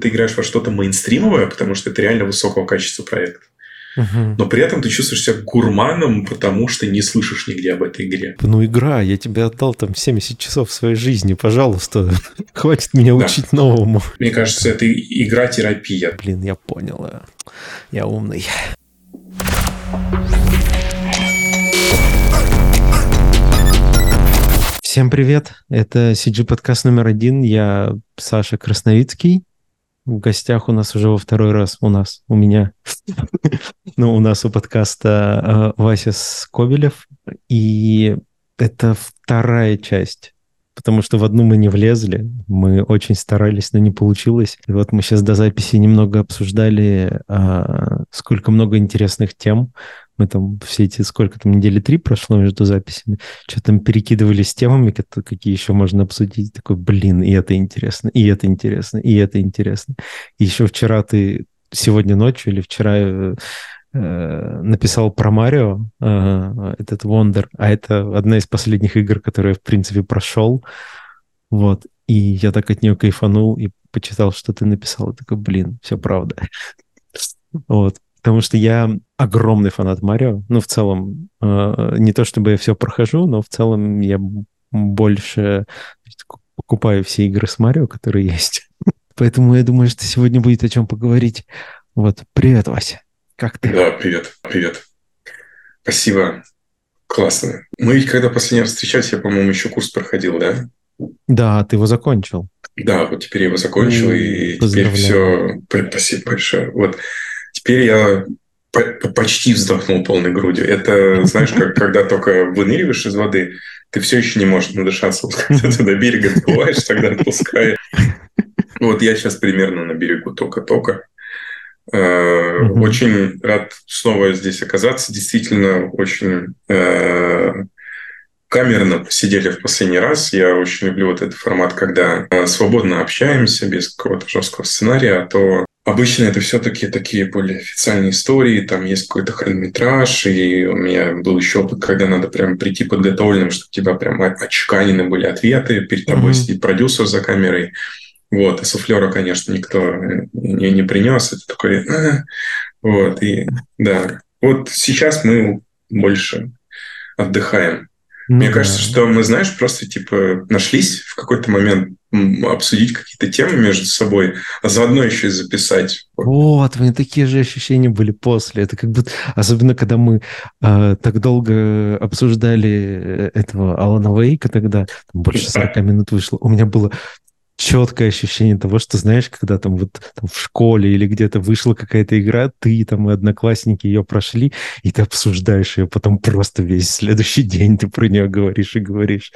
Ты играешь во что-то мейнстримовое, потому что это реально высокого качества проект. Угу. Но при этом ты чувствуешь себя гурманом, потому что не слышишь нигде об этой игре. Ну, игра, я тебе отдал там 70 часов своей жизни, пожалуйста. Хватит меня да. учить новому. Мне кажется, это игра-терапия. Блин, я понял. Я умный. Всем привет! Это CG подкаст номер один. Я Саша Красновицкий. В гостях у нас уже во второй раз у нас, у меня, ну, у нас у подкаста э, Вася Скобелев. И это вторая часть потому что в одну мы не влезли, мы очень старались, но не получилось. И вот мы сейчас до записи немного обсуждали, а, сколько много интересных тем. Мы там все эти, сколько там, недели три прошло между записями, что там перекидывались темами, какие еще можно обсудить. Такой, блин, и это интересно, и это интересно, и это интересно. И еще вчера ты, сегодня ночью или вчера э, написал про Марио, э, этот Wonder, а это одна из последних игр, которую я, в принципе, прошел. Вот. И я так от нее кайфанул и почитал, что ты написал. И такой, блин, все правда. Вот. Потому что я огромный фанат Марио. Ну, в целом, э, не то чтобы я все прохожу, но в целом я больше покупаю все игры с Марио, которые есть. Поэтому я думаю, что сегодня будет о чем поговорить. Вот, привет, Вася. Как ты? Да, привет, привет. Спасибо. Классно. Мы ведь когда последний раз встречались, я, по-моему, еще курс проходил, да? Да, ты его закончил. Да, вот теперь я его закончил, и теперь все... Спасибо большое. Вот Теперь я почти вздохнул полной грудью. Это, знаешь, как когда только выныриваешь из воды, ты все еще не можешь надышаться. Когда ты до берега отплываешь, тогда отпускаешь. Вот я сейчас примерно на берегу только-только. Э, очень рад снова здесь оказаться. Действительно, очень э, камерно посидели в последний раз. Я очень люблю вот этот формат, когда э, свободно общаемся, без какого-то жесткого сценария, а то Обычно это все-таки такие более официальные истории, там есть какой-то хронометраж, и у меня был еще опыт, когда надо прям прийти подготовленным, чтобы у тебя прям отчеканены были ответы, перед тобой mm-hmm. сидит продюсер за камерой, вот, и суфлера, конечно, никто не, не принес, это такой, вот, и да, вот сейчас мы больше отдыхаем. Ну, Мне да. кажется, что мы, знаешь, просто типа нашлись в какой-то момент обсудить какие-то темы между собой, а заодно еще и записать. Вот, у меня такие же ощущения были после. Это как будто, особенно когда мы э, так долго обсуждали э, этого Алана Вейка тогда, больше 40 минут вышло, у меня было четкое ощущение того, что, знаешь, когда там вот там в школе или где-то вышла какая-то игра, ты там и одноклассники ее прошли, и ты обсуждаешь ее потом просто весь следующий день ты про нее говоришь и говоришь.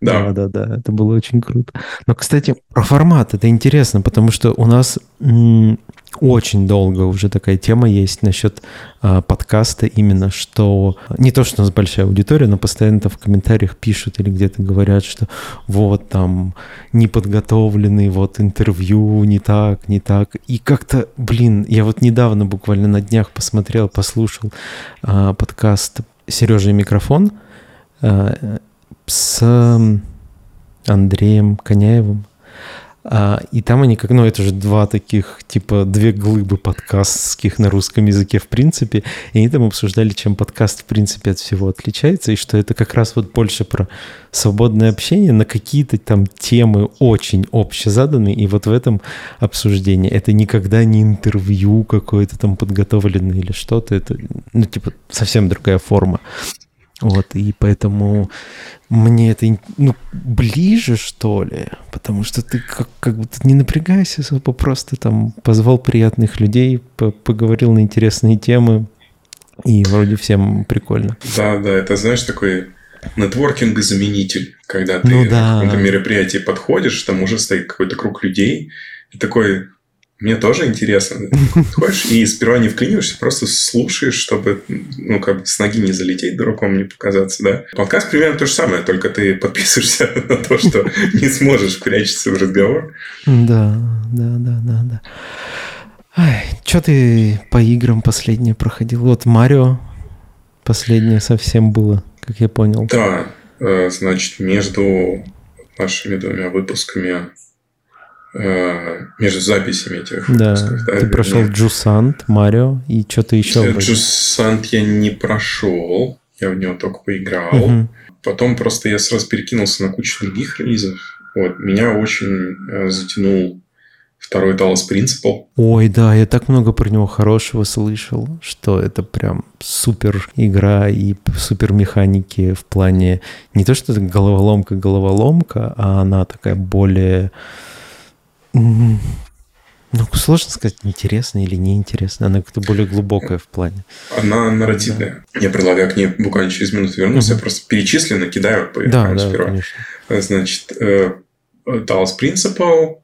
Да. да, да, да, это было очень круто. Но, кстати, про формат это интересно, потому что у нас очень долго уже такая тема есть насчет э, подкаста именно, что не то, что у нас большая аудитория, но постоянно в комментариях пишут или где-то говорят, что вот там неподготовленный, вот интервью не так, не так. И как-то, блин, я вот недавно буквально на днях посмотрел, послушал э, подкаст «Сережа и микрофон», э, с Андреем Коняевым. А, и там они как, ну, это же два таких, типа, две глыбы подкастских на русском языке, в принципе. И они там обсуждали, чем подкаст, в принципе, от всего отличается, и что это как раз вот больше про свободное общение на какие-то там темы очень общезаданные, и вот в этом обсуждении это никогда не интервью какое-то там подготовленное или что-то, это, ну, типа, совсем другая форма. Вот, и поэтому мне это ну, ближе, что ли, потому что ты как, как будто не напрягайся особо, просто там позвал приятных людей, по поговорил на интересные темы, и вроде всем прикольно. Да, да, это, знаешь, такой нетворкинг-заменитель, когда ты ну, да. на каком-то мероприятии подходишь, там уже стоит какой-то круг людей, и такой, мне тоже интересно. Ходишь и сперва не вклиниваешься, просто слушаешь, чтобы, ну, как бы с ноги не залететь, дураком не показаться, да. Подкаст примерно то же самое, только ты подписываешься на то, что не сможешь прячься в разговор. Да, да, да, да, да. Ай, что ты по играм последнее проходил? Вот Марио последнее совсем было, как я понял. Да, э, значит, между нашими двумя выпусками между записями этих да. выпусков. Да, ты прошел Джусант, Марио и что-то еще. Э, Джусант я не прошел, я в него только поиграл. Угу. Потом просто я сразу перекинулся на кучу других релизов. Вот. Меня очень э, затянул второй Dallas Principle. Ой, да, я так много про него хорошего слышал, что это прям супер игра и супер механики в плане не то, что это головоломка-головоломка, а она такая более... Ну, сложно сказать, интересная или неинтересная. Она как-то более глубокая в плане. Она нарративная. Да. Я предлагаю к ней буквально через минуту вернуться. Угу. Я просто перечисленно кидаю по да, да, сперва. Конечно. Значит, э, Dallas Principle,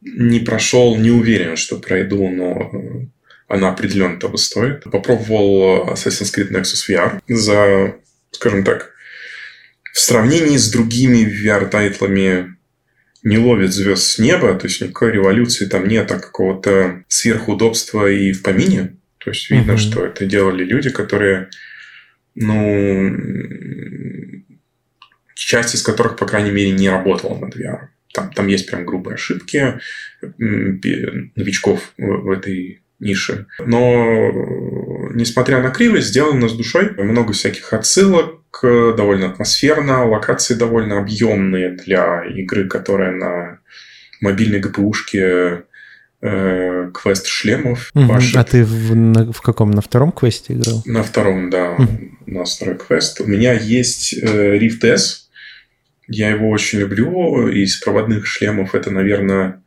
не прошел, не уверен, что пройду, но э, она определенно того стоит. Попробовал Assassin's Creed Nexus VR за, скажем так, в сравнении с другими VR-тайтлами не ловит звезд с неба, то есть никакой революции там нет, а какого-то сверхудобства и в помине. То есть видно, mm-hmm. что это делали люди, которые, ну, часть из которых, по крайней мере, не работала над VR. Там, там есть прям грубые ошибки новичков в, в этой нише. Но, несмотря на кривость, сделано с душой. Много всяких отсылок, довольно атмосферно, локации довольно объемные для игры, которая на мобильной ГПУшке э, квест шлемов. Угу. А ты в, на, в каком? На втором квесте играл? На втором, да. Угу. У нас второй квест. У меня есть э, Rift S, я его очень люблю. Из проводных шлемов это, наверное,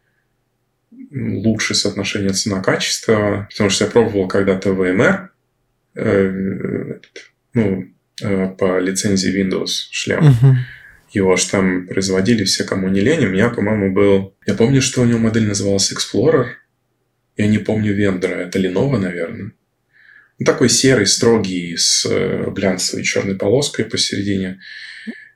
лучшее соотношение цена-качество, потому что я пробовал когда-то VMR, э, ну, э, по лицензии Windows шлем. Uh-huh. Его аж там производили все, кому не лень. У меня, по-моему, был... Я помню, что у него модель называлась Explorer. Я не помню вендора. Это Lenovo, наверное. Ну, такой серый, строгий, с э, глянцевой черной полоской посередине.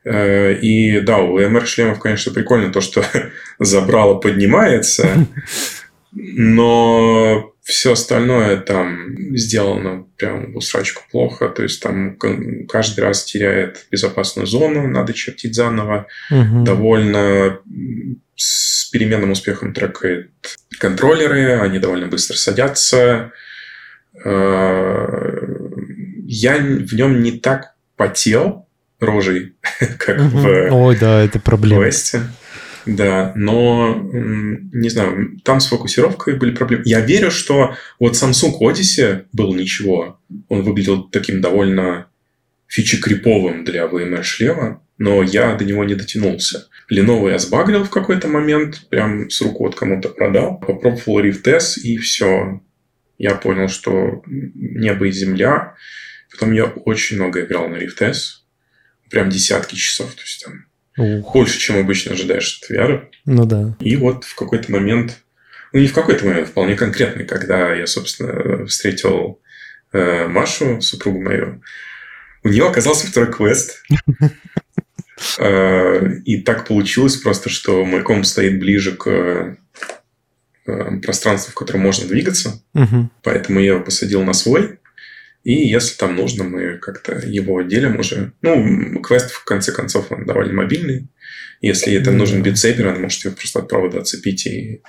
И да, у VMR-шлемов, конечно, прикольно то, что забрало поднимается, но все остальное там сделано прям в усрачку плохо. То есть там каждый раз теряет безопасную зону, надо чертить заново. Угу. Довольно с переменным успехом трекает контроллеры, они довольно быстро садятся. Э, я в нем не так потел, рожей, как в Ой, да, это проблема. квесте. Да, но, не знаю, там с фокусировкой были проблемы. Я верю, что вот Samsung Odyssey был ничего. Он выглядел таким довольно фичи-криповым для VMware-шлема, но я до него не дотянулся. Lenovo я сбагрил в какой-то момент, прям с рук вот кому-то продал. Попробовал Rift S, и все. Я понял, что небо и земля. Потом я очень много играл на Rift S прям десятки часов. То есть там Ух. больше, чем обычно ожидаешь от VR. Ну да. И вот в какой-то момент, ну не в какой-то момент, вполне конкретный, когда я, собственно, встретил э, Машу, супругу мою, у нее оказался второй квест. Э, и так получилось просто, что мой комп стоит ближе к э, пространству, в котором можно двигаться. Поэтому я его посадил на свой. И если там нужно, мы как-то его делим уже. Ну, квест, в конце концов, он довольно мобильный. Если это mm-hmm. нужен битсейбер, он может его просто от провода отцепить и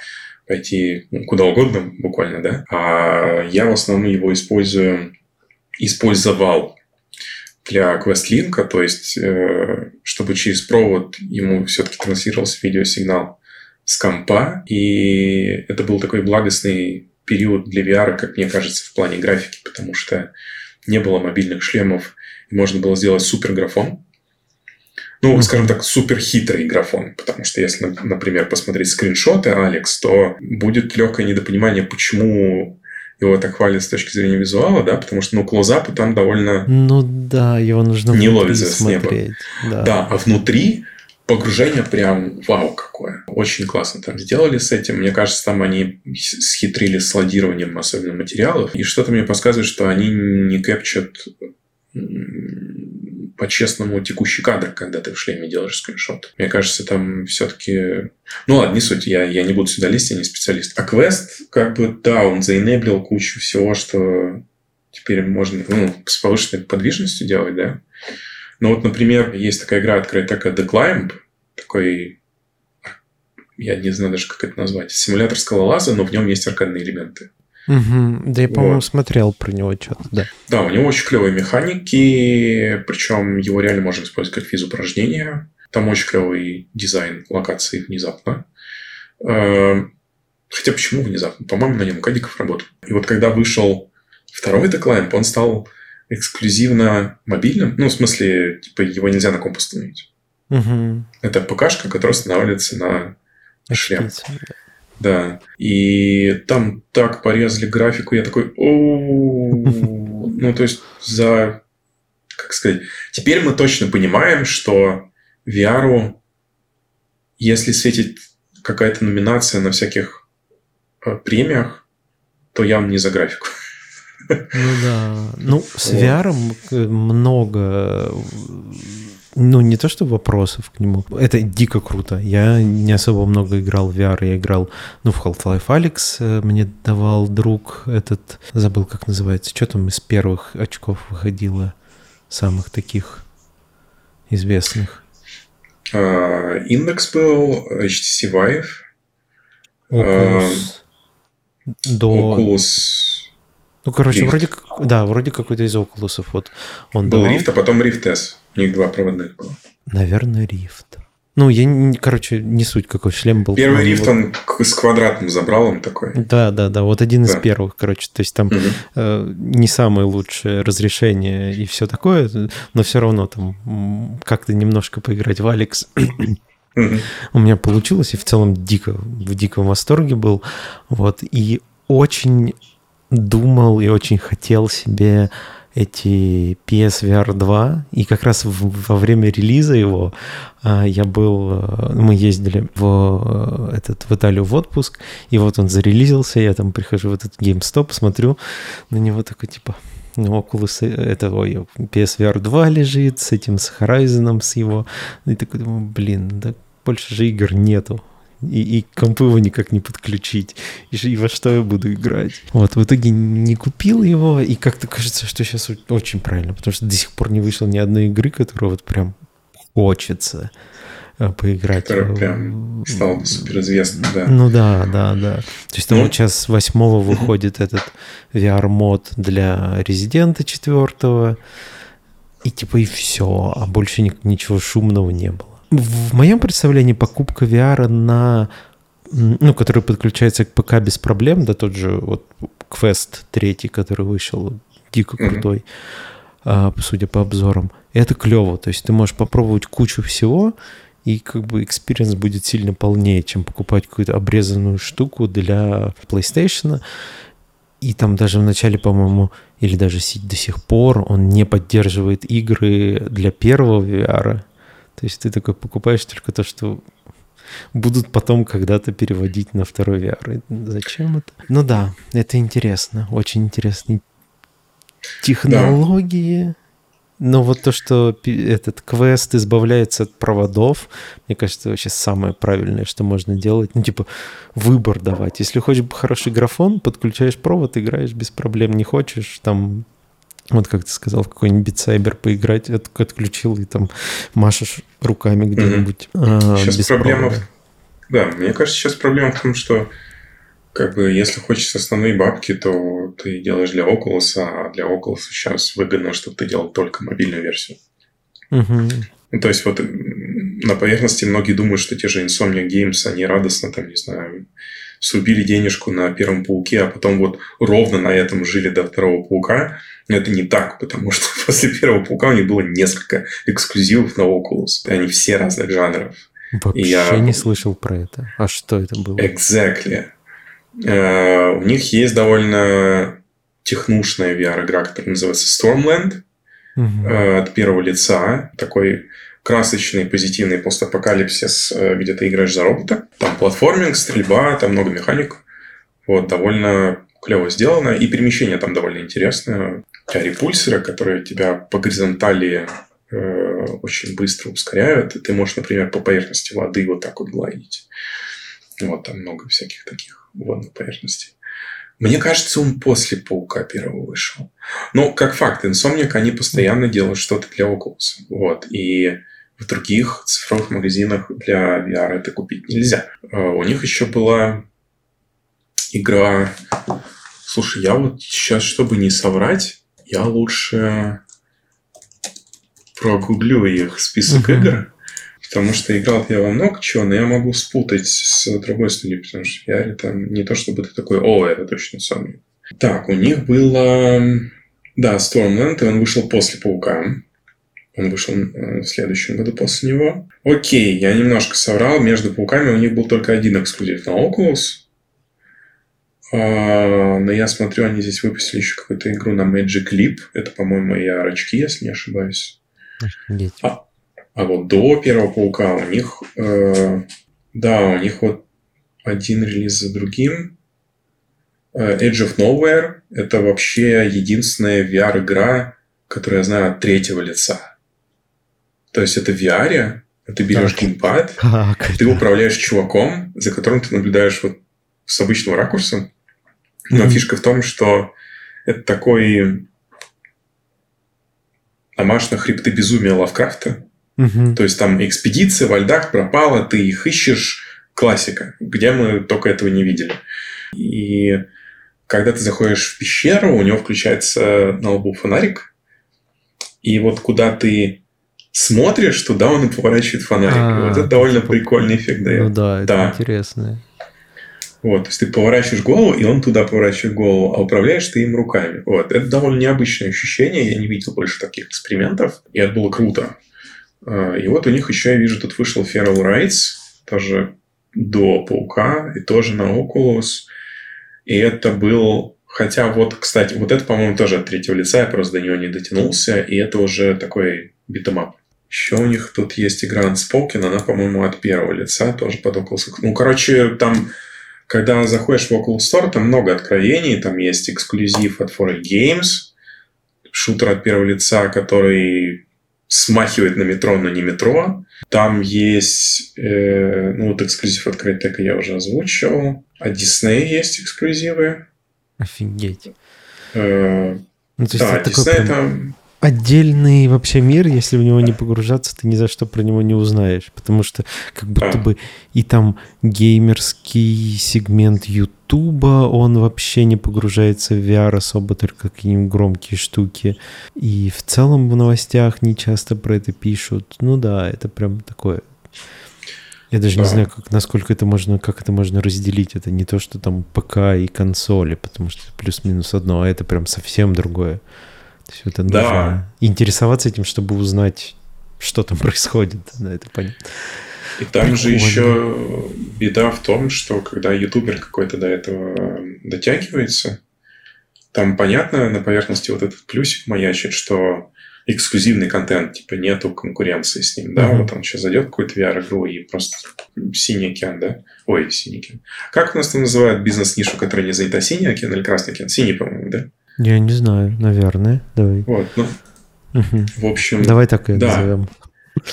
пойти ну, куда угодно, буквально, да. А я в основном его использую, использовал для квест-линка, то есть, э, чтобы через провод ему все-таки транслировался видеосигнал с компа, и это был такой благостный период для VR, как мне кажется, в плане графики, потому что не было мобильных шлемов, и можно было сделать супер графон. Ну, скажем так, супер хитрый графон, потому что если, например, посмотреть скриншоты Алекс, то будет легкое недопонимание, почему его так хвалят с точки зрения визуала, да, потому что, ну, клозапы там довольно... Ну да, его нужно не ловится с неба. Да. да, а внутри погружение прям вау какое. Очень классно там сделали с этим. Мне кажется, там они схитрили с ладированием особенно материалов. И что-то мне подсказывает, что они не кэпчат по-честному текущий кадр, когда ты в шлеме делаешь скриншот. Мне кажется, там все-таки... Ну ладно, не суть, я, я не буду сюда лезть, я не специалист. А квест, как бы, да, он заинеблил кучу всего, что теперь можно ну, с повышенной подвижностью делать, да. Ну вот, например, есть такая игра открытая, такая The Climb, такой я не знаю даже, как это назвать, симулятор скалолаза, но в нем есть аркадные элементы. Угу. Да, я, по-моему, вот. смотрел про него что-то, да. Да, у него очень клевые механики, причем его реально можно использовать как физупражнение. Там очень клевый дизайн локации внезапно. Эм, хотя почему внезапно? По-моему, на нем кадиков работал. И вот когда вышел второй деклайм, он стал эксклюзивно мобильным. Ну, в смысле, типа, его нельзя на комп установить. Угу. Это ПКшка, которая устанавливается на шлем. Да. И там так порезали графику, я такой, ну, то есть за, как сказать, теперь мы точно понимаем, что VR, если светит какая-то номинация на всяких э, премиях, то явно не за графику. Ну да. Ну, с VR много ну, не то, что вопросов к нему. Это дико круто. Я не особо много играл в VR. Я играл, ну, в Half-Life Alex э, мне давал друг этот... Забыл, как называется. Что там из первых очков выходило? Самых таких известных. Индекс был, HTC Vive. Oculus. Uh, До... Oculus ну, короче, Rift. вроде, да, вроде какой-то из Oculus. Вот он Был давал. Rift, а потом Rift S. У них два проводных было. Наверное, Rift. Ну, я, не, короче, не суть, какой шлем был. Первый рифт, он с квадратным забралом такой. Да, да, да, вот один да. из первых, короче. То есть там угу. э, не самое лучшее разрешение и все такое, но все равно там как-то немножко поиграть в Алекс угу. у меня получилось, и в целом дико, в диком восторге был. Вот, и очень думал и очень хотел себе эти PSVR 2, и как раз в, во время релиза его а, я был, а, мы ездили в, этот, в Италию в отпуск, и вот он зарелизился, я там прихожу в этот GameStop, смотрю на него такой типа, Oculus, это, ой, PSVR 2 лежит с этим, с Horizon, с его, и такой думаю, блин, да больше же игр нету и, и компы его никак не подключить. И, и во что я буду играть? Вот, в итоге не купил его, и как-то кажется, что сейчас очень правильно, потому что до сих пор не вышло ни одной игры, которую вот прям хочется э, поиграть. Которая прям стала суперизвестной, да. Ну да, да, да. То есть там ну? вот сейчас восьмого выходит этот VR-мод для Резидента четвертого, и типа и все, а больше ничего шумного не было. В моем представлении покупка VR на ну, который подключается к ПК без проблем, да, тот же вот Quest 3, который вышел, дико крутой, mm-hmm. судя по обзорам. это клево, то есть ты можешь попробовать кучу всего, и как бы experience будет сильно полнее, чем покупать какую-то обрезанную штуку для PlayStation. И там даже в начале, по-моему, или даже до сих пор он не поддерживает игры для первого VR, то есть ты такой покупаешь только то, что будут потом когда-то переводить на второй VR. Зачем это? Ну да, это интересно, очень интересные технологии. Да. Но вот то, что этот квест избавляется от проводов, мне кажется, вообще самое правильное, что можно делать. Ну, типа, выбор давать. Если хочешь хороший графон, подключаешь провод, играешь без проблем. Не хочешь, там вот как ты сказал, в какой-нибудь битсайбер поиграть, от, отключил и там машешь руками где-нибудь. Mm-hmm. А, сейчас проблема... В... Да, мне кажется, сейчас проблема в том, что как бы если хочешь основные бабки, то ты делаешь для Oculus, а для Oculus сейчас выгодно, чтобы ты делал только мобильную версию. Угу. То есть вот на поверхности многие думают, что те же Insomnia Games, они радостно там, не знаю, срубили денежку на первом пауке, а потом вот ровно на этом жили до второго паука. Но это не так, потому что после первого паука у них было несколько эксклюзивов на Oculus. И они все разных жанров. Вообще и я не слышал про это. А что это было? Exactly. Uh, у них есть довольно технушная VR-игра, которая называется Stormland. Uh, от первого лица. Такой красочный, позитивный постапокалипсис, э, где ты играешь за робота. Там платформинг, стрельба, там много механик. Вот, довольно клево сделано. И перемещение там довольно интересное. Тебя репульсеры, которые тебя по горизонтали э, очень быстро ускоряют. И ты можешь, например, по поверхности воды вот так вот гладить. Вот там много всяких таких водных поверхностей. Мне кажется, он после Паука первого вышел. Но, как факт, Insomniac, они постоянно делают что-то для Oculus. Вот. И в других цифровых магазинах для VR это купить нельзя. А, у них еще была игра... Слушай, я вот сейчас, чтобы не соврать, я лучше прогуглю их список uh-huh. игр, потому что играл я во много чего, но я могу спутать с другой студией, потому что VR там не то, чтобы ты такой, о, это точно самый. Так, у них было... Да, Stormland, и он вышел после Паука. Он вышел э, в следующем году после него. Окей, я немножко соврал. Между Пауками у них был только один эксклюзив на Oculus. А, но я смотрю, они здесь выпустили еще какую-то игру на Magic Leap. Это, по-моему, мои очки, если не ошибаюсь. А, а вот до первого паука у них, э, да, у них вот один релиз за другим. Э, Edge of Nowhere – это вообще единственная VR-игра, которую я знаю от третьего лица. То есть это в VR, ты берешь так. геймпад, как ты управляешь чуваком, за которым ты наблюдаешь вот с обычного ракурса. Но mm-hmm. фишка в том, что это такой Амаш на хребты безумия Лавкрафта. Угу. То есть там экспедиция во льдах пропала, ты их ищешь. Классика, где мы только этого не видели. И когда ты заходишь в пещеру, у него включается на лбу фонарик. И вот куда ты смотришь, туда он и поворачивает фонарик. А, вот это довольно прикольный эффект дает. Ну да, это да. интересно. Вот, то есть ты поворачиваешь голову, и он туда поворачивает голову, а управляешь ты им руками. Вот, это довольно необычное ощущение, я не видел больше таких экспериментов, и это было круто. А, и вот у них еще, я вижу, тут вышел Feral Rites, тоже до Паука, и тоже на Oculus. И это был... Хотя вот, кстати, вот это, по-моему, тоже от третьего лица, я просто до него не дотянулся, и это уже такой beat 'em up. Еще у них тут есть игра Unspoken, она, по-моему, от первого лица, тоже под Oculus. Ну, короче, там когда заходишь в Oculus Store, там много откровений, там есть эксклюзив от 4 Games, шутер от первого лица, который смахивает на метро, но не метро. Там есть, э, ну вот эксклюзив от Crytek я уже озвучил. От Disney есть эксклюзивы. Офигеть. Э, ну, да, Disney прям... там отдельный вообще мир, если в него не погружаться, ты ни за что про него не узнаешь, потому что как будто бы и там геймерский сегмент Ютуба, он вообще не погружается в VR особо, только какие-нибудь громкие штуки. И в целом в новостях не часто про это пишут. Ну да, это прям такое я даже да. не знаю, как, насколько это можно, как это можно разделить. Это не то, что там ПК и консоли, потому что плюс-минус одно, а это прям совсем другое. Есть это нужно да. интересоваться этим, чтобы узнать, что там происходит. Да, это понятно. И там Прикольно. же еще беда в том, что когда ютубер какой-то до этого дотягивается, там понятно на поверхности вот этот плюсик маячит, что эксклюзивный контент, типа нету конкуренции с ним, да, uh-huh. вот он сейчас зайдет в какую-то VR-игру и просто синий океан, да, ой, синий океан. Как у нас там называют бизнес-нишу, которая не занята, синий океан или красный океан? Синий, по-моему, да? Я не знаю, наверное. Давай. Вот, ну, угу. в общем... Давай так и да, назовем.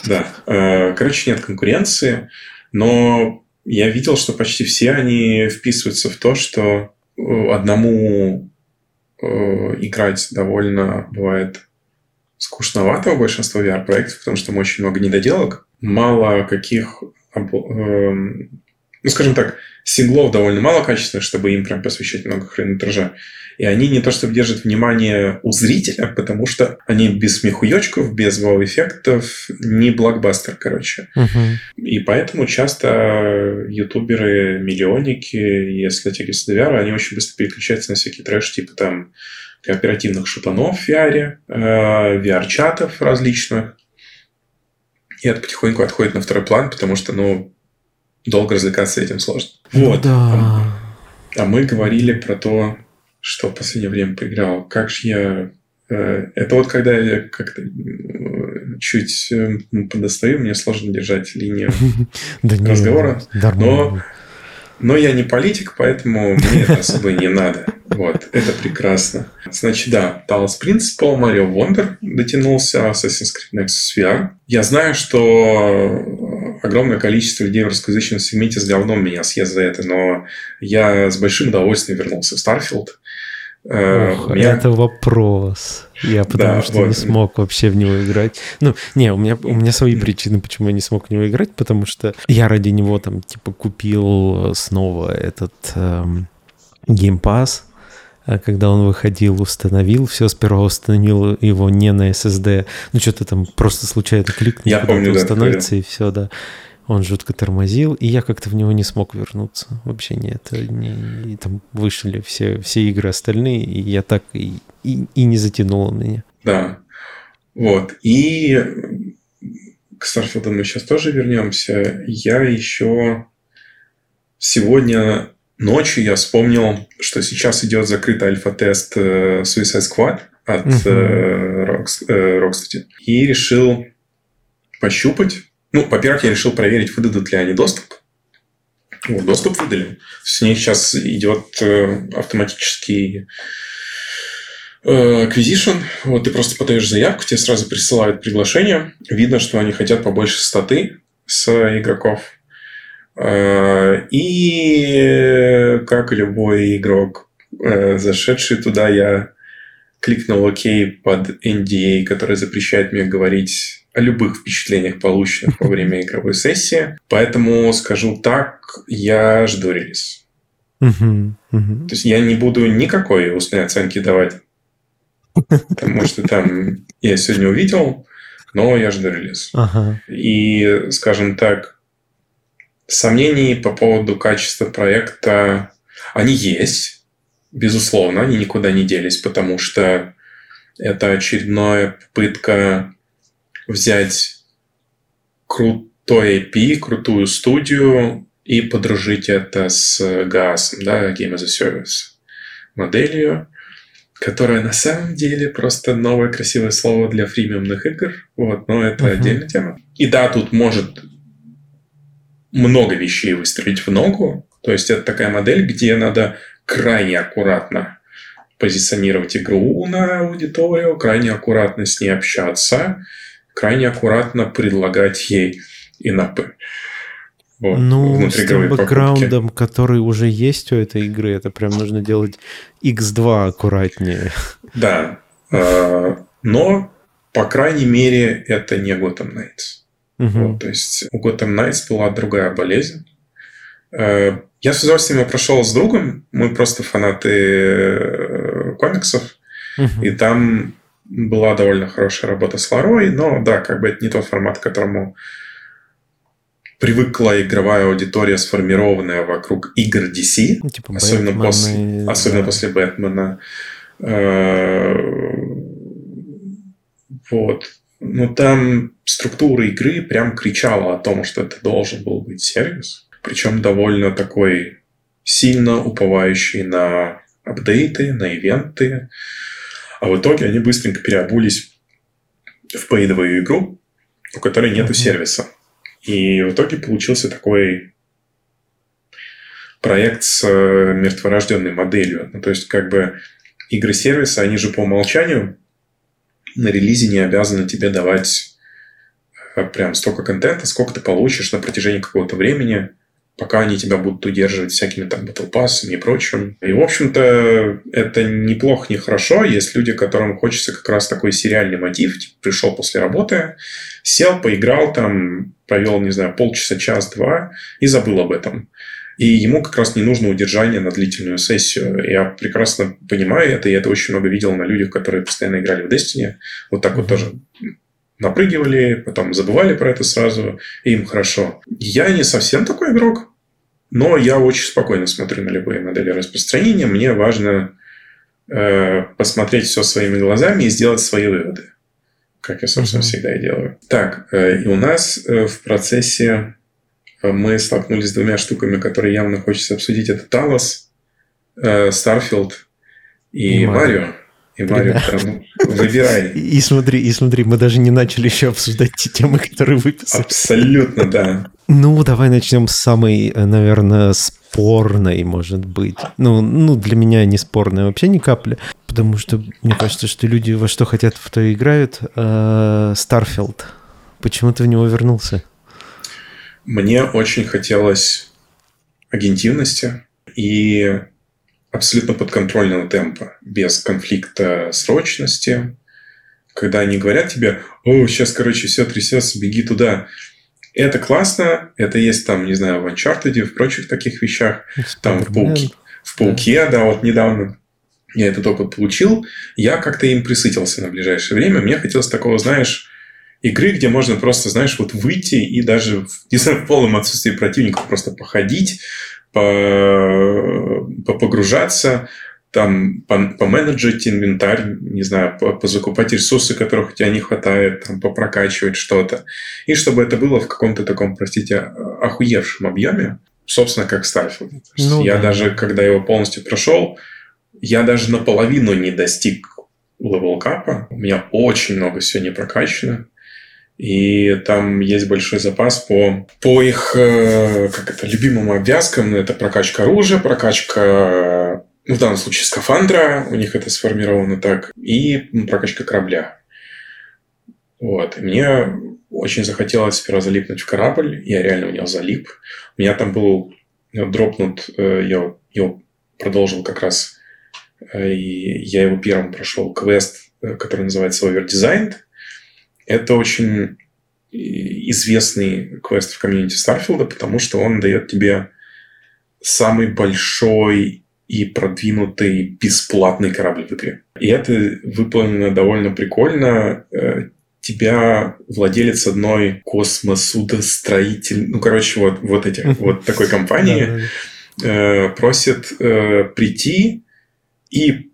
Да. Э, короче, нет конкуренции, но я видел, что почти все они вписываются в то, что э, одному э, играть довольно бывает скучновато у большинства VR-проектов, потому что там очень много недоделок, мало каких, эм, ну, скажем так, синглов довольно мало качественных, чтобы им прям посвящать много хронометража. И они не то чтобы держат внимание у зрителя, потому что они без смехуёчков, без вау-эффектов, не блокбастер, короче. Uh-huh. И поэтому часто ютуберы, миллионники, если тягиваются до VR, они очень быстро переключаются на всякий трэш, типа там кооперативных шутанов в VR, э, VR-чатов различных. И это потихоньку отходит на второй план, потому что, ну, долго развлекаться этим сложно. Ну, вот. Да. А мы говорили про то, что в последнее время поиграл. Как же я... Э, это вот когда я как-то э, чуть э, подостаю, мне сложно держать линию разговора. Но, но я не политик, поэтому мне это особо не надо. Вот, это прекрасно. Значит, да, Talos Principle, Mario Wonder дотянулся, Assassin's Creed Nexus VR. Я знаю, что огромное количество людей в русскоязычном сегменте с говном меня съест за это, но я с большим удовольствием вернулся в Starfield. Ох, меня... это вопрос. Я потому да, что вот. не смог вообще в него играть. Ну, не, у меня, у меня свои причины, почему я не смог в него играть, потому что я ради него там, типа, купил снова этот эм, а когда он выходил, установил, все, сперва установил его не на SSD, ну, что-то там просто случайно кликнул, я помню, установится, да, и все, да он жутко тормозил, и я как-то в него не смог вернуться. Вообще нет. Не, и там вышли все, все игры остальные, и я так и, и, и не затянул он меня. Да. Вот. И к Старфилду мы сейчас тоже вернемся. Я еще сегодня ночью я вспомнил, что сейчас идет закрытый альфа-тест э, Suicide Squad от uh-huh. Rocksteady. И решил пощупать ну, во-первых, я решил проверить, выдадут ли они доступ. Вот, доступ выдали. С ней сейчас идет автоматический acquisition. Вот ты просто подаешь заявку, тебе сразу присылают приглашение. Видно, что они хотят побольше статы с игроков. Э, и как любой игрок, зашедший туда, я кликнул ОК под NDA, который запрещает мне говорить о любых впечатлениях, полученных во время игровой сессии. Поэтому скажу так, я жду релиз. То есть я не буду никакой устной оценки давать. Потому что там я сегодня увидел, но я жду релиз. Ага. И, скажем так, сомнений по поводу качества проекта, они есть, безусловно, они никуда не делись, потому что это очередная попытка взять крутой IP, крутую студию и подружить это с GAS, да, Game as a Service моделью, которая на самом деле просто новое красивое слово для фримиумных игр. Вот, но это uh-huh. отдельная тема. И да, тут может много вещей выстроить в ногу. То есть это такая модель, где надо крайне аккуратно позиционировать игру на аудиторию, крайне аккуратно с ней общаться, крайне аккуратно предлагать ей инапы. Вот, ну, с тем бэкграундом, покупки. который уже есть у этой игры, это прям нужно делать x2 аккуратнее. Да, а, но, по крайней мере, это не Gotham Knights. Угу. Вот, то есть у Gotham Knights была другая болезнь. А, я с удовольствием прошел с другом, мы просто фанаты э, комиксов, угу. и там была довольно хорошая работа с Ларой, но да, как бы это не тот формат, к которому привыкла игровая аудитория, сформированная вокруг игр DC, ну, типа особенно, Бэтмен после, и... особенно да. после Бэтмена. Э, вот. Но там структура игры прям кричала о том, что это должен был быть сервис. Причем довольно такой сильно уповающий на апдейты, на ивенты. А в итоге они быстренько переобулись в пейдовую игру, у которой нету mm-hmm. сервиса. И в итоге получился такой проект с э, мертворожденной моделью. Ну, то есть, как бы игры сервиса, они же по умолчанию на релизе не обязаны тебе давать э, прям столько контента, сколько ты получишь на протяжении какого-то времени пока они тебя будут удерживать всякими там Battle и прочим. И, в общем-то, это неплохо, не хорошо. Есть люди, которым хочется как раз такой сериальный мотив. Типа, пришел после работы, сел, поиграл там, провел, не знаю, полчаса, час-два и забыл об этом. И ему как раз не нужно удержание на длительную сессию. Я прекрасно понимаю это, и это очень много видел на людях, которые постоянно играли в Destiny. Вот так вот тоже напрыгивали, потом забывали про это сразу, и им хорошо. Я не совсем такой игрок, но я очень спокойно смотрю на любые модели распространения. Мне важно э, посмотреть все своими глазами и сделать свои выводы, как я, собственно, uh-huh. всегда и делаю. Так, э, и у нас э, в процессе мы столкнулись с двумя штуками, которые явно хочется обсудить. Это Talos, э, Starfield и Марио. И Марио там, выбирай. И смотри, и смотри, мы даже не начали еще обсуждать те темы, которые выписали. Абсолютно, да. Ну, давай начнем с самой, наверное, спорной, может быть. Ну, ну, для меня не спорная вообще ни капли. Потому что мне кажется, что люди во что хотят, в то и играют. Starfield. Почему ты в него вернулся? Мне очень хотелось агентивности и абсолютно подконтрольного темпа, без конфликта срочности, когда они говорят тебе, о, сейчас, короче, все трясется, беги туда. Это классно, это есть там, не знаю, в Uncharted, в прочих таких вещах, там в Пауке, в Пауке, да. да, вот недавно я этот опыт получил, я как-то им присытился на ближайшее время. Мне хотелось такого, знаешь, игры, где можно просто, знаешь, вот выйти и даже, не знаю, в полном отсутствии противников просто походить, по, погружаться, там, поменеджить инвентарь, не знаю, позакупать ресурсы, которых у тебя не хватает, там, попрокачивать что-то. И чтобы это было в каком-то таком, простите, охуевшем объеме, собственно, как Starfield. Ну, я да. даже, когда его полностью прошел, я даже наполовину не достиг level cap а. У меня очень много всего не прокачано. И там есть большой запас по, по их э, как это, любимым обвязкам. Это прокачка оружия, прокачка, ну, в данном случае, скафандра. У них это сформировано так. И прокачка корабля. Вот. Мне очень захотелось сперва залипнуть в корабль. Я реально в него залип. У меня там был дропнут, э, я его продолжил как раз, э, и я его первым прошел квест, который называется Overdesigned. Это очень известный квест в комьюнити Старфилда, потому что он дает тебе самый большой и продвинутый бесплатный корабль в игре. И это выполнено довольно прикольно. Э, тебя владелец одной космосудостроитель, ну, короче, вот, вот эти, вот такой компании э, просит э, прийти и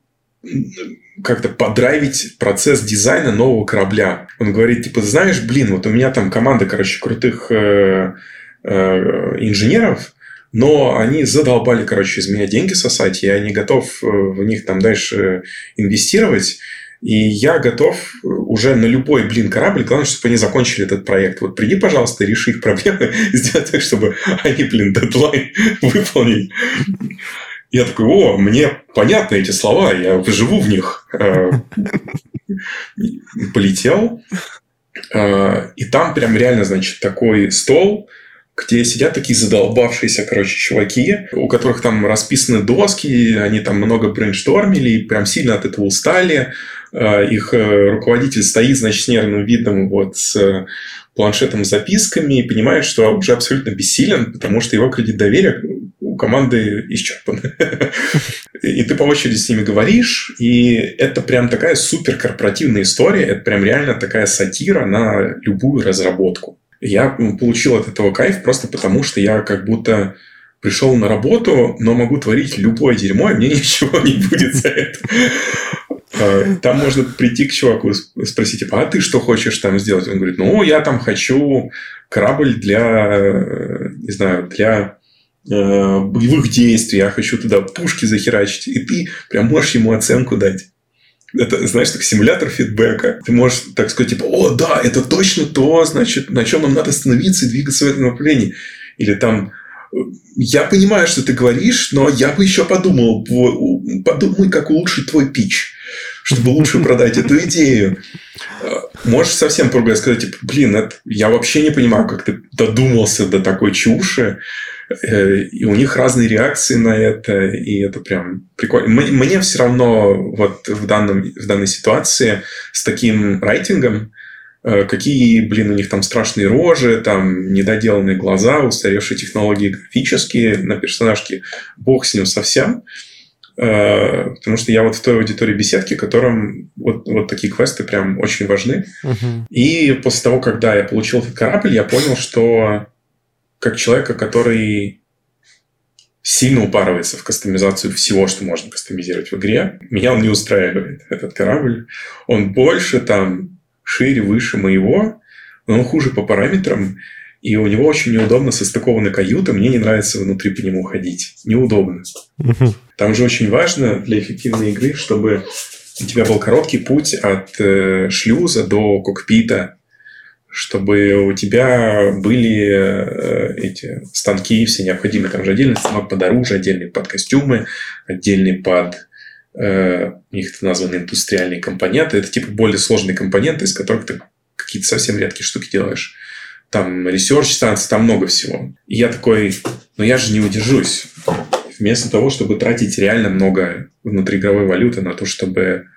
как-то подрайвить процесс дизайна нового корабля. Он говорит, типа, знаешь, блин, вот у меня там команда, короче, крутых э, э, инженеров, но они задолбали, короче, из меня деньги сосать, я не готов э, в них там дальше инвестировать. И я готов уже на любой, блин, корабль, главное, чтобы они закончили этот проект. Вот приди, пожалуйста, реши их проблемы, сделай так, чтобы они, блин, дедлайн выполнили. Я такой, о, мне понятны эти слова, я живу в них. Э, полетел. Э, и там прям реально, значит, такой стол, где сидят такие задолбавшиеся, короче, чуваки, у которых там расписаны доски, они там много брейнштормили, прям сильно от этого устали. Э, их руководитель стоит, значит, с нервным видом, вот, с планшетом с записками и понимает, что уже абсолютно бессилен, потому что его кредит доверия у команды исчерпан. И ты по очереди с ними говоришь, и это прям такая супер корпоративная история, это прям реально такая сатира на любую разработку. Я получил от этого кайф просто потому, что я как будто пришел на работу, но могу творить любое дерьмо, и мне ничего не будет за это. А, там можно прийти к чуваку и спросить, типа, а ты что хочешь там сделать? Он говорит, ну, я там хочу корабль для, не знаю, для э, боевых действий, я хочу туда пушки захерачить. И ты прям можешь ему оценку дать. Это, знаешь, так симулятор фидбэка. Ты можешь так сказать, типа, о, да, это точно то, значит, на чем нам надо остановиться и двигаться в этом направлении. Или там, я понимаю, что ты говоришь, но я бы еще подумал, подумай, как улучшить твой пич чтобы лучше продать эту идею. Можешь совсем другое сказать, типа, блин, это, я вообще не понимаю, как ты додумался до такой чуши. Э, и у них разные реакции на это, и это прям прикольно. Мне все равно вот в, данном, в данной ситуации с таким райтингом, э, какие, блин, у них там страшные рожи, там недоделанные глаза, устаревшие технологии графические на персонажке, бог с ним совсем. Потому что я вот в той аудитории беседки, которым вот, вот такие квесты прям очень важны. Uh-huh. И после того, когда я получил этот корабль, я понял, что как человека, который сильно упарывается в кастомизацию всего, что можно кастомизировать в игре, меня он не устраивает, этот корабль. Он больше там, шире, выше моего, но он хуже по параметрам. И у него очень неудобно состыкованы каюты. Мне не нравится внутри по нему ходить. Неудобно. Там же очень важно для эффективной игры, чтобы у тебя был короткий путь от э, шлюза до кокпита, чтобы у тебя были э, эти станки все необходимые. Там же отдельный станок под оружие, отдельный под костюмы, отдельный под э, у них это названы индустриальные компоненты. Это типа более сложные компоненты, из которых ты какие-то совсем редкие штуки делаешь там research станции, там много всего. И я такой, ну я же не удержусь. Вместо того, чтобы тратить реально много внутриигровой валюты на то, чтобы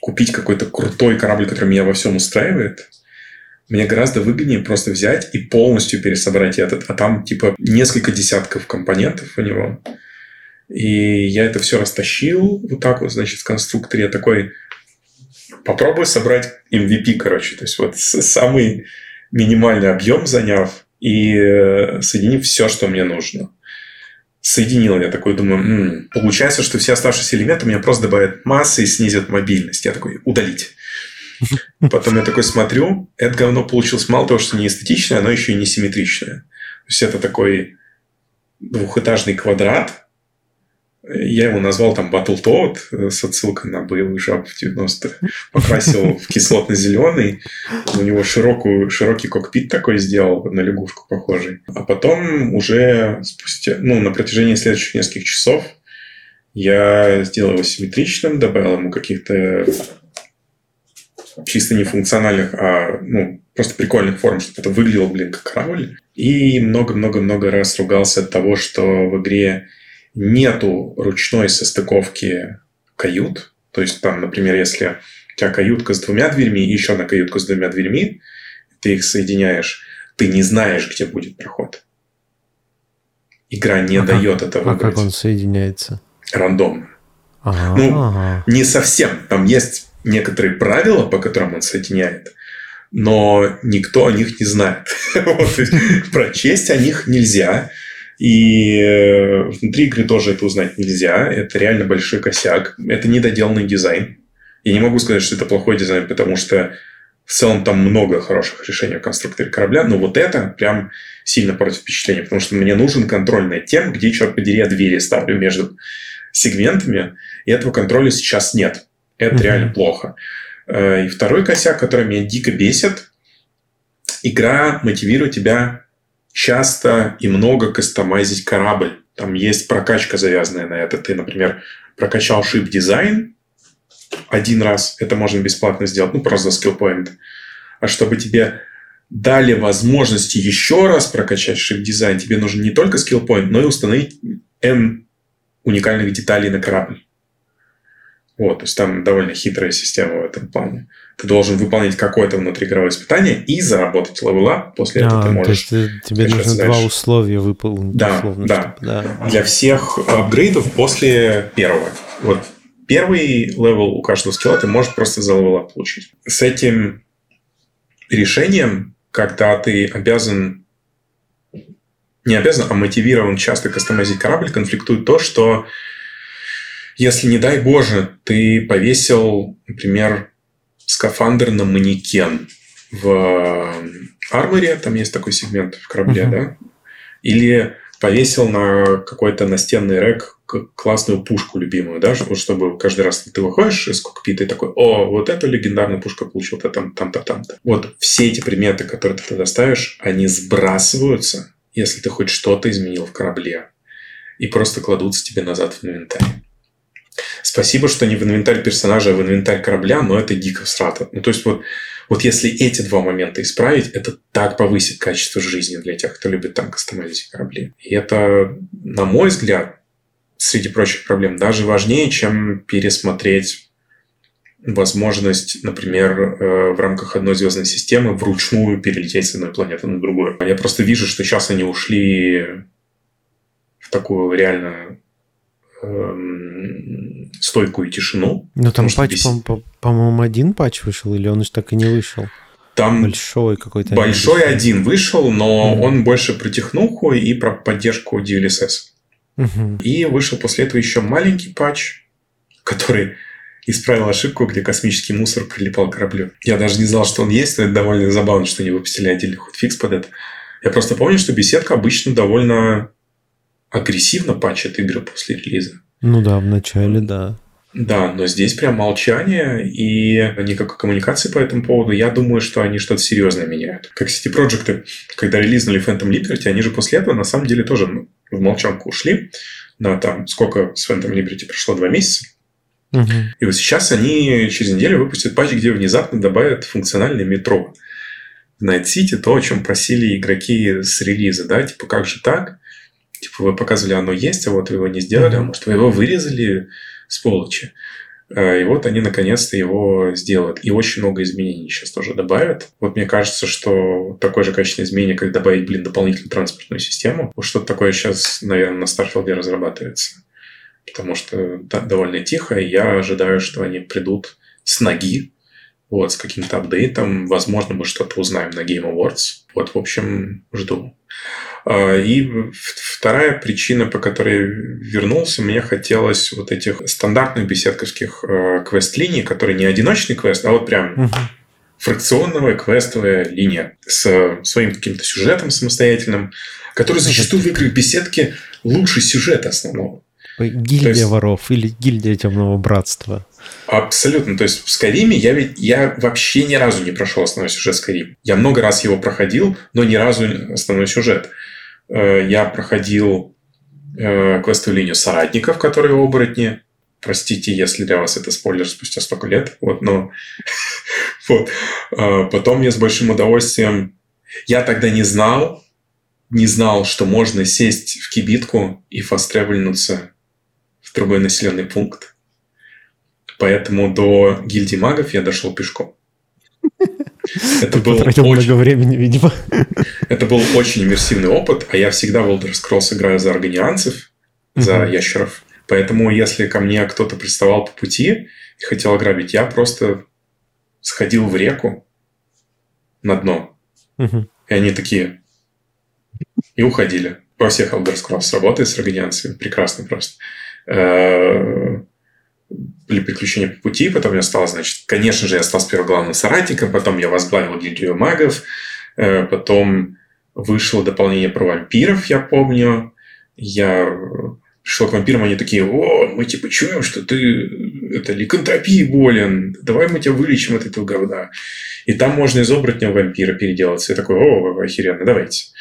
купить какой-то крутой корабль, который меня во всем устраивает, мне гораздо выгоднее просто взять и полностью пересобрать этот. А там типа несколько десятков компонентов у него. И я это все растащил вот так вот, значит, в конструкторе. Я такой, попробую собрать MVP, короче. То есть вот самый минимальный объем заняв и э, соединив все, что мне нужно. Соединил я такой, думаю, м-м, получается, что все оставшиеся элементы меня просто добавят массы и снизят мобильность. Я такой, удалить. Потом я такой смотрю, это говно получилось мало того, что не эстетичное, оно еще и не симметричное. То есть это такой двухэтажный квадрат, я его назвал там Battletoad э, с отсылкой на боевых жаб в 90-х. Покрасил в кислотно-зеленый. У него широкую, широкий кокпит такой сделал, на лягушку похожий. А потом уже спустя, ну, на протяжении следующих нескольких часов я сделал его симметричным, добавил ему каких-то чисто не функциональных, а ну, просто прикольных форм, чтобы это выглядело, блин, как корабль. И много-много-много раз ругался от того, что в игре нету ручной состыковки кают. То есть там, например, если у тебя каютка с двумя дверьми и еще одна каютка с двумя дверьми, ты их соединяешь, ты не знаешь, где будет проход. Игра не а дает как, это выбрать. А как он соединяется? Рандомно. Ага, ну, ага. не совсем. Там есть некоторые правила, по которым он соединяет, но никто о них не знает. Прочесть о них нельзя. И э, внутри игры тоже это узнать нельзя. Это реально большой косяк. Это недоделанный дизайн. Я не могу сказать, что это плохой дизайн, потому что в целом там много хороших решений в конструкторе корабля, но вот это прям сильно портит впечатление, потому что мне нужен контроль над тем, где, черт подери, я двери ставлю между сегментами, и этого контроля сейчас нет. Это mm-hmm. реально плохо. Э, и второй косяк, который меня дико бесит, игра мотивирует тебя часто и много кастомайзить корабль. Там есть прокачка, завязанная на это. Ты, например, прокачал ship design один раз, это можно бесплатно сделать, ну, просто за skill point. А чтобы тебе дали возможности еще раз прокачать ship design, тебе нужен не только skill point, но и установить N уникальных деталей на корабль. Вот, то есть там довольно хитрая система в этом плане. Ты должен выполнить какое-то внутриигровое испытание и заработать левела. После а, этого ты можешь... То есть тебе нужно дальше. два условия выполнить. Да, условно, да. Чтобы, да. Для всех апгрейдов после первого. Вот первый level у каждого скилла ты можешь просто за левела получить. С этим решением, когда ты обязан не обязан, а мотивирован часто кастомизить корабль, конфликтует то, что если, не дай боже, ты повесил, например, скафандр на манекен в арморе, там есть такой сегмент в корабле, uh-huh. да? Или повесил на какой-то настенный рек классную пушку любимую, да, чтобы каждый раз ты выходишь из кокпита и такой, о, вот эту легендарную пушку получил-то там, там-то, там-то. Вот все эти предметы, которые ты туда ставишь, они сбрасываются, если ты хоть что-то изменил в корабле, и просто кладутся тебе назад в инвентарь. Спасибо, что не в инвентарь персонажа, а в инвентарь корабля, но это дико всрато. Ну, то есть вот, вот если эти два момента исправить, это так повысит качество жизни для тех, кто любит там кастомизить корабли. И это, на мой взгляд, среди прочих проблем, даже важнее, чем пересмотреть возможность, например, э, в рамках одной звездной системы вручную перелететь с одной планеты на другую. Я просто вижу, что сейчас они ушли в такую реально эм, стойкую тишину. Ну, там патч, бес... по- по-моему, один патч вышел, или он же так и не вышел? Там большой какой-то. Большой один вышел, но mm он больше про технуху и про поддержку DLSS. mm И вышел после этого еще маленький патч, который исправил ошибку, где космический мусор прилипал к кораблю. Я даже не знал, что он есть, но это довольно забавно, что они выпустили отдельный хотфикс под это. Я просто помню, что беседка обычно довольно агрессивно патчит игры после релиза. Ну да, в начале, да. Да, но здесь прям молчание и никакой коммуникации по этому поводу. Я думаю, что они что-то серьезное меняют. Как City Project, когда релизнули Phantom Liberty, они же после этого на самом деле тоже в молчанку ушли. На там сколько с Phantom Liberty прошло? Два месяца. Угу. И вот сейчас они через неделю выпустят патч, где внезапно добавят функциональное метро. В Night City то, о чем просили игроки с релиза, да, типа как же так? Типа, вы показывали, оно есть, а вот вы его не сделали, а может, вы его вырезали с полочи. Э, и вот они наконец-то его сделают. И очень много изменений сейчас тоже добавят. Вот мне кажется, что такое же качественное изменение, как добавить, блин, дополнительную транспортную систему. Вот что-то такое сейчас, наверное, на Starfield разрабатывается. Потому что да, довольно тихо, и я ожидаю, что они придут с ноги, вот, с каким-то апдейтом. Возможно, мы что-то узнаем на Game Awards. Вот, в общем, жду. А, и вторая причина, по которой вернулся, мне хотелось вот этих стандартных беседковских э, квест-линий, которые не одиночный квест, а вот прям uh-huh. фракционная квестовая линия с своим каким-то сюжетом самостоятельным, который зачастую в играх беседки лучше сюжета основного. Гильдия есть, воров или гильдия темного братства. Абсолютно. То есть в Скариме я ведь я вообще ни разу не прошел основной сюжет Скарим. Я много раз его проходил, но ни разу основной сюжет. Э, я проходил э, квестовую линию соратников, которые оборотни. Простите, если для вас это спойлер спустя столько лет. Вот, но вот. Э, потом я с большим удовольствием... Я тогда не знал, не знал, что можно сесть в кибитку и фастревельнуться в другой населенный пункт. Поэтому до гильдии магов я дошел пешком. Это был очень... много времени, видимо. Это был очень иммерсивный опыт, а я всегда в Elder Scrolls играю за органианцев, за ящеров. Поэтому, если ко мне кто-то приставал по пути и хотел ограбить, я просто сходил в реку на дно. И они такие... И уходили. Во всех Elder Scrolls работает с органианцами. Прекрасно просто. Были приключения по пути, потом я стал, значит, конечно же, я стал сперва главным соратником, потом я возглавил гильдию магов, э, потом вышло дополнение про вампиров, я помню, я пришел к вампирам, они такие, о, мы типа чуем, что ты это ликантропии болен, давай мы тебя вылечим от этого говна. И там можно из оборотня вампира переделаться. Я такой, о, охеренно, давайте.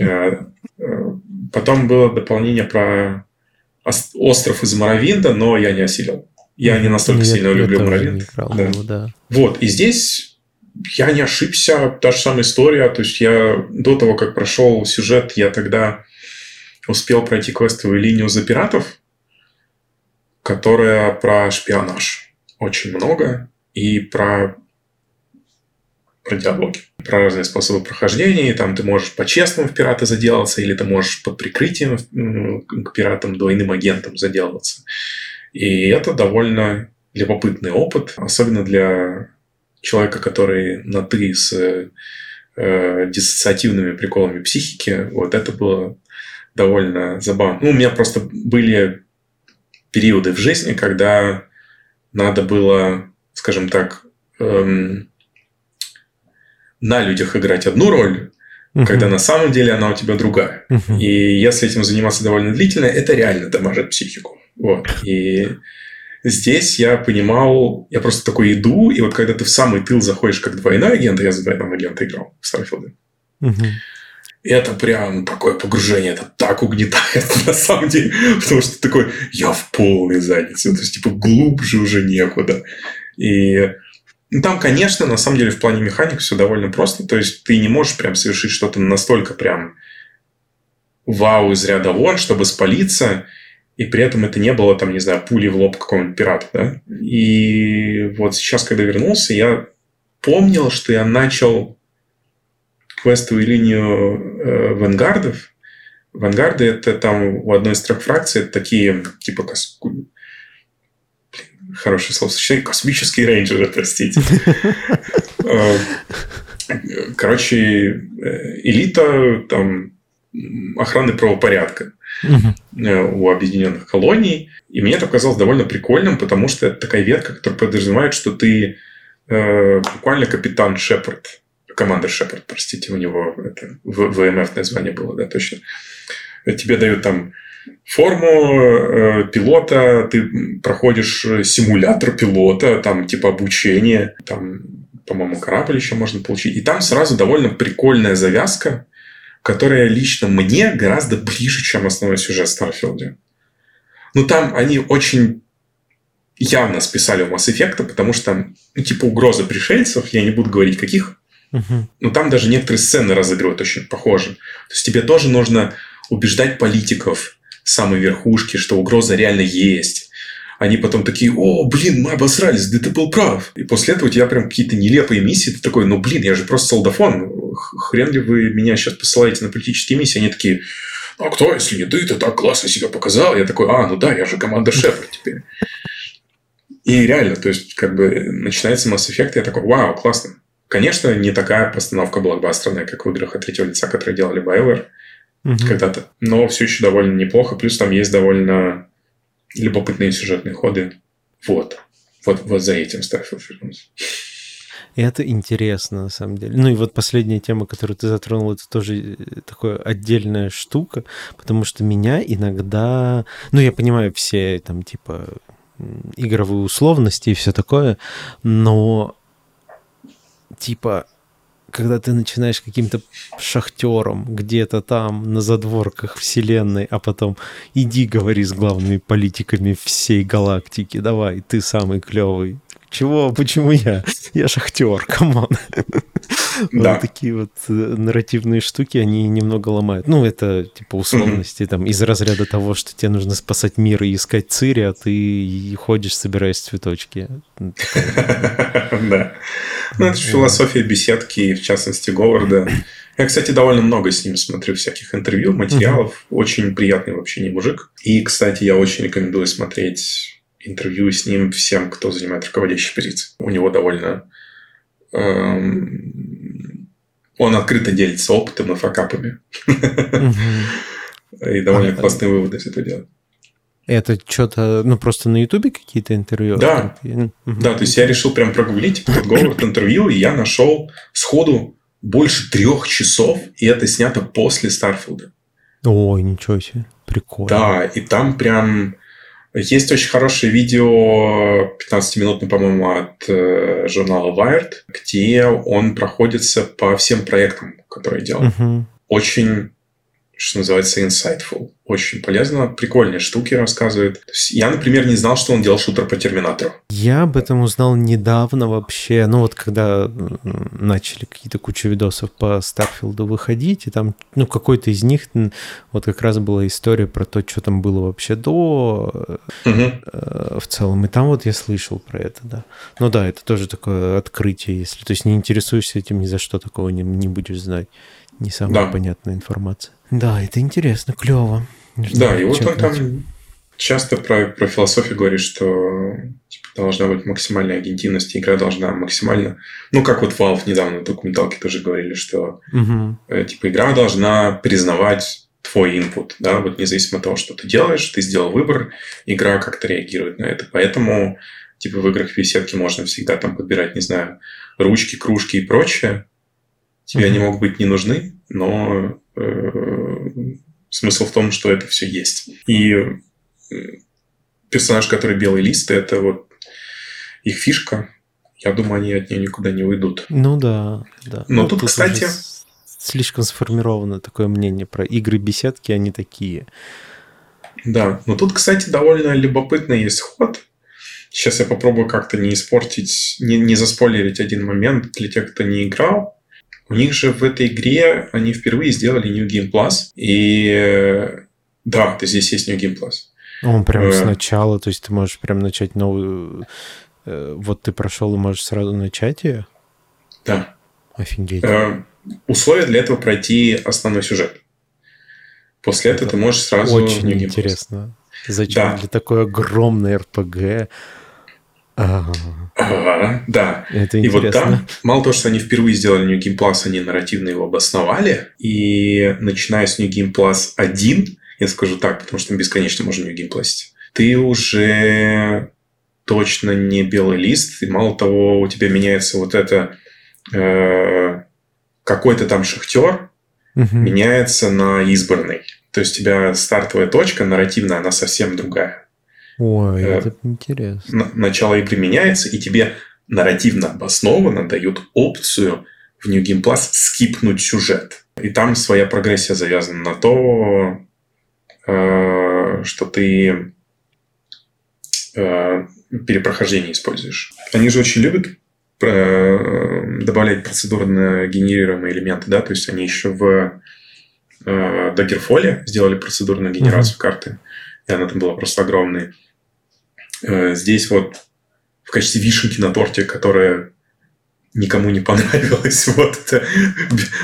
Э, э, потом было дополнение про остров из Моровинда, но я не осилил. Я не настолько я, сильно я люблю Моровинд. Да. Его, да. Вот, и здесь я не ошибся, та же самая история. То есть я до того, как прошел сюжет, я тогда успел пройти квестовую линию за пиратов, которая про шпионаж. Очень много. И про про диалоги, про разные способы прохождения. И там ты можешь по-честному в пираты заделаться, или ты можешь под прикрытием к пиратам, двойным агентам заделываться. И это довольно любопытный опыт, особенно для человека, который на «ты» с э, диссоциативными приколами психики. Вот это было довольно забавно. Ну, у меня просто были периоды в жизни, когда надо было, скажем так, эм, на людях играть одну роль, uh-huh. когда на самом деле она у тебя другая. Uh-huh. И если этим заниматься довольно длительно, это реально дамажит психику. Вот. И здесь я понимал, я просто такой иду, и вот когда ты в самый тыл заходишь как двойной агент, я за двойного агента играл в Старфилде, это прям такое погружение, это так угнетает на самом деле, потому что такой, я в полной заднице, то есть, типа, глубже уже некуда. И ну, там, конечно, на самом деле в плане механик все довольно просто. То есть ты не можешь прям совершить что-то настолько прям вау из ряда вон, чтобы спалиться, и при этом это не было, там, не знаю, пули в лоб какого-нибудь пирата, да? И вот сейчас, когда вернулся, я помнил, что я начал квестовую линию э, вангардов. Вангарды — это там у одной из трех фракций это такие, типа, хорошее словосочетание, космические рейнджеры, простите. Э, короче, э, элита там охраны правопорядка э, у объединенных колоний. И мне это показалось довольно прикольным, потому что это такая ветка, которая подразумевает, что ты буквально капитан Шепард, командир Шепард, простите, у него это ВМФ название было, да, точно. Тебе дают там форму э, пилота, ты проходишь симулятор пилота, там типа обучение, там, по-моему, корабль еще можно получить. И там сразу довольно прикольная завязка, которая лично мне гораздо ближе, чем основной сюжет Старфилда. Ну, там они очень явно списали в Mass Effect, потому что, ну, типа, угроза пришельцев, я не буду говорить каких, но там даже некоторые сцены разыгрывают очень похожи. То есть тебе тоже нужно убеждать политиков самой верхушки, что угроза реально есть. Они потом такие, о, блин, мы обосрались, да ты был прав. И после этого у тебя прям какие-то нелепые миссии. Ты такой, ну, блин, я же просто солдафон. Хрен ли вы меня сейчас посылаете на политические миссии? Они такие, а кто, если не ты, ты так классно себя показал. Я такой, а, ну да, я же команда шефа теперь. И реально, то есть, как бы, начинается Mass Effect, и я такой, вау, классно. Конечно, не такая постановка блокбастерная, как в играх от третьего лица, которые делали BioWare угу. когда-то. Но все еще довольно неплохо. Плюс там есть довольно любопытные сюжетные ходы. Вот. Вот, вот за этим Starfield вернулся. Это интересно, на самом деле. Ну и вот последняя тема, которую ты затронул, это тоже э, такая отдельная штука, потому что меня иногда... Ну, я понимаю все там, типа, игровые условности и все такое, но типа, когда ты начинаешь каким-то шахтером где-то там на задворках вселенной, а потом иди говори с главными политиками всей галактики, давай, ты самый клевый, чего? Почему я? Я шахтер, come on. Да. Вот такие вот э, нарративные штуки, они немного ломают. Ну, это типа условности там из разряда того, что тебе нужно спасать мир и искать Цири, а ты ходишь, собираешь цветочки. Да. Ну, это философия беседки, в частности, Говарда. Я, кстати, довольно много с ним смотрю всяких интервью, материалов. Очень приятный вообще не мужик. И, кстати, я очень рекомендую смотреть интервью с ним всем, кто занимает руководящие позиции. У него довольно... Эм, он открыто делится опытом и факапами. И довольно классные выводы из этого делает. Это что-то, ну, просто на Ютубе какие-то интервью? Да, да, то есть я решил прям прогуглить Говард интервью, и я нашел сходу больше трех часов, и это снято после Старфилда. Ой, ничего себе, прикольно. Да, и там прям есть очень хорошее видео, 15-минутное, по-моему, от э, журнала Wired, где он проходится по всем проектам, которые делал. Угу. Очень что называется, insightful. Очень полезно, прикольные штуки рассказывает. я, например, не знал, что он делал шутер по Терминатору. Я об этом узнал недавно вообще. Ну вот когда начали какие-то куча видосов по Старфилду выходить, и там, ну, какой-то из них, вот как раз была история про то, что там было вообще до угу. в целом. И там вот я слышал про это, да. Ну да, это тоже такое открытие, если... То есть не интересуешься этим, ни за что такого не, не будешь знать. Не самая да. понятная информация. Да, это интересно, клево. Да, и вот он там часто про, про философию говорит, что типа, должна быть максимальная агентивность, игра должна максимально... Ну, как вот Valve недавно в документалке тоже говорили, что угу. э, типа игра должна признавать твой input, да, вот независимо от того, что ты делаешь, ты сделал выбор, игра как-то реагирует на это. Поэтому, типа, в играх в беседке можно всегда там подбирать, не знаю, ручки, кружки и прочее. Тебе они могут быть не нужны, но Э, смысл в том, что это все есть. И э, персонаж, который белый лист, это вот их фишка. Я думаю, они от нее никуда не уйдут. Ну да, да. Но ну, тут, тут, кстати... Слишком сформировано такое мнение про игры беседки, они такие. Да, но тут, кстати, довольно любопытный есть ход. Сейчас я попробую как-то не испортить, не, не заспойлерить один момент для тех, кто не играл. У них же в этой игре они впервые сделали New Game Plus. И да, то здесь есть New Game Plus. Он прям э... сначала, то есть ты можешь прям начать новую... Э, вот ты прошел и можешь сразу начать ее? Да. Офигеть. Э, условия для этого пройти основной сюжет. После Это этого ты можешь сразу... Очень интересно. Зачем да. для такой огромной РПГ Ага. да. Это и вот там, мало того, что они впервые сделали New Game Plus, они нарративно его обосновали. И начиная с New Game Plus 1, я скажу так, потому что бесконечно можно New Game Plus, ты уже точно не белый лист. И мало того, у тебя меняется вот это э, какой-то там шахтер, угу. меняется на избранный. То есть у тебя стартовая точка нарративная, она совсем другая. Ой, э, это интересно. Начало игры меняется, и тебе нарративно обоснованно дают опцию в New Game Plus скипнуть сюжет. И там своя прогрессия завязана на то, э, что ты э, перепрохождение используешь. Они же очень любят добавлять процедурно генерируемые элементы, да, то есть они еще в э, Daggerfall, сделали процедурную генерацию mm-hmm. карты, и она там была просто огромной. Э, здесь вот в качестве вишенки на торте, которая никому не понравилась, вот это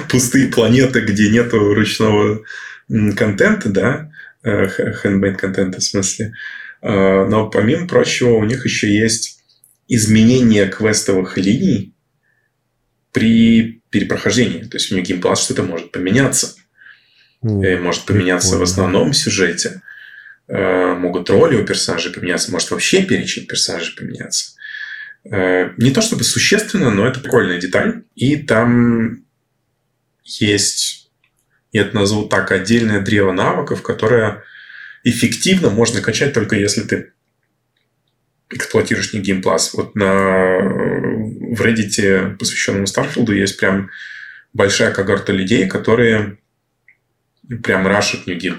пустые планеты, где нету ручного контента, да, handmade контента в смысле. Э, но помимо прочего, у них еще есть изменение квестовых линий при перепрохождении. То есть у них геймплан что-то может поменяться. Mm, может поменяться прикольно. в основном сюжете. Э, могут роли у персонажей поменяться. Может вообще перечень персонажей поменяться. Э, не то чтобы существенно, но это прикольная деталь. И там есть, я это назову так, отдельное древо навыков, которое эффективно можно качать только если ты эксплуатируешь не Plus. Вот на, в Reddit, посвященном Starfield, есть прям большая когорта людей, которые прям рашат New Game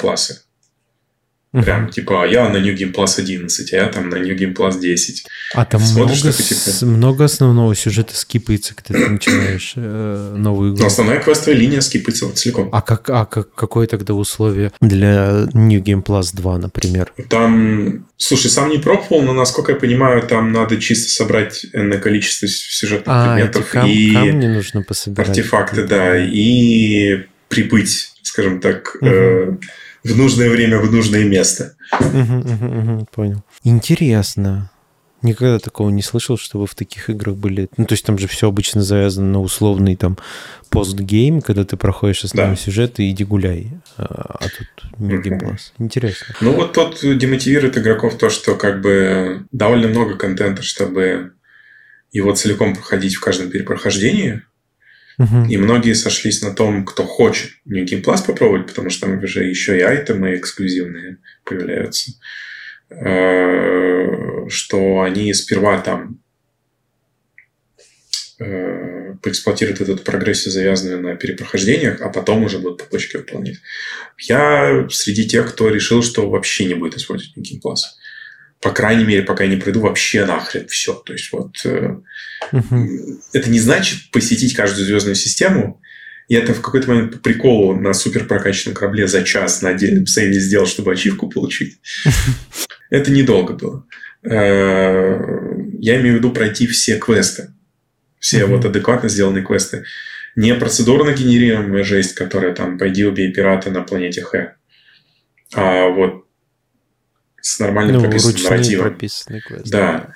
Прям uh-huh. типа, я на New Game Plus 11, а я там на New Game Plus 10. А там Смотришь, много, типа... много основного сюжета скипается, когда ты начинаешь э, новую игру. Но основная квестовая линия скипается целиком. А, как, а как, какое тогда условие для New Game Plus 2, например? Там, слушай, сам не пробовал, но, насколько я понимаю, там надо чисто собрать энное количество сюжетных а, предметов. Кам- и камни нужно пособирать. Артефакты, да, и прибыть, скажем так, угу. э, в нужное время, в нужное место. понял. Интересно. Никогда такого не слышал, чтобы в таких играх были... Ну, то есть там же все обычно завязано на условный там постгейм, когда ты проходишь основной да. сюжет и иди гуляй. А, а тут геймплас. Интересно. Ну, вот тот демотивирует игроков то, что как бы довольно много контента, чтобы его целиком проходить в каждом перепрохождении. И многие сошлись на том, кто хочет New Game Plus попробовать, потому что там уже еще и айтемы эксклюзивные появляются. Э, что они сперва там э, поэксплуатируют эту прогрессию, завязанную на перепрохождениях, а потом уже будут по почке выполнять. Я среди тех, кто решил, что вообще не будет использовать New Game Plus по крайней мере, пока я не пройду вообще нахрен все. То есть вот uh-huh. это не значит посетить каждую звездную систему. Я это в какой-то момент по приколу на супер прокачанном корабле за час на отдельном сейве сделал, чтобы ачивку получить. Это недолго было. Э, я имею в виду пройти все квесты. Все вот адекватно сделанные квесты. Не процедурно генерируемая жесть, которая там «пойди убей пирата на планете Х». А вот с нормально ну, прописанным нарративом. Квест, да.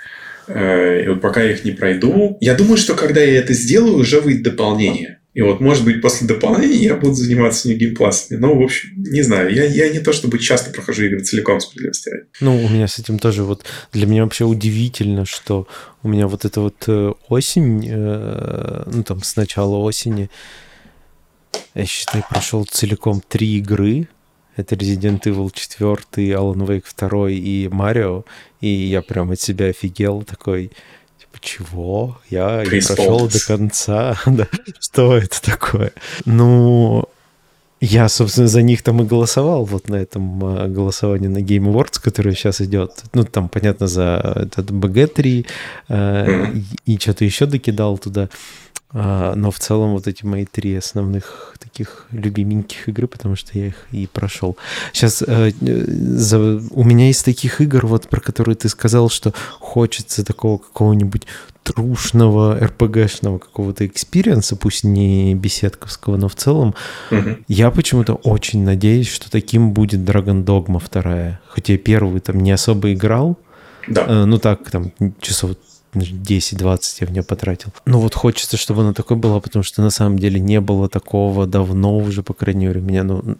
Э, и вот пока я их не пройду, я думаю, что когда я это сделаю, уже выйдет дополнение. И вот, может быть, после дополнения я буду заниматься не геймпластами. Но, в общем, не знаю. Я, я не то, чтобы часто прохожу игры целиком, справедливости Ну, у меня с этим тоже вот... Для меня вообще удивительно, что у меня вот эта вот э, осень, э, ну, там, с начала осени, я считаю, прошел целиком три игры, это Resident Evil 4, Alan Wake 2 и Марио. И я прям от себя офигел такой, типа, чего? Я не прошел до конца. Что это такое? Ну, я, собственно, за них там и голосовал, вот на этом а, голосовании на Game Awards, которое сейчас идет. Ну, там, понятно, за этот BG3 э, и, и что-то еще докидал туда. А, но в целом вот эти мои три основных таких любименьких игры, потому что я их и прошел. Сейчас э, за, у меня есть таких игр, вот про которые ты сказал, что хочется такого какого-нибудь трушного РПГшного какого-то экспириенса, пусть не беседковского, но в целом mm-hmm. я почему-то очень надеюсь, что таким будет Dragon Dogma вторая. Хотя я первый там не особо играл, да. Э, ну так, там, часов 10-20 я в нее потратил. Ну вот хочется, чтобы она такой была, потому что на самом деле не было такого давно уже, по крайней мере, меня, ну,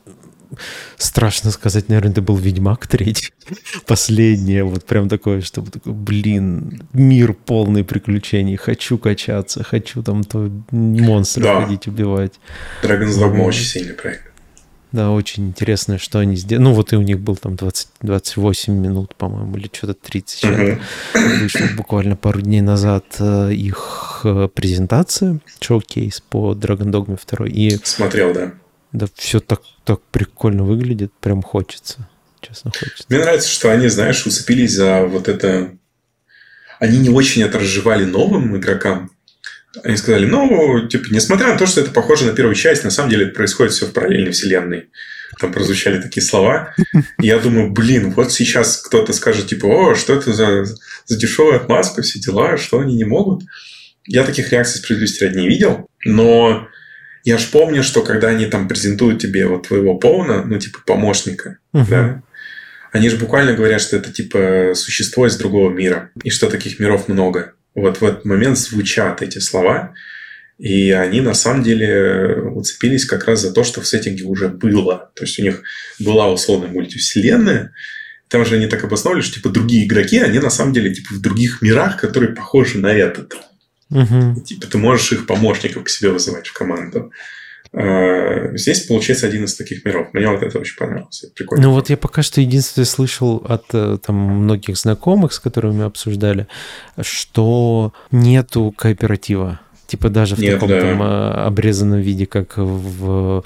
страшно сказать, наверное, это был Ведьмак третий. Последнее, вот прям такое, чтобы такой, блин, мир полный приключений, хочу качаться, хочу там то монстров да. ходить убивать. Dragon's Dogma очень сильный проект. Да, очень интересно, что они сделали. Ну, вот и у них был там 20, 28 минут, по-моему, или что-то 30. Mm-hmm. Вышел буквально пару дней назад э, их э, презентация, шоу-кейс по Dragon Dogma 2. И, Смотрел, да. Да, все так, так прикольно выглядит, прям хочется. Честно, хочется. Мне нравится, что они, знаешь, уцепились за вот это... Они не очень это разжевали новым игрокам, Они сказали, ну, типа, несмотря на то, что это похоже на первую часть, на самом деле это происходит все в параллельной вселенной. Там прозвучали такие слова. И я думаю, блин, вот сейчас кто-то скажет, типа, о, что это за, за дешевая отмазка, все дела, что они не могут. Я таких реакций справедливости ради не видел, но я ж помню, что когда они там презентуют тебе вот твоего полна, ну, типа, помощника, uh-huh. да, они же буквально говорят, что это, типа, существо из другого мира, и что таких миров много вот в этот момент звучат эти слова, и они на самом деле уцепились как раз за то, что в сеттинге уже было. То есть у них была условная мультивселенная, там же они так обосновали, что типа другие игроки, они на самом деле типа в других мирах, которые похожи на этот. Угу. И, типа ты можешь их помощников к себе вызывать в команду. А, здесь получается один из таких миров. Мне вот это очень понравилось. Это прикольно. Ну вот я пока что единственное слышал от э, там, многих знакомых, с которыми мы обсуждали, что нету кооператива. Типа даже в Нет, таком да. там а, обрезанном виде, как в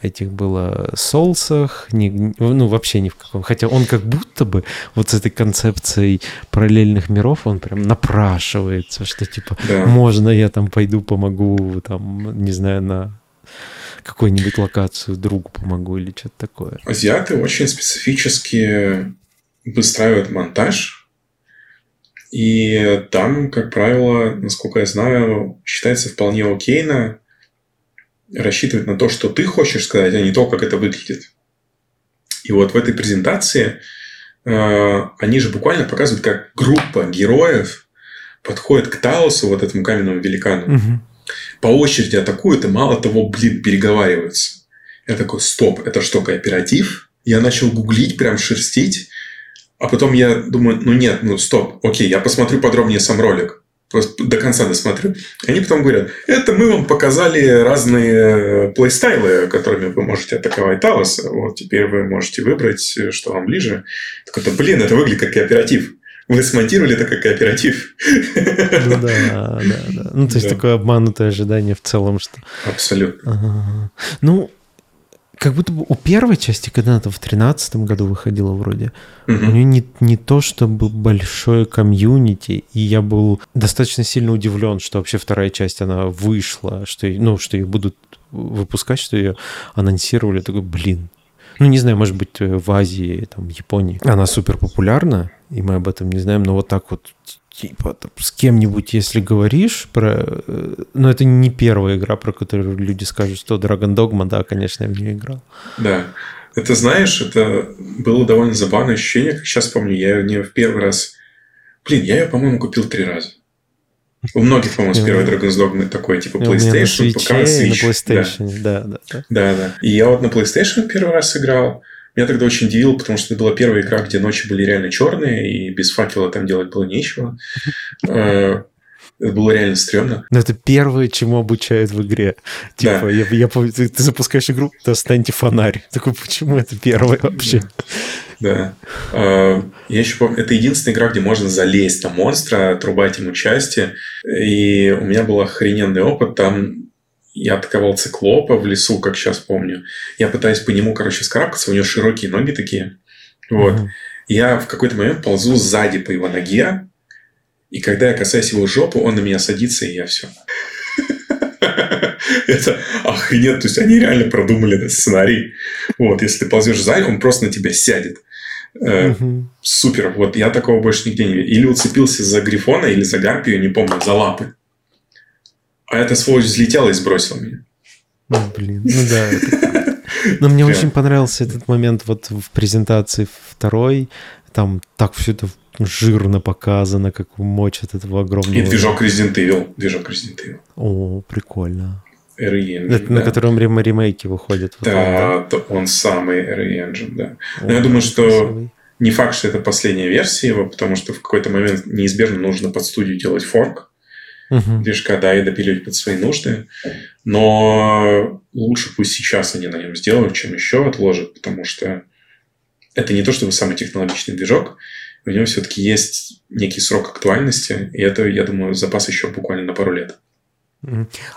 этих было соусах, не, ну вообще ни в каком. Хотя он как будто бы вот с этой концепцией параллельных миров, он прям напрашивается, что типа да. можно я там пойду помогу, там, не знаю, на какую-нибудь локацию другу помогу или что-то такое. Азиаты очень специфически выстраивают монтаж. И там, как правило, насколько я знаю, считается вполне окейно рассчитывать на то, что ты хочешь сказать, а не то, как это выглядит. И вот в этой презентации э, они же буквально показывают, как группа героев подходит к Таусу, вот этому каменному великану, угу по очереди атакуют и мало того, блин, переговариваются. Я такой, стоп, это что, кооператив? Я начал гуглить, прям шерстить. А потом я думаю, ну нет, ну стоп, окей, я посмотрю подробнее сам ролик. До конца досмотрю. Они потом говорят, это мы вам показали разные плейстайлы, которыми вы можете атаковать Талос. Вот теперь вы можете выбрать, что вам ближе. Так это, блин, это выглядит как кооператив. Вы смонтировали это как кооператив. Ну да, да, да. Ну, то есть да. такое обманутое ожидание в целом, что... Абсолютно. Ага. Ну, как будто бы у первой части, когда она в тринадцатом году выходила вроде, угу. у нее не, не то чтобы большое комьюнити, и я был достаточно сильно удивлен, что вообще вторая часть, она вышла, что, ну, что ее будут выпускать, что ее анонсировали. Такой, блин, ну, не знаю, может быть, в Азии, там, Японии. Она супер популярна, и мы об этом не знаем, но вот так вот типа там, с кем-нибудь, если говоришь про... Э, ну, это не первая игра, про которую люди скажут, что Dragon Dogma, да, конечно, я в нее играл. Да. Это, знаешь, это было довольно забавное ощущение, как сейчас помню, я не в первый раз... Блин, я ее, по-моему, купил три раза. У многих, по-моему, с первой Dragon's Dogma такой, типа PlayStation, ПК, Switch. На PlayStation, да. да, да. Да, да. И я вот на PlayStation первый раз играл. Меня тогда очень удивило, потому что это была первая игра, где ночи были реально черные, и без факела там делать было нечего. Э, это было реально стрёмно. Но это первое, чему обучают в игре. Типа, да. я, я ты, ты запускаешь игру, достаньте фонарь. Такой, почему это первое вообще? Да. А, я еще помню, это единственная игра, где можно залезть на монстра, отрубать ему части. И у меня был охрененный опыт. Там я атаковал циклопа в лесу, как сейчас помню. Я пытаюсь по нему, короче, скарабкаться, у него широкие ноги такие. Вот. Mm-hmm. Я в какой-то момент ползу сзади по его ноге, и когда я касаюсь его жопы, он на меня садится, и я все. Это охренеть. То есть, они реально продумали этот сценарий. Вот, если ты ползешь сзади, он просто на тебя сядет. Э, супер. Вот я такого больше нигде не видел. Или уцепился за Грифона, или за Гарпию, не помню, за лапы. А эта сволочь взлетела и сбросила меня. Ну, блин, ну да. Но мне очень понравился этот момент вот в презентации второй. Там так все это жирно показано, как мочат этого огромного... И движок Resident Evil. Движок Resident Evil. О, прикольно. RE Engine, На да. котором ремейки выходят. Да, да, он самый RE Engine, да. О, Но я думаю, что красивый. не факт, что это последняя версия его, потому что в какой-то момент неизбежно нужно под студию делать форк uh-huh. движка, да, и допиливать под свои нужды. Но лучше пусть сейчас они на нем сделают, чем еще отложат, потому что это не то чтобы самый технологичный движок, у него все-таки есть некий срок актуальности, и это, я думаю, запас еще буквально на пару лет.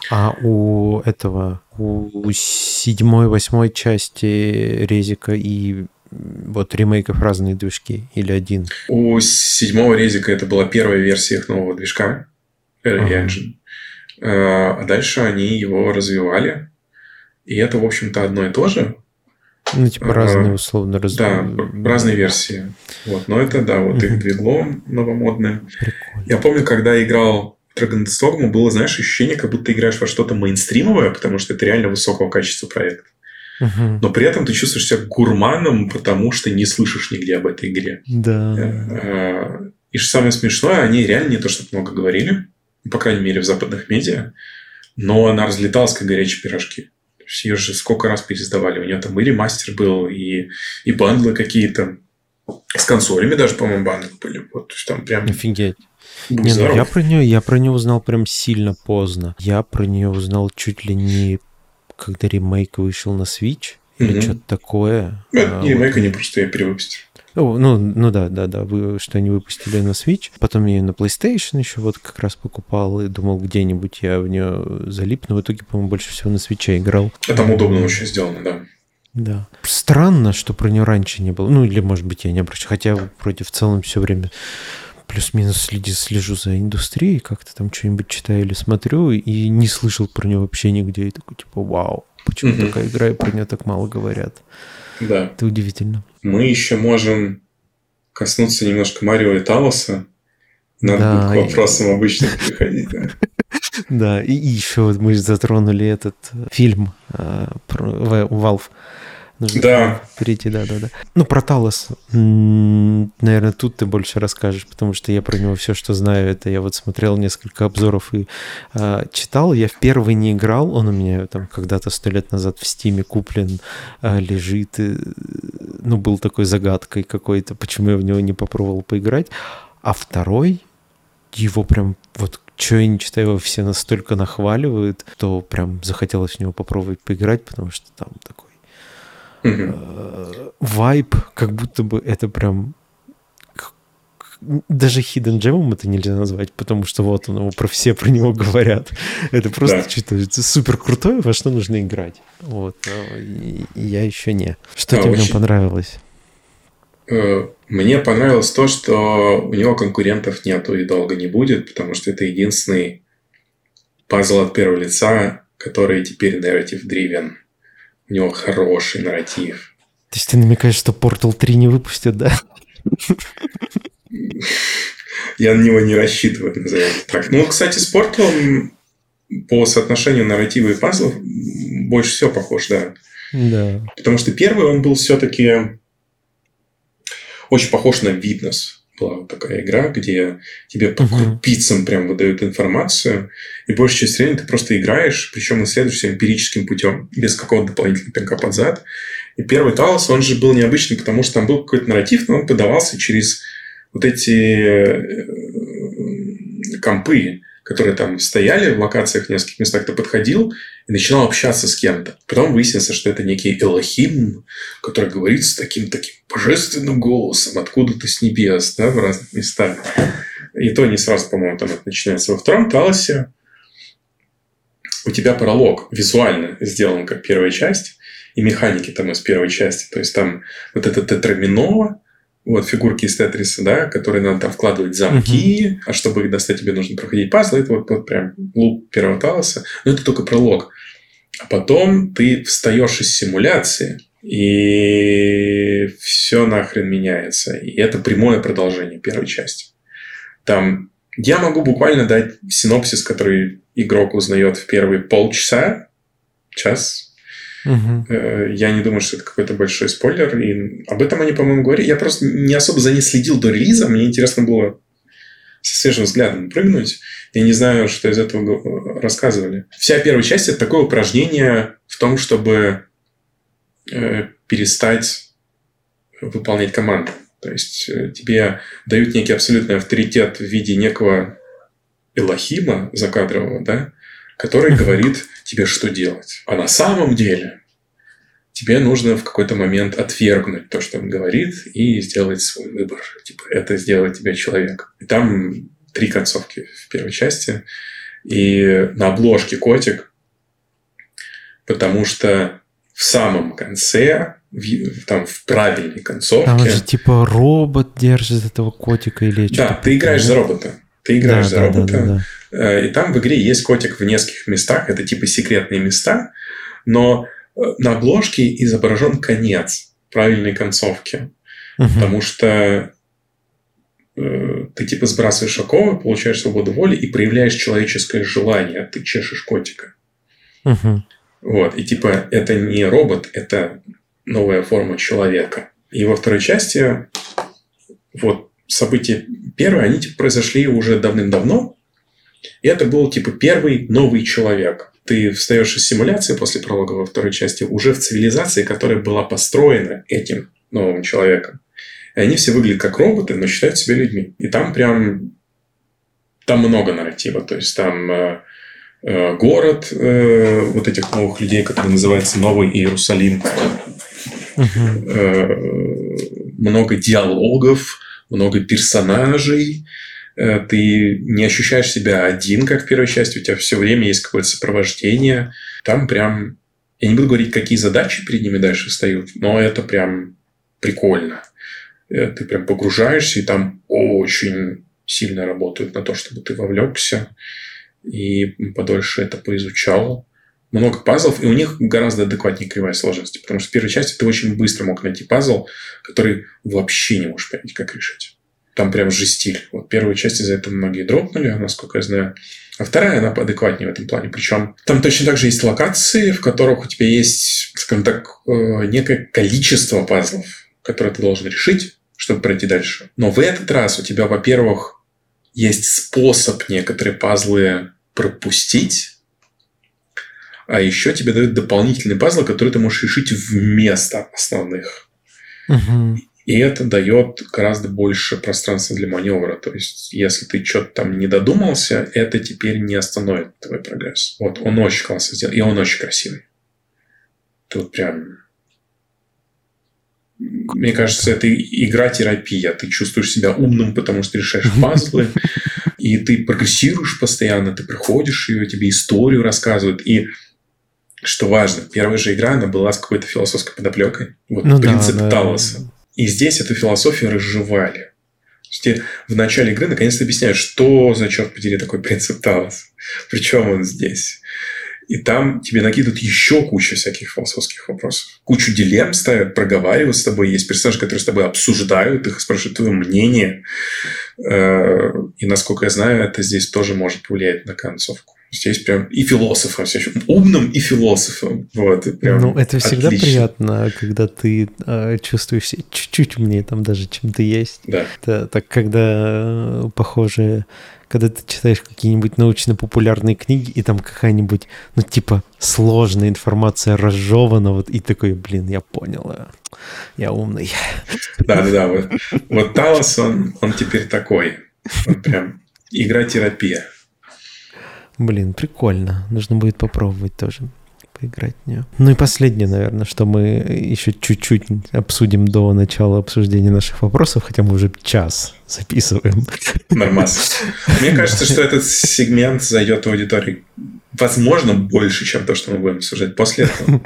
А у этого, у седьмой, восьмой части Резика и вот ремейков разные движки или один? У седьмого Резика это была первая версия их нового движка. Engine. а дальше они его развивали. И это, в общем-то, одно и то же. Ну, типа разные, условно, раз... Да, разные версии. Вот. Но это, да, вот их двигло новомодное. Прикольно. Я помню, когда играл Dragon's Dogma, было, знаешь, ощущение, как будто играешь во что-то мейнстримовое, потому что это реально высокого качества проект. Угу. Но при этом ты чувствуешь себя гурманом, потому что не слышишь нигде об этой игре. Да. Э, и что самое смешное, они реально не то, что много говорили, по крайней мере, в западных медиа, но она разлеталась, как горячие пирожки. Ее же сколько раз пересдавали. У нее там и ремастер был, и, и бандлы какие-то. С консолями даже, по-моему, бандлы были. Вот, то есть там прям... Офигеть. Не, ну я про нее, я про нее узнал прям сильно поздно. Я про нее узнал чуть ли не когда ремейк вышел на Switch или mm-hmm. что-то такое. Ну, а, не ремейк, вот. они просто ее перевыпустили. Ну, ну, ну да, да, да, вы, что они выпустили на Switch. Потом я ее на PlayStation еще вот как раз покупал и думал, где-нибудь я в нее залипну. В итоге, по-моему, больше всего на Switch играл. А там удобно очень сделано, да. Да. Странно, что про нее раньше не было. Ну, или, может быть, я не обращаю. Хотя вроде в целом все время плюс-минус следи, слежу за индустрией, как-то там что-нибудь читаю или смотрю, и не слышал про нее вообще нигде. И такой, типа, вау, почему угу. такая игра, и про нее так мало говорят. Да. Это удивительно. Мы еще можем коснуться немножко Марио и Талоса. Надо да, будет к вопросам и... обычно переходить, да. Да, и еще вот мы затронули этот фильм э, про Valve Нужно да. перейти, да, да, да. Ну, про Талос, наверное, тут ты больше расскажешь, потому что я про него все, что знаю, это я вот смотрел несколько обзоров и э, читал. Я в первый не играл, он у меня там когда-то сто лет назад в Стиме куплен, э, лежит. И, ну, был такой загадкой какой-то, почему я в него не попробовал поиграть. А второй, его прям вот что я не читаю, его все настолько нахваливают, то прям захотелось в него попробовать поиграть, потому что там такой вайб, как будто бы это прям даже Hidden Gem это нельзя назвать, потому что вот он, его про все про него говорят. Это просто да. что-то супер крутое, во что нужно играть. Вот. И, и я еще не. Что да, тебе очень... понравилось? Э, мне понравилось то, что у него конкурентов нету и долго не будет, потому что это единственный пазл от первого лица, который теперь narrative driven. У него хороший нарратив. То есть ты намекаешь, что Portal 3 не выпустят, да? Я на него не рассчитываю, назовем так. Ну, кстати, с Portal по соотношению нарратива и пазлов больше всего похож, да. Да. Потому что первый он был все-таки очень похож на Witness была такая игра, где тебе по крупицам прям выдают информацию, и большую часть времени ты просто играешь, причем исследуешься эмпирическим путем, без какого-то дополнительного пинка под зад. И первый Талос, он же был необычный, потому что там был какой-то нарратив, но он подавался через вот эти э, компы, которые там стояли в локациях в нескольких местах, ты подходил и начинал общаться с кем-то. Потом выяснится, что это некий Элохим, который говорит с таким-таким божественным голосом откуда-то с небес, да, в разных местах. И то не сразу, по-моему, там это начинается. Во втором Талосе у тебя пролог визуально сделан как первая часть, и механики там из первой части. То есть там вот это тетрамино, вот фигурки из Тетриса, да, которые надо там вкладывать замки, uh-huh. а чтобы их достать, тебе нужно проходить пазлы. Это вот, вот прям луп первого талоса. Но это только пролог. А потом ты встаешь из симуляции, и все нахрен меняется. И это прямое продолжение первой части. Там я могу буквально дать синопсис, который игрок узнает в первые полчаса, час, Угу. Я не думаю, что это какой-то большой спойлер. И об этом они, по-моему, говорили. Я просто не особо за ней следил до релиза. Мне интересно было со свежим взглядом прыгнуть. Я не знаю, что из этого рассказывали. Вся первая часть – это такое упражнение в том, чтобы э, перестать выполнять команды. То есть э, тебе дают некий абсолютный авторитет в виде некого Элохима закадрового, да, который говорит тебе, что делать. А на самом деле тебе нужно в какой-то момент отвергнуть то, что он говорит, и сделать свой выбор. Типа, это сделает тебя человек. И там три концовки в первой части. И на обложке котик, потому что в самом конце, в, там в правильной концовке... Там же типа робот держит этого котика или что-то. Да, ты играешь за робота. Ты играешь да, за да, робота. Да, да, да и там в игре есть котик в нескольких местах. Это типа секретные места. Но э, на обложке изображен конец правильной концовки. Угу. Потому что э, ты типа сбрасываешь оковы, получаешь свободу воли и проявляешь человеческое желание. Ты чешешь котика. Угу. Вот. И типа это не робот, это новая форма человека. И во второй части вот события первые, они типа произошли уже давным-давно. И это был типа первый новый человек. Ты встаешь из симуляции после пролога во второй части уже в цивилизации, которая была построена этим новым человеком. И они все выглядят как роботы, но считают себя людьми. И там прям... Там много нарратива. То есть там э, э, город э, вот этих новых людей, который называется Новый Иерусалим. Угу. Э, много диалогов, много персонажей. Э, ты не ощущаешь себя один, как в первой части. У тебя все время есть какое-то сопровождение. Там прям... Я не буду говорить, какие задачи перед ними дальше встают, но это прям прикольно. Э, ты прям погружаешься, и там очень сильно работают на то, чтобы ты вовлекся и подольше это поизучал. Много пазлов, и у них гораздо адекватнее кривая сложности. Потому что в первой части ты очень быстро мог найти пазл, который вообще не можешь понять, как решить. Там прям жестиль. Вот первую часть из-за этого многие дропнули, насколько я знаю. А вторая, она поадекватнее в этом плане. Причем там точно так же есть локации, в которых у тебя есть, скажем так, э, некое количество пазлов, которые ты должен решить, чтобы пройти дальше. Но в этот раз у тебя, во-первых, есть способ некоторые пазлы пропустить, а еще тебе дают дополнительные пазлы, которые ты можешь решить вместо основных. Угу. И это дает гораздо больше пространства для маневра. То есть, если ты что-то там не додумался, это теперь не остановит твой прогресс. Вот он очень классно сделан, и он очень красивый. Тут прям... Мне кажется, это игра-терапия. Ты чувствуешь себя умным, потому что решаешь пазлы, и ты прогрессируешь постоянно, ты проходишь ее, тебе историю рассказывают. И что важно, первая же игра, она была с какой-то философской подоплекой. Вот ну, принцип да, Талоса. Да. И здесь эту философию разжевали. То есть в начале игры наконец-то объясняют, что за черт подери такой принцип Талоса. Причем он здесь. И там тебе накидывают еще кучу всяких философских вопросов. Кучу дилемм ставят, проговаривают с тобой. Есть персонажи, которые с тобой обсуждают их, спрашивают твое мнение. Э, и, насколько я знаю, это здесь тоже может повлиять на концовку. Здесь прям и философом, умным и философом. Вот, прям ну, это всегда отлично. приятно, когда ты э, чувствуешь себя чуть-чуть умнее там даже, чем ты есть. Да. Это, так, когда э, похожие когда ты читаешь какие-нибудь научно-популярные книги, и там какая-нибудь, ну, типа, сложная информация разжевана, вот, и такой, блин, я понял, э, я умный. Да-да-да, вот, вот Талос, он, он теперь такой. Он прям игра-терапия. Блин, прикольно. Нужно будет попробовать тоже поиграть в нее. Ну и последнее, наверное, что мы еще чуть-чуть обсудим до начала обсуждения наших вопросов, хотя мы уже час записываем. Нормас. Мне кажется, что этот сегмент зайдет в аудитории, возможно, больше, чем то, что мы будем обсуждать после этого.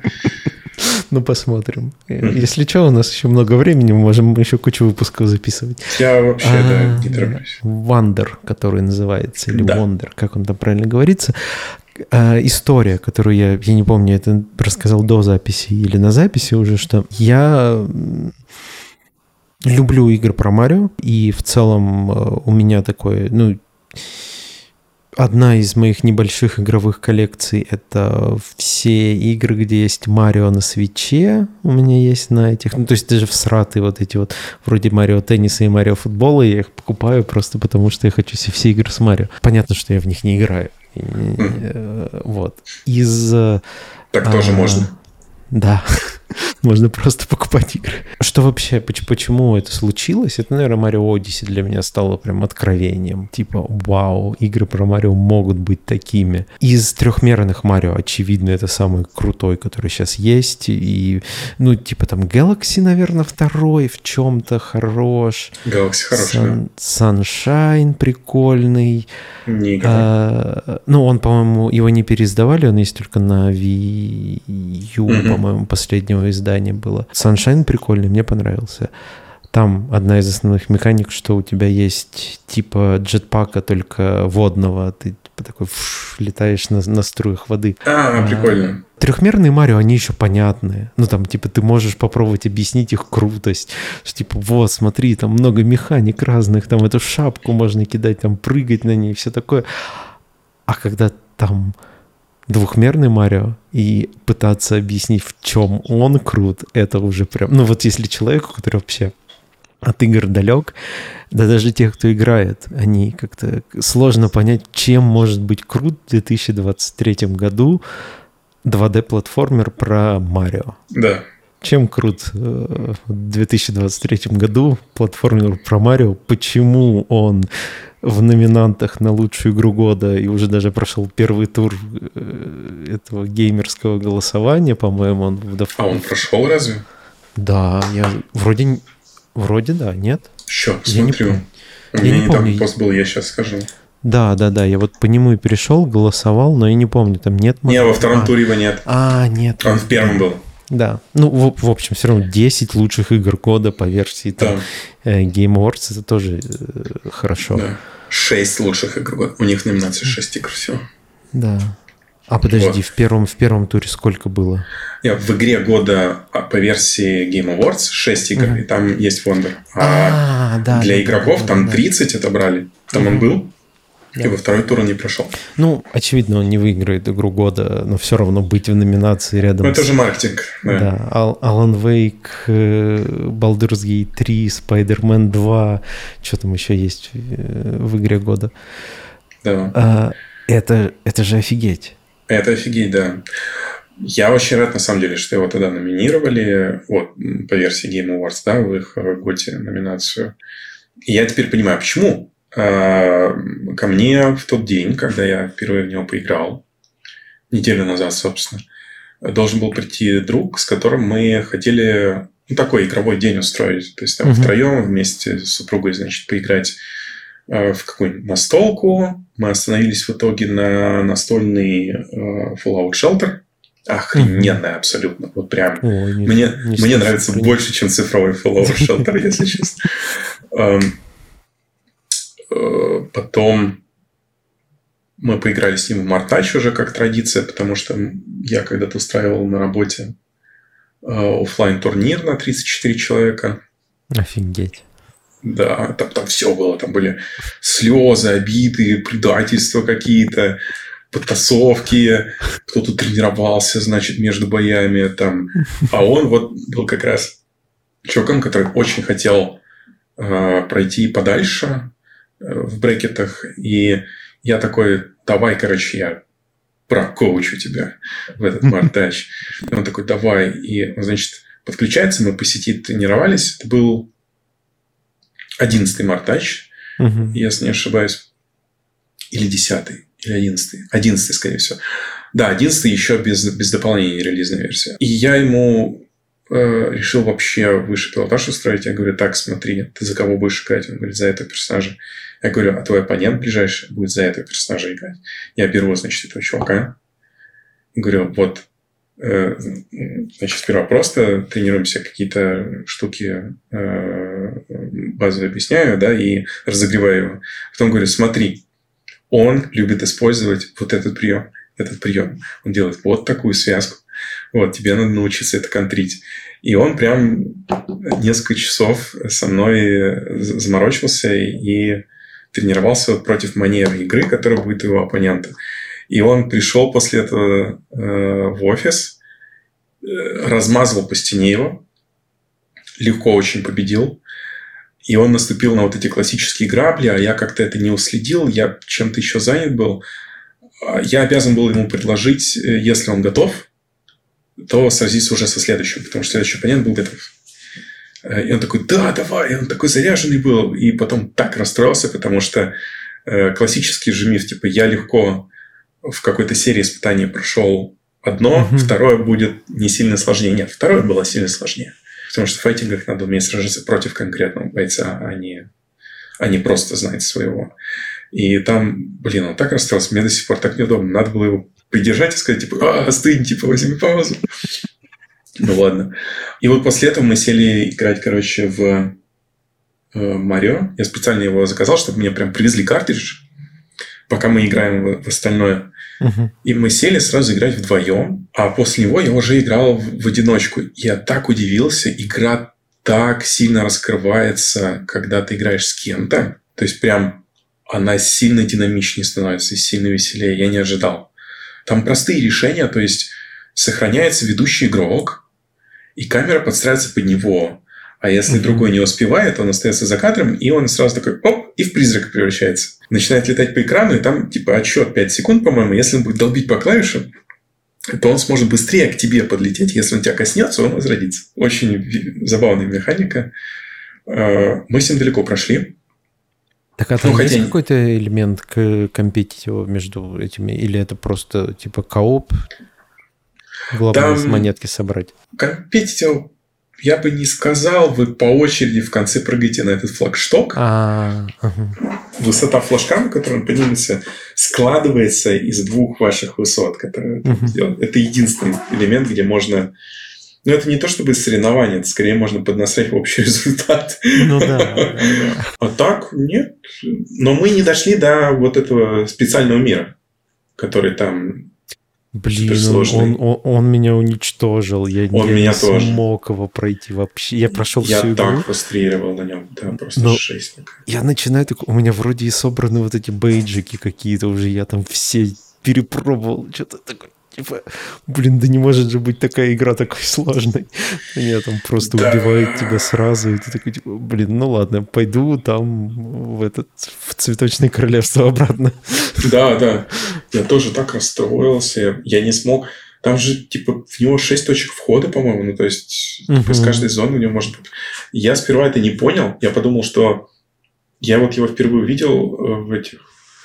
Ну, посмотрим. Если что, у нас еще много времени, мы можем еще кучу выпусков записывать. Я вообще, да, а, не тороплюсь. Wonder, который называется, или Wonder, как он там правильно говорится. А, история, которую я, я не помню, это рассказал до записи или на записи уже, что я люблю игры про Марио, и в целом э, у меня такое, ну, Одна из моих небольших игровых коллекций — это все игры, где есть Марио на свече. У меня есть на этих. Ну, то есть даже в сраты вот эти вот, вроде Марио Тенниса и Марио Футбола, я их покупаю просто потому, что я хочу себе все игры с Марио. Понятно, что я в них не играю. Э, вот. Из... Так тоже а, можно. Да. Можно просто покупать игры. Что вообще, почему это случилось? Это, наверное, Mario Odyssey для меня стало прям откровением. Типа, вау, игры про Марио могут быть такими. Из трехмерных Марио, очевидно, это самый крутой, который сейчас есть. И, ну, типа там Galaxy, наверное, второй в чем-то хорош. Galaxy хороший, Sun, Sunshine прикольный. Не а, ну, он, по-моему, его не переиздавали, он есть только на Wii U, mm-hmm. по-моему, последнего издания издание было. Sunshine прикольный, мне понравился. Там одна из основных механик, что у тебя есть типа джетпака, только водного. Ты такой фш, летаешь на, на струях воды. А, прикольно. А, трехмерные Марио, они еще понятные. Ну, там, типа, ты можешь попробовать объяснить их крутость. Что, типа, вот, смотри, там много механик разных, там эту шапку можно кидать, там прыгать на ней, все такое. А когда там двухмерный Марио и пытаться объяснить, в чем он крут, это уже прям... Ну, вот если человеку, который вообще от игр далек, да даже тех, кто играет, они как-то сложно понять, чем может быть крут в 2023 году 2D-платформер про Марио. Да. Чем крут э, в 2023 году платформер про Марио? Почему он в номинантах на лучшую игру года и уже даже прошел первый тур э, этого геймерского голосования, по-моему, он в А он прошел разве? Да, я вроде Вроде да, нет? Еще, смотрю. У меня не, не помню. там пост был, я сейчас скажу. Да, да, да, я вот по нему и перешел, голосовал, но я не помню, там нет... Не, во втором а, туре его нет. А, нет. Он в первом был. Да, ну, в, в общем, все равно 10 лучших игр года по версии там, да. э, Game Awards, это тоже э, хорошо. Да. 6 лучших игр года. У них номинация 6 игр всего. Да. А подожди, вот. в, первом, в первом туре сколько было? Нет, в игре года а, по версии Game Awards 6 игр, угу. и там есть Wonder. А, а да, для да, игроков да, там да. 30 отобрали. Там угу. он был. И во второй тур он не прошел. Ну, очевидно, он не выиграет игру года, но все равно быть в номинации рядом Ну, это с... же маркетинг. Да, да. Alan Wake, э, Baldur's Gate 3, Spider-Man 2, что там еще есть э, в игре года. Да. А, это, это же офигеть. Это офигеть, да. Я очень рад, на самом деле, что его тогда номинировали, вот, по версии Game Awards, да, в их э, готе номинацию. И я теперь понимаю, почему. А, ко мне в тот день, когда я впервые в него поиграл, неделю назад, собственно, должен был прийти друг, с которым мы хотели ну, такой игровой день устроить. То есть там uh-huh. втроем вместе с супругой, значит, поиграть Э, в какую-нибудь настолку. Мы остановились в итоге на настольный э, Fallout Shelter. Охрененная абсолютно. Вот прям. Ой, не, мне не мне нравится больше, чем цифровой Fallout Shelter, если честно. Э, потом мы поиграли с ним в Мартач уже как традиция, потому что я когда-то устраивал на работе офлайн турнир на 34 человека. Офигеть. Да, там, там все было. Там были слезы, обиды, предательства какие-то, подтасовки. Кто-то тренировался, значит, между боями. Там. А он вот был как раз чуваком, который очень хотел э, пройти подальше э, в брекетах. И я такой, давай, короче, я прокоучу тебя в этот мартач. И он такой, давай. И, значит, подключается, мы по сети тренировались. Это был 11 Мартач, если не ошибаюсь. Или 10 или 11 11 скорее всего. Да, 11 еще без, без дополнения релизная версия. И я ему э, решил вообще выше пилотаж устроить. Я говорю, так, смотри, ты за кого будешь играть? Он говорит, за этого персонажа. Я говорю, а твой оппонент ближайший будет за этого персонажа играть. Я беру, значит, этого чувака. Говорю, вот Э, значит, сперва просто тренируемся, какие-то штуки э, базовые объясняю, да, и разогреваю его. Потом говорю, смотри, он любит использовать вот этот прием, этот прием. Он делает вот такую связку. Вот, тебе надо научиться это контрить. И он прям несколько часов со мной заморочился и тренировался против манеры игры, которая будет у его оппонента. И он пришел после этого э, в офис, э, размазывал по стене его, легко очень победил. И он наступил на вот эти классические грабли, а я как-то это не уследил, я чем-то еще занят был. А я обязан был ему предложить, э, если он готов, то сразиться уже со следующим, потому что следующий оппонент был готов. Э, и он такой, да, давай, и он такой заряженный был. И потом так расстроился, потому что э, классический же миф, типа, я легко в какой-то серии испытаний прошел одно, угу. второе будет не сильно сложнее. Нет, второе было сильно сложнее. Потому что в файтингах надо уметь сражаться против конкретного бойца, а не, а не просто знать своего. И там, блин, он так расстроился, мне до сих пор так неудобно. Надо было его придержать и сказать, типа, а, остынь, типа, возьми паузу. Ну ладно. И вот после этого мы сели играть, короче, в э, Марио. Я специально его заказал, чтобы мне прям привезли картридж пока мы играем в, остальное. И мы сели сразу играть вдвоем, а после него я уже играл в, в одиночку. Я так удивился, игра так сильно раскрывается, когда ты играешь с кем-то. То есть прям она сильно динамичнее становится, и сильно веселее. Я не ожидал. Там простые решения, то есть сохраняется ведущий игрок, и камера подстраивается под него. А если Мгм. другой не успевает, он остается за кадром, и он сразу такой, оп, и в призрака превращается. Начинает летать по экрану, и там типа отсчет 5 секунд, по-моему. Если он будет долбить по клавишам, то он сможет быстрее к тебе подлететь. Если он тебя коснется, он возродится. Очень забавная механика. Э, Мы с ним далеко прошли. Так а там Ну, есть какой-то элемент к компетитива между этими? Или это просто типа кооп? С Там- монетки собрать. Компетитив я бы не сказал, вы по очереди в конце прыгаете на этот флагшток. А, ага. Высота флажка, на которой он поднимется, складывается из двух ваших высот, которые Мгм. сделаны. Это единственный элемент, где можно... Ну, это не то чтобы соревнование, это скорее можно поднасрать в общий результат. Ну да. А так, нет. Но мы не дошли до вот этого специального мира, который там... Блин, он, он, он- меня уничтожил. Я, Он я меня не тоже. смог его пройти вообще. Я прошел Я всю так игру. фрустрировал на нем. Да, просто Но- жесть. Я начинаю так, у меня вроде и собраны вот эти бейджики какие-то уже, я там все перепробовал, что-то такое, типа, блин, да не может же быть такая игра такой сложной. Они там просто Да. убивают тебя сразу, и ты такой, типа, блин, ну ладно, пойду там в этот, в цветочное королевство обратно. Да, да. Я тоже так расстроился. Я не смог... Там же, типа, в него 6 точек входа, по-моему. Ну, то есть, типа, из каждой зоны у него можно... Я сперва это не понял. Я подумал, что... Я вот его впервые увидел э, в этих...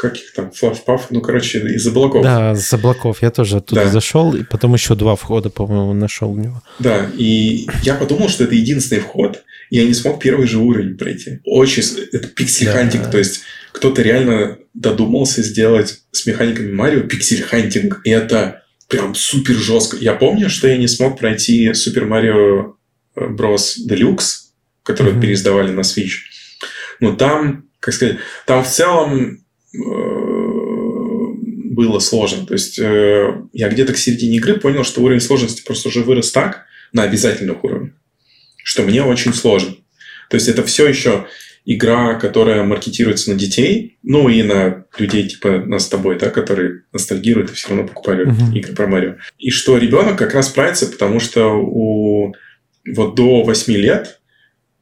Как их там? Флаф-паф? Ну, короче, из облаков. Да, с облаков я тоже оттуда Да. зашел, и потом еще два входа, по-моему, нашел в него. Да, и я подумал, что это единственный вход, и я не смог первый же уровень пройти. Очень... Это pixel hunting, Да. то есть кто-то реально додумался сделать с механиками Марио pixel hunting, и это прям супер жестко. Я помню, что я не смог пройти Super Mario Bros Deluxe, который Мгм. переиздавали на Switch. Но там, как сказать, там в целом было сложно. То есть э, я где-то к середине игры понял, что уровень сложности просто уже вырос так на обязательных уровнях, что мне очень сложно. То есть это все еще игра, которая маркетируется на детей, ну и на людей типа нас с тобой, да, которые ностальгируют и все равно покупали Мгм. игры про Марио. И что ребенок как раз справится, потому что у вот до 8 лет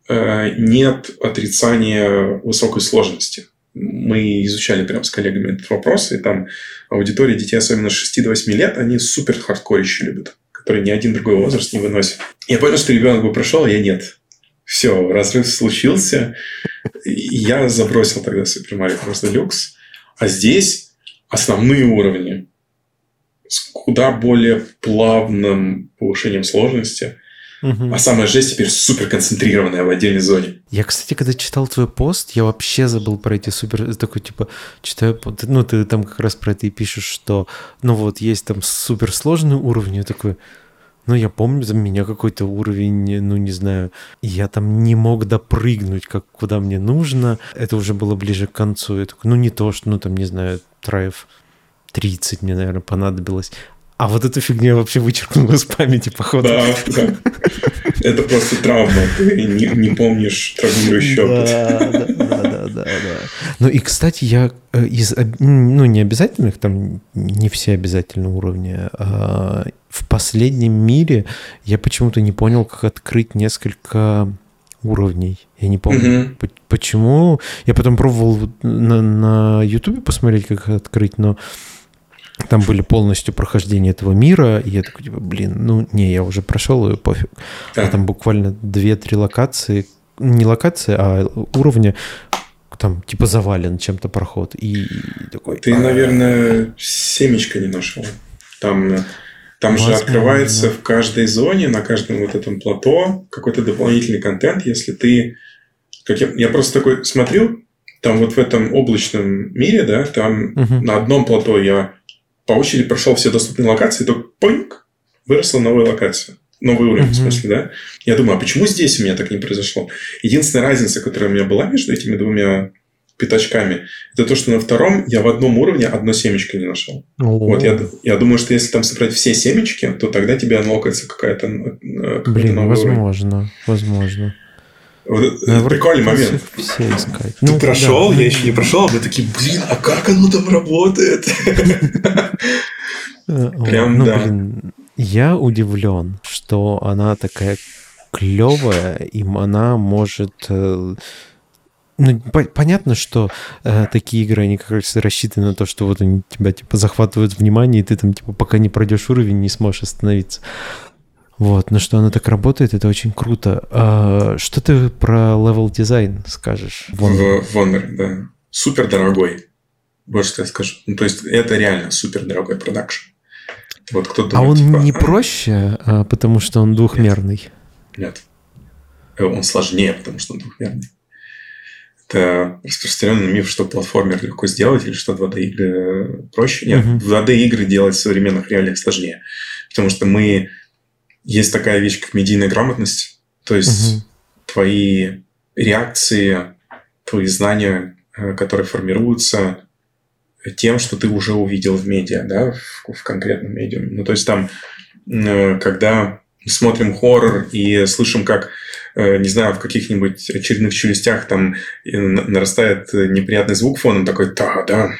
э, нет отрицания высокой сложности. Мы изучали прям с коллегами этот вопрос, и там аудитория детей, особенно с 6 до 8 лет, они супер хардкорище любят, которые ни один другой возраст не выносит. Я понял, что ребенок бы прошел, а я нет. Все, разрыв случился. И я забросил тогда Super Mario Bros. Deluxe. А здесь основные уровни с куда более плавным повышением сложности. Мгм. А самая жесть теперь супер концентрированная в отдельной зоне. Я, кстати, когда читал твой пост, я вообще забыл про эти супер... Такой, типа, читаю... Ну, ты там как раз про это и пишешь, что, ну, вот, есть там суперсложные уровни. Я такой, ну, я помню, за меня какой-то уровень, ну, не знаю, я там не мог допрыгнуть, как куда мне нужно. Это уже было ближе к концу. Я такой, ну, не то, что, ну, там, не знаю, траев 30 мне, наверное, понадобилось. А вот эту фигню я вообще вычеркнул из памяти, походу. Да, да. Это просто травма. Ты не, не помнишь травмирующий опыт. Да, да, да, да, да, да. Ну и, кстати, я э, из, ну, не обязательных, там не все обязательные уровни, а в последнем мире я почему-то не понял, как открыть несколько уровней. Я не помню, по- почему. Я потом пробовал на, на YouTube посмотреть, как их открыть, но там были полностью прохождения этого мира, и я такой, типа, блин, ну, не, я уже прошел, и пофиг. А там буквально 2-3 локации, не локации, а уровня, там типа завален чем-то проход. И, и такой... Ты, «А, наверное, семечко не нашел. Там, там же открывается в каждой зоне, на каждом вот этом плато какой-то дополнительный контент, если ты... Как я, я просто такой смотрю, там вот в этом облачном мире, да, там Мгм. на одном плато я по очереди прошел все доступные локации, то поинг, выросла новая локация. Новый уровень, в Мгм. смысле, да? Я думаю, а почему здесь у меня так не произошло? Единственная разница, которая у меня была между этими двумя пятачками, это то, что на втором я в одном уровне одно семечко не нашел. О-о-о. Вот я, я думаю, что если там собрать все семечки, то тогда тебе анлокается какая-то какой Блин, возможно, уровень. возможно. Вот, ну, прикольный момент. Все искать. Ты ну, прошел, да, я еще не прошел, а мы такие, блин, а как оно там работает? Прям, ну, да. Блин, я удивлен, что она такая клевая, и она может э, ну, по- понятно, что э, такие игры, они как раз рассчитаны на то, что вот они тебя, типа, захватывают внимание, и ты там, типа, пока не пройдешь уровень, не сможешь остановиться. Вот, но что она так работает, это очень круто. А, что ты про level design скажешь? В, в Honor, да. Супер дорогой. Вот что я скажу. Ну, то есть, это реально супер дорогой продакшн. Вот кто думает, а он типа, не проще, а, потому что он двухмерный? Нет. Нет. Он сложнее, потому что он двухмерный это распространенный миф, что платформер легко сделать или что 2D игры проще. Нет, uh-huh. 2D игры делать в современных реалиях сложнее. Потому что мы... Есть такая вещь, как медийная грамотность. То есть твои реакции, твои знания, э, которые формируются тем, что ты уже увидел в медиа, да, в, в конкретном медиуме. Ну, то есть там, э, когда смотрим хоррор и слышим, как Э, не знаю, в каких-нибудь очередных челюстях там нарастает неприятный звук фоном, такой «да, да,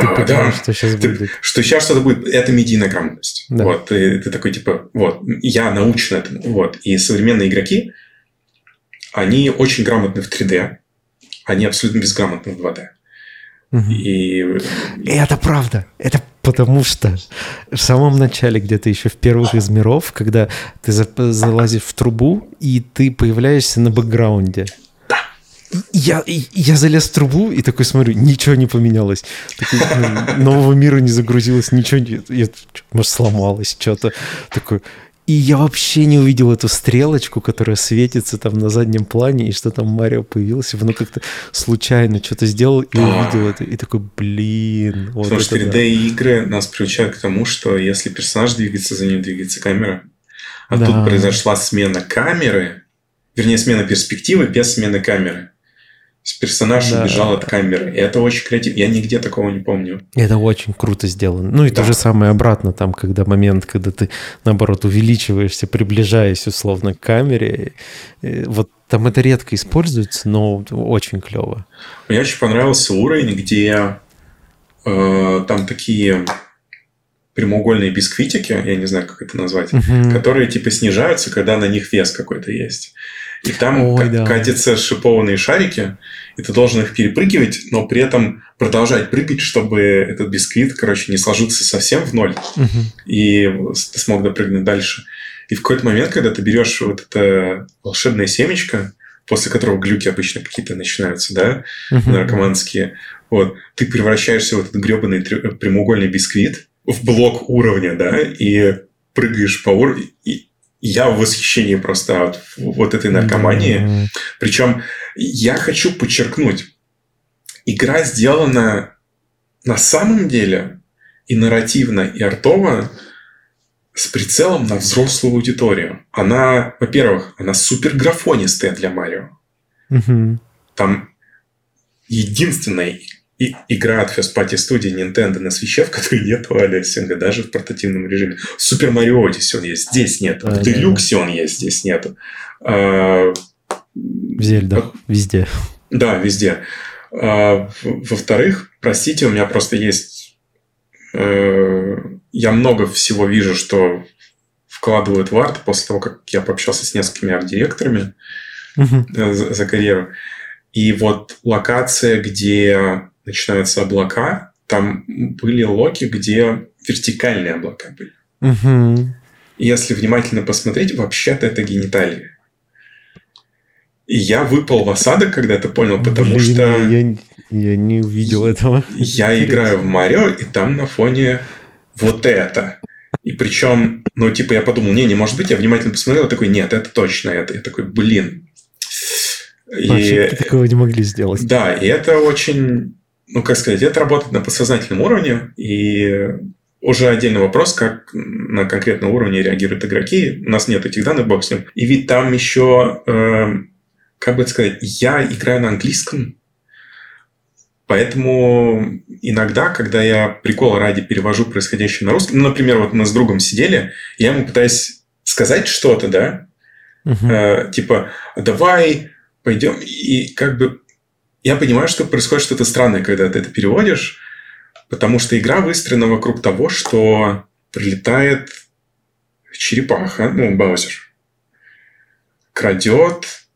да, ты да. Что сейчас ты, будет. Что сейчас что-то будет. Это медийная грамотность. Да. Вот, ты, ты такой, типа, вот, я научен этому. Вот. И современные игроки, они очень грамотны в 3D, они абсолютно безграмотны в 2D. Угу. И... и это правда. Это Потому что в самом начале, где-то еще в первых из миров, когда ты залазишь в трубу, и ты появляешься на бэкграунде. Я, я залез в трубу и такой смотрю, ничего не поменялось. Такой, ну, нового мира не загрузилось, ничего не... Я, может, сломалось что-то. Такой, и я вообще не увидел эту стрелочку, которая светится там на заднем плане, и что там Марио появился. Оно как-то случайно что-то сделал и увидел это. И такой, блин. Вот Потому что 3D-игры нас приучают к тому, что если персонаж двигается, за ним двигается камера. А да. тут произошла смена камеры, вернее, смена перспективы без смены камеры персонаж да. убежал от камеры. И это очень креативно. Я нигде такого не помню. Это очень круто сделано. Ну и да. то же самое обратно, там, когда момент, когда ты, наоборот, увеличиваешься, приближаясь условно к камере. Вот там это редко используется, но очень клево. Мне очень понравился уровень, где э, там такие прямоугольные бисквитики, я не знаю, как это назвать, угу. которые типа снижаются, когда на них вес какой-то есть. И там Ой, да. катятся шипованные шарики, и ты должен их перепрыгивать, но при этом продолжать прыгать, чтобы этот бисквит, короче, не сложился совсем в ноль, угу. и ты смог допрыгнуть дальше. И в какой-то момент, когда ты берешь вот это волшебное семечко, после которого глюки обычно какие-то начинаются, да, угу. наркоманские, вот, ты превращаешься в этот гребаный прямоугольный бисквит в блок уровня, да, и прыгаешь по уровню, и, я в восхищении просто от вот этой наркомании. Mm-hmm. Причем я хочу подчеркнуть, игра сделана на самом деле и нарративно, и артово с прицелом на взрослую аудиторию. Она, во-первых, она супер графонистая для Марио. Mm-hmm. Там единственная и игра от First Party студии Nintendo на свече, в которой нет алиасинга, даже в портативном режиме. Супер Марио Odyssey он есть, здесь нет. В Делюксе он есть, здесь нету. А, в Зельда, везде. Да, везде. А, во-вторых, простите, у меня просто есть... Э, я много всего вижу, что вкладывают в арт после того, как я пообщался с несколькими арт-директорами угу. за, за карьеру. И вот локация, где начинаются облака, там были локи, где вертикальные облака были. Угу. И если внимательно посмотреть, вообще-то это гениталии. И я выпал в осадок, когда это понял, потому Блин, что... Я, я не увидел этого. Я играю в Марио, и там на фоне вот это. И причем, ну, типа, я подумал, не, не может быть, я внимательно посмотрел, такой, нет, это точно это. Я такой, блин. И... такого не могли сделать. Да, и это очень ну, как сказать, это работает на подсознательном уровне, и уже отдельный вопрос, как на конкретном уровне реагируют игроки. У нас нет этих данных, бог с ним. И ведь там еще, э, как бы сказать, я играю на английском, Поэтому иногда, когда я прикол ради перевожу происходящее на русский, ну, например, вот мы с другом сидели, я ему пытаюсь сказать что-то, да, uh-huh. э, типа, давай пойдем, и как бы я понимаю, что происходит что-то странное, когда ты это переводишь, потому что игра выстроена вокруг того, что прилетает черепаха, ну, Баузер, крадет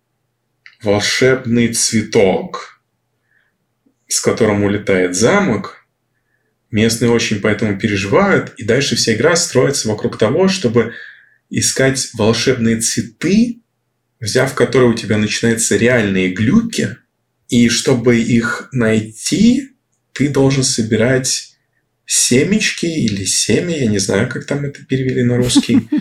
волшебный цветок, с которым улетает замок. Местные очень поэтому переживают, и дальше вся игра строится вокруг того, чтобы искать волшебные цветы, взяв которые у тебя начинаются реальные глюки, и чтобы их найти, ты должен собирать семечки или семя, я не знаю, как там это перевели на русский.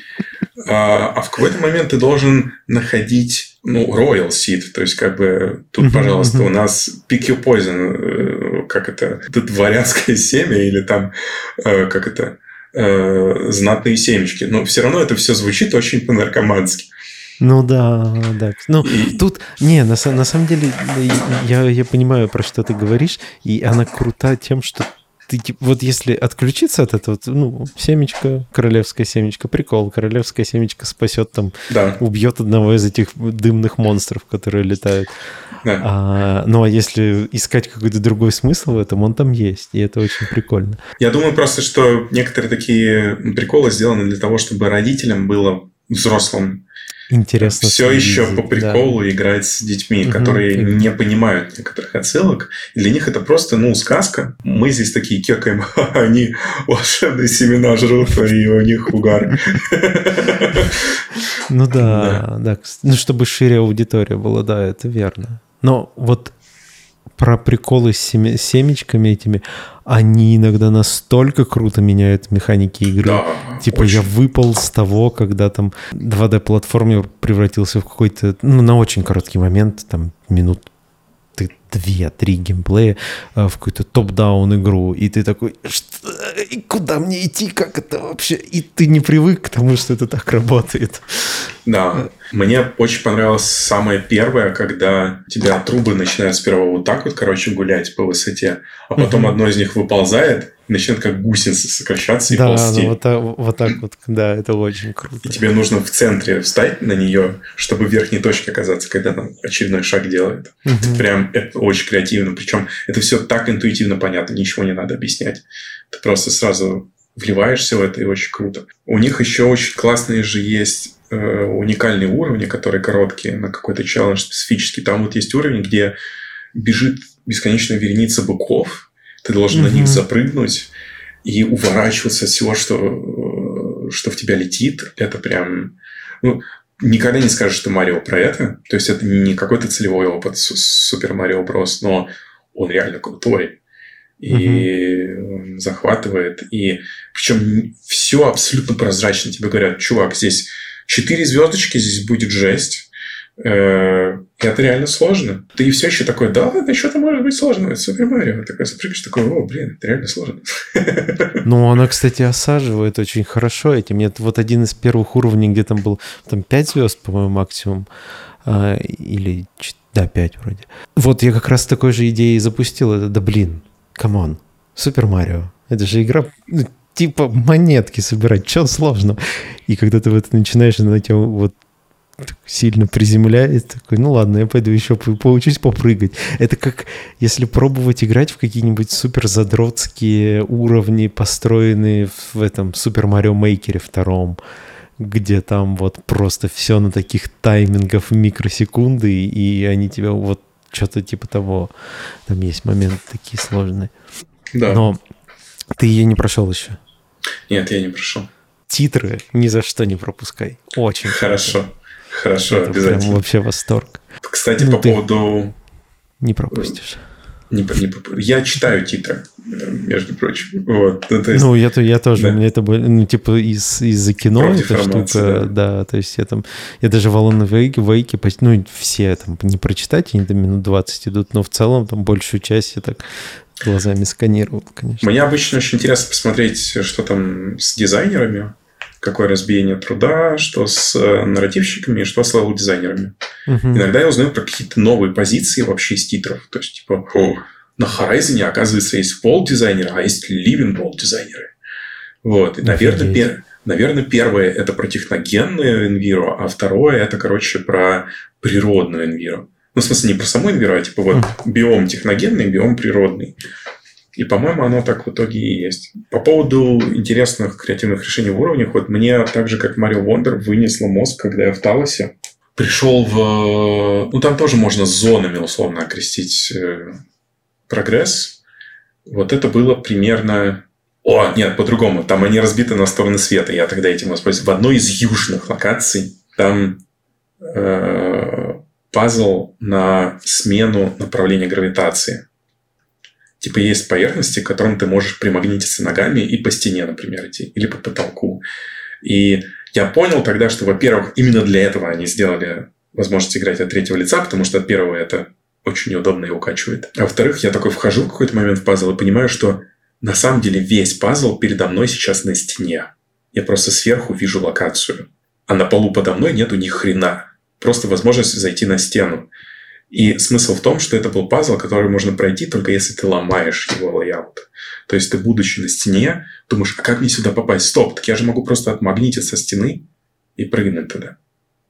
А, а в какой-то момент ты должен находить, ну, royal seed, то есть как бы тут, пожалуйста, у нас pick your poison, э, как это, дворянское семя или там, э, как это, э, знатные семечки. Но все равно это все звучит очень по-наркомански. Ну да, да. Ну, тут, не, на, на самом деле, я, я понимаю, про что ты говоришь, и она крута тем, что ты, вот если отключиться от этого, ну, семечко, королевская семечка, прикол, королевская семечка спасет там, да. убьет одного из этих дымных монстров, которые летают. Да. А, ну, а если искать какой-то другой смысл в этом, он там есть, и это очень прикольно. Я думаю просто, что некоторые такие приколы сделаны для того, чтобы родителям было взрослым интересно. Все еще по приколу да. играть с детьми, которые угу. не понимают некоторых отсылок. И для них это просто, ну, сказка. Мы здесь такие кекаем, а они волшебные семена жрут, и у них угар. Ну да, да. Ну, чтобы шире аудитория была, да, это верно. Но вот про приколы с семечками этими, они иногда настолько круто меняют механики игры. Да, типа очень. я выпал с того, когда там 2D-платформер превратился в какой-то, ну, на очень короткий момент, там, минут ты две-три геймплея э, в какую-то топ-даун игру, и ты такой, что, и куда мне идти, как это вообще? И ты не привык к тому, что это так работает. Да, мне очень понравилось самое первое, когда у тебя трубы начинают сперва вот так вот, короче, гулять по высоте, а потом одно из них выползает, начинает как гусеница сокращаться и да, ползти. Да, вот так, вот так вот, да, это очень круто. И тебе нужно в центре встать на нее, чтобы в верхней точке оказаться, когда она очередной шаг делает. Угу. Это прям это очень креативно. Причем это все так интуитивно понятно, ничего не надо объяснять. Ты просто сразу вливаешься в это, и очень круто. У них еще очень классные же есть э, уникальные уровни, которые короткие, на какой-то челлендж специфический. Там вот есть уровень, где бежит бесконечная вереница быков, ты должен mm-hmm. на них запрыгнуть и уворачиваться от всего, что, что в тебя летит. Это прям... Ну, никогда не скажешь, что Марио про это. То есть, это не какой-то целевой опыт Супер Марио Брос, но он реально крутой и угу. захватывает. И причем все абсолютно прозрачно. Тебе говорят, чувак, здесь четыре звездочки, здесь будет жесть. Э, это реально сложно. Ты все еще такой, да, это что-то может быть сложно. Это Супер Марио. Такой запрыгаешь, такой, о, блин, это реально сложно. Ну, она, кстати, осаживает очень хорошо этим. Нет, вот один из первых уровней, где там был там 5 звезд, по-моему, максимум. А, или, да, 5 вроде. Вот я как раз с такой же идеей запустил это. Да блин, come on, Супер Марио. Это же игра, ну, типа монетки собирать, что сложно? И когда ты в это начинаешь, на тебя вот сильно приземляет, такой, ну ладно, я пойду еще поучусь попрыгать. Это как если пробовать играть в какие-нибудь супер задротские уровни, построенные в этом Супер Марио Мейкере втором, где там вот просто все на таких таймингах в микросекунды, и они тебя вот что-то типа того. Там есть моменты такие сложные. Да. Но ты ее не прошел еще? Нет, я не прошел. Титры ни за что не пропускай. Очень хорошо. Круто. Хорошо, Это обязательно. Прям вообще восторг. Кстати, ну, по поводу... Не пропустишь. Не, не, я читаю титры, между прочим. Вот, ну, есть, ну я, я тоже, да. меня это было, ну, типа из, из-за кино Против эта штука, да. да, то есть я там, я даже в Alan Wake, Wake, ну, все там не прочитать, они там минут 20 идут, но в целом там большую часть я так глазами сканировал, конечно. Мне обычно очень интересно посмотреть, что там с дизайнерами, какое разбиение труда, что с э, нарративщиками, что с левел-дизайнерами. Угу. Иногда я узнаю про какие-то новые позиции вообще из титров. То есть, типа, о, на Horizon, оказывается, есть wall-дизайнеры, а есть living wall-дизайнеры. Вот. И, наверное, пер... наверное, первое это про техногенную Enviro, а второе это, короче, про природную Enviro. Ну, в смысле, не про саму Enviro, а типа вот биом техногенный, биом природный. И, по-моему, оно так в итоге и есть. По поводу интересных креативных решений в уровнях, вот мне так же, как Марио Вондер, вынесло мозг, когда я в Талосе пришел в... Ну, там тоже можно зонами условно окрестить э, прогресс. Вот это было примерно... О, нет, по-другому. Там они разбиты на стороны света. Я тогда этим воспользовался. В одной из южных локаций там э, пазл на смену направления гравитации. Типа есть поверхности, к которым ты можешь примагнититься ногами и по стене, например, идти, или по потолку. И я понял тогда, что, во-первых, именно для этого они сделали возможность играть от третьего лица, потому что от первого это очень неудобно и укачивает. А во-вторых, я такой вхожу в какой-то момент в пазл и понимаю, что на самом деле весь пазл передо мной сейчас на стене. Я просто сверху вижу локацию. А на полу подо мной нету ни хрена. Просто возможность зайти на стену. И смысл в том, что это был пазл, который можно пройти только если ты ломаешь его layout. То есть ты, будучи на стене, думаешь, а как мне сюда попасть? Стоп, так я же могу просто отмагнитить со стены и прыгнуть туда.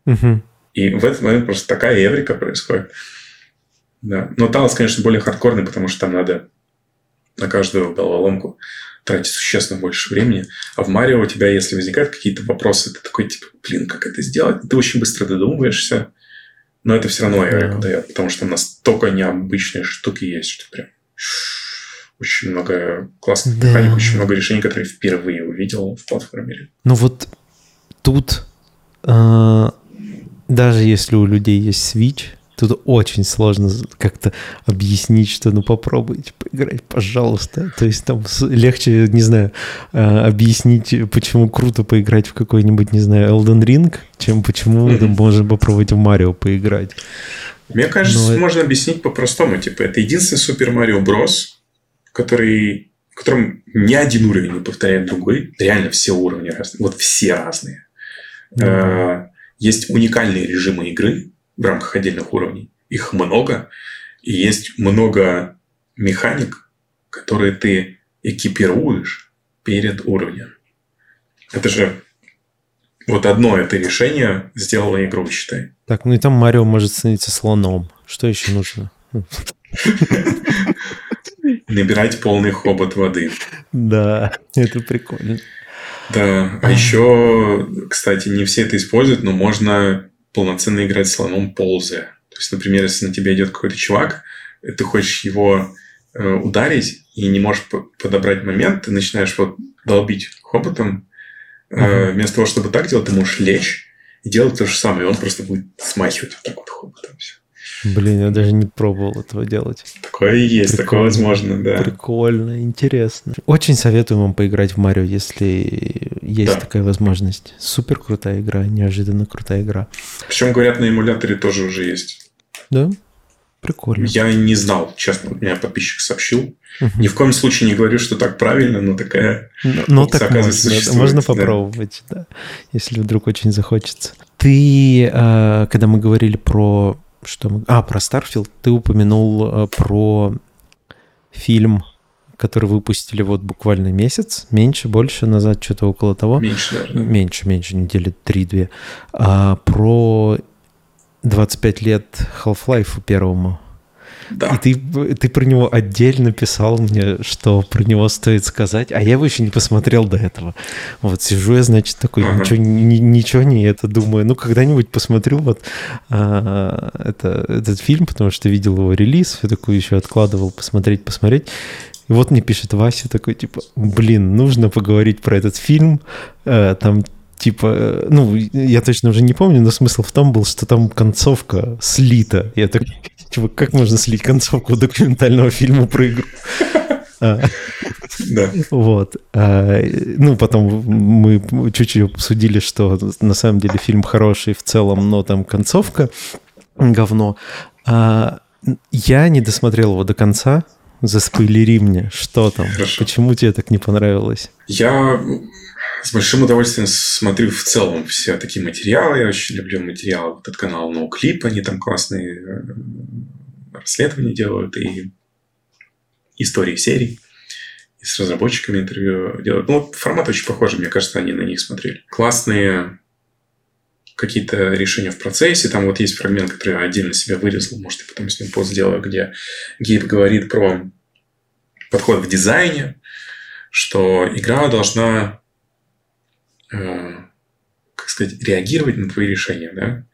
Угу. И в этот момент просто такая эврика происходит. Да. Но Talos, конечно, более хардкорный, потому что там надо на каждую головоломку тратить существенно больше времени. А в Марио у тебя, если возникают какие-то вопросы, ты такой, типа, блин, как это сделать? Ты очень быстро додумываешься. Но это все равно эврику дает, потому что настолько необычные штуки есть, что прям очень много классных да. механик, очень много решений, которые впервые увидел в платформере. Ну вот тут э, даже если у людей есть Switch, Тут очень сложно как-то объяснить, что ну попробуйте поиграть, пожалуйста. То есть там легче, не знаю, а, объяснить, почему круто поиграть в какой-нибудь, не знаю, Elden Ring, чем почему mm-hmm. можно попробовать в Марио поиграть. Мне кажется, Но... можно объяснить по-простому. Типа, это единственный Супер Марио Брос, который в котором ни один уровень не повторяет другой. Реально все уровни разные. Вот все разные. Mm-hmm. Есть уникальные режимы игры, в рамках отдельных уровней. Их много, и есть много механик, которые ты экипируешь перед уровнем. Это же вот одно это решение сделало игру, считай. Так, ну и там Марио может становиться слоном. Что еще нужно? Набирать полный хобот воды. Да, это прикольно. Да, а еще, кстати, не все это используют, но можно полноценно играть слоном ползая. То есть, например, если на тебя идет какой-то чувак, ты хочешь его э, ударить и не можешь подобрать момент, ты начинаешь вот долбить хоботом. Uh-huh. вместо того, чтобы так делать, ты можешь лечь и делать то же самое, и он просто будет смахивать вот так вот хоботом все. Блин, я даже не пробовал этого делать. Такое есть, Прикольно. такое возможно, да. Прикольно, интересно. Очень советую вам поиграть в Марио, если есть да. такая возможность. Супер крутая игра, неожиданно крутая игра. Причем, говорят, на эмуляторе тоже уже есть. Да? Прикольно. Я не знал, честно, меня подписчик сообщил. Угу. Ни в коем случае не говорю, что так правильно, но такая но, но так можно, можно попробовать, да. да, если вдруг очень захочется. Ты, э, когда мы говорили про что мы... А, про Starfield ты упомянул э, про фильм, который выпустили вот буквально месяц, меньше, больше назад, что-то около того. Меньше, наверное. Меньше, меньше, недели три-две. А, про 25 лет Half-Life первому. Да. И ты, ты про него отдельно писал мне, что про него стоит сказать, а я его еще не посмотрел до этого. Вот сижу я, значит, такой, uh-huh. ничего, ни, ничего не это думаю. Ну, когда-нибудь посмотрю вот а, это, этот фильм, потому что видел его релиз, я такой еще откладывал посмотреть, посмотреть. И вот мне пишет Вася такой, типа, блин, нужно поговорить про этот фильм, э, там типа, э, ну, я точно уже не помню, но смысл в том был, что там концовка слита. Я так, типа, как можно слить концовку документального фильма про игру? А. Да. Вот. А, ну, потом мы чуть-чуть обсудили, что на самом деле фильм хороший в целом, но там концовка говно. А, я не досмотрел его до конца. Заспойлери мне, что там, Хорошо. почему тебе так не понравилось? Я с большим удовольствием смотрю в целом все такие материалы. Я очень люблю материалы. Вот канал NoClip, они там классные э, расследования делают. И истории серий. И с разработчиками интервью делают. Ну, формат очень похожий, мне кажется, они на них смотрели. Классные какие-то решения в процессе. Там вот есть фрагмент, который я отдельно себе вырезал, может, я потом с ним пост сделаю, где Гейб говорит про подход в дизайне, что игра должна, как сказать, реагировать на твои решения, да,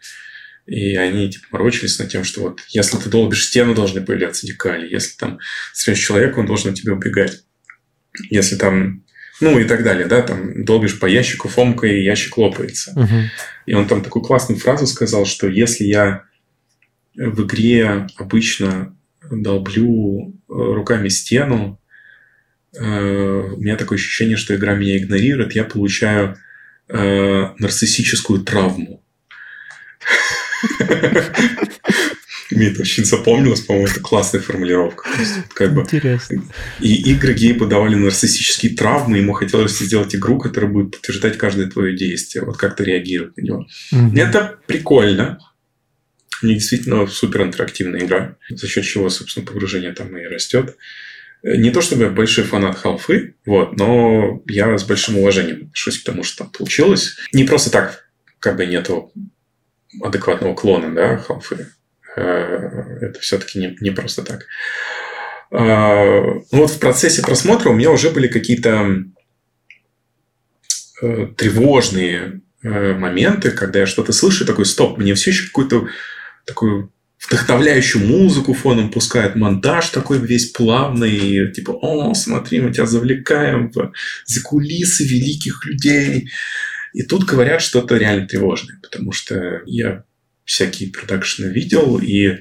и они типа морочились над тем, что вот если ты долбишь стену, должны появляться декали. Если там стреляешь человека, он должен от тебя убегать. Если там ну и так далее, да, там долбишь по ящику фомкой, и ящик лопается. Угу. И он там такую классную фразу сказал, что если я в игре обычно долблю э, руками стену, у меня такое ощущение, что игра меня игнорирует, я получаю э, нарциссическую травму. Мне это очень запомнилось, по-моему, это классная формулировка. Как бы, Интересно. И игры Гейбу давали нарциссические травмы, ему хотелось сделать игру, которая будет подтверждать каждое твое действие, вот как ты реагируешь на него. Mm-hmm. Это прикольно. Не действительно супер интерактивная игра, за счет чего, собственно, погружение там и растет. Не то чтобы я большой фанат халфы, вот, но я с большим уважением отношусь к тому, что там получилось. Не просто так, как бы нету адекватного клона, да, халфы. Э, это все-таки не, не просто так. А, ну вот в процессе просмотра у меня уже были какие-то э, тревожные э, моменты, когда я что-то слышу, такой, стоп, мне все еще какую-то такую вдохновляющую музыку фоном пускает, монтаж такой весь плавный, типа, о, смотри, мы тебя завлекаем в закулисы великих людей. И тут говорят что-то реально тревожное, потому что я всякие продакшены видел, и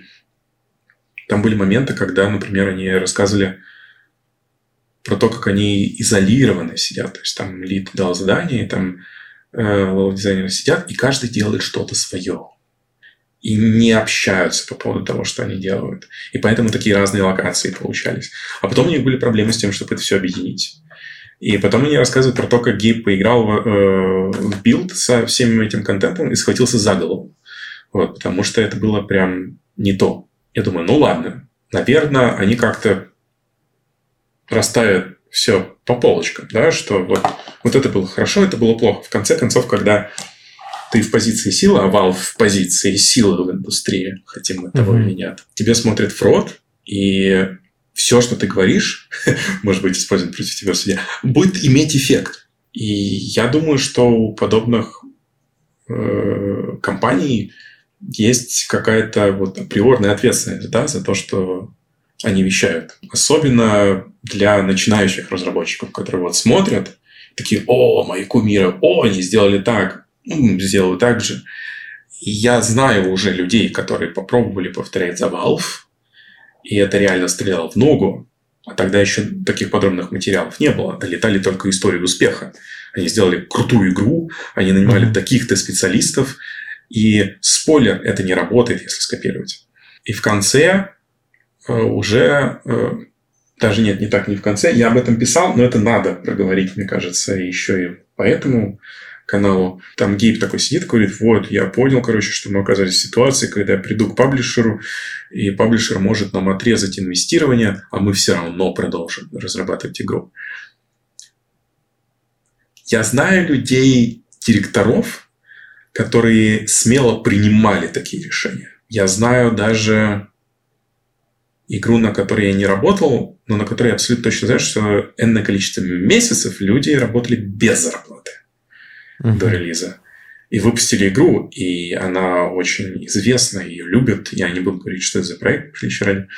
там были моменты, когда, например, они рассказывали про то, как они изолированно сидят. То есть там lead дал задание, и там э, дизайнеры сидят, и каждый делает что-то свое. И не общаются по поводу того, что они делают. И поэтому такие разные локации получались. А потом у них были проблемы с тем, чтобы это все объединить. И потом они рассказывают про то, как Гейб поиграл в, э, в билд со всем этим контентом и схватился за голову. Вот, потому что это было прям не то. Я думаю, ну ладно, наверное, они как-то расставят все по полочкам, да, что вот, вот это было хорошо, это было плохо. В конце концов, когда ты в позиции силы, а Valve в позиции силы в индустрии, хотим мы того mm-hmm. или нет, тебе смотрит фрод, и все, что ты говоришь, может быть использован против тебя в суде, будет иметь эффект. И я думаю, что у подобных э, компаний есть какая-то вот априорная ответственность да, за то, что они вещают. Особенно для начинающих разработчиков, которые вот смотрят, такие, о, мои кумиры, о, они сделали так, сделаю так же. И я знаю уже людей, которые попробовали повторять за Valve, и это реально стреляло в ногу, а тогда еще таких подробных материалов не было. Летали только истории успеха. Они сделали крутую игру, они нанимали таких-то специалистов, и спойлер, это не работает, если скопировать. И в конце э, уже э, даже нет, не так, не в конце. Я об этом писал, но это надо проговорить, мне кажется, еще и по этому каналу. Там Гейб такой сидит, говорит, вот, я понял, короче, что мы оказались в ситуации, когда я приду к паблишеру, и паблишер может нам отрезать инвестирование, а мы все равно продолжим разрабатывать игру. Я знаю людей, директоров, которые смело принимали такие решения. Я знаю даже игру, на которой я не работал, но на которой я абсолютно точно знаю, что энное количество месяцев люди работали без зарплаты uh-huh. до релиза. И выпустили игру, и она очень известна, ее любят. Я не буду говорить, что это за проект, приличия ради.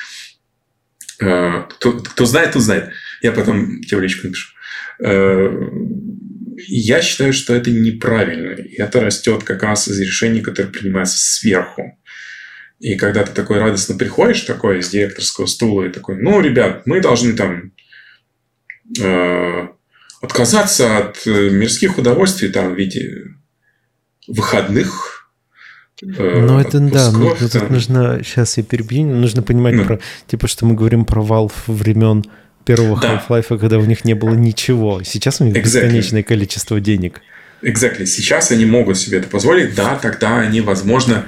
Э, кто, кто знает, тот знает. Я потом тебе в личку напишу. Э, я считаю, что это неправильно. Это растет как раз из решений, которые принимаются сверху. И когда ты такой радостно приходишь, такой из директорского стула, и такой, ну, ребят, мы должны там э, отказаться от э, мирских удовольствий там, в виде выходных, э, ну, это да, ну, тут нужно, сейчас я перебью, нужно понимать ну. про, типа, что мы говорим про Valve времен первого да. Half-Life, когда у них не было ничего. Сейчас у них exactly. бесконечное количество денег. Exactly. Сейчас они могут себе это позволить. Да, тогда они, возможно,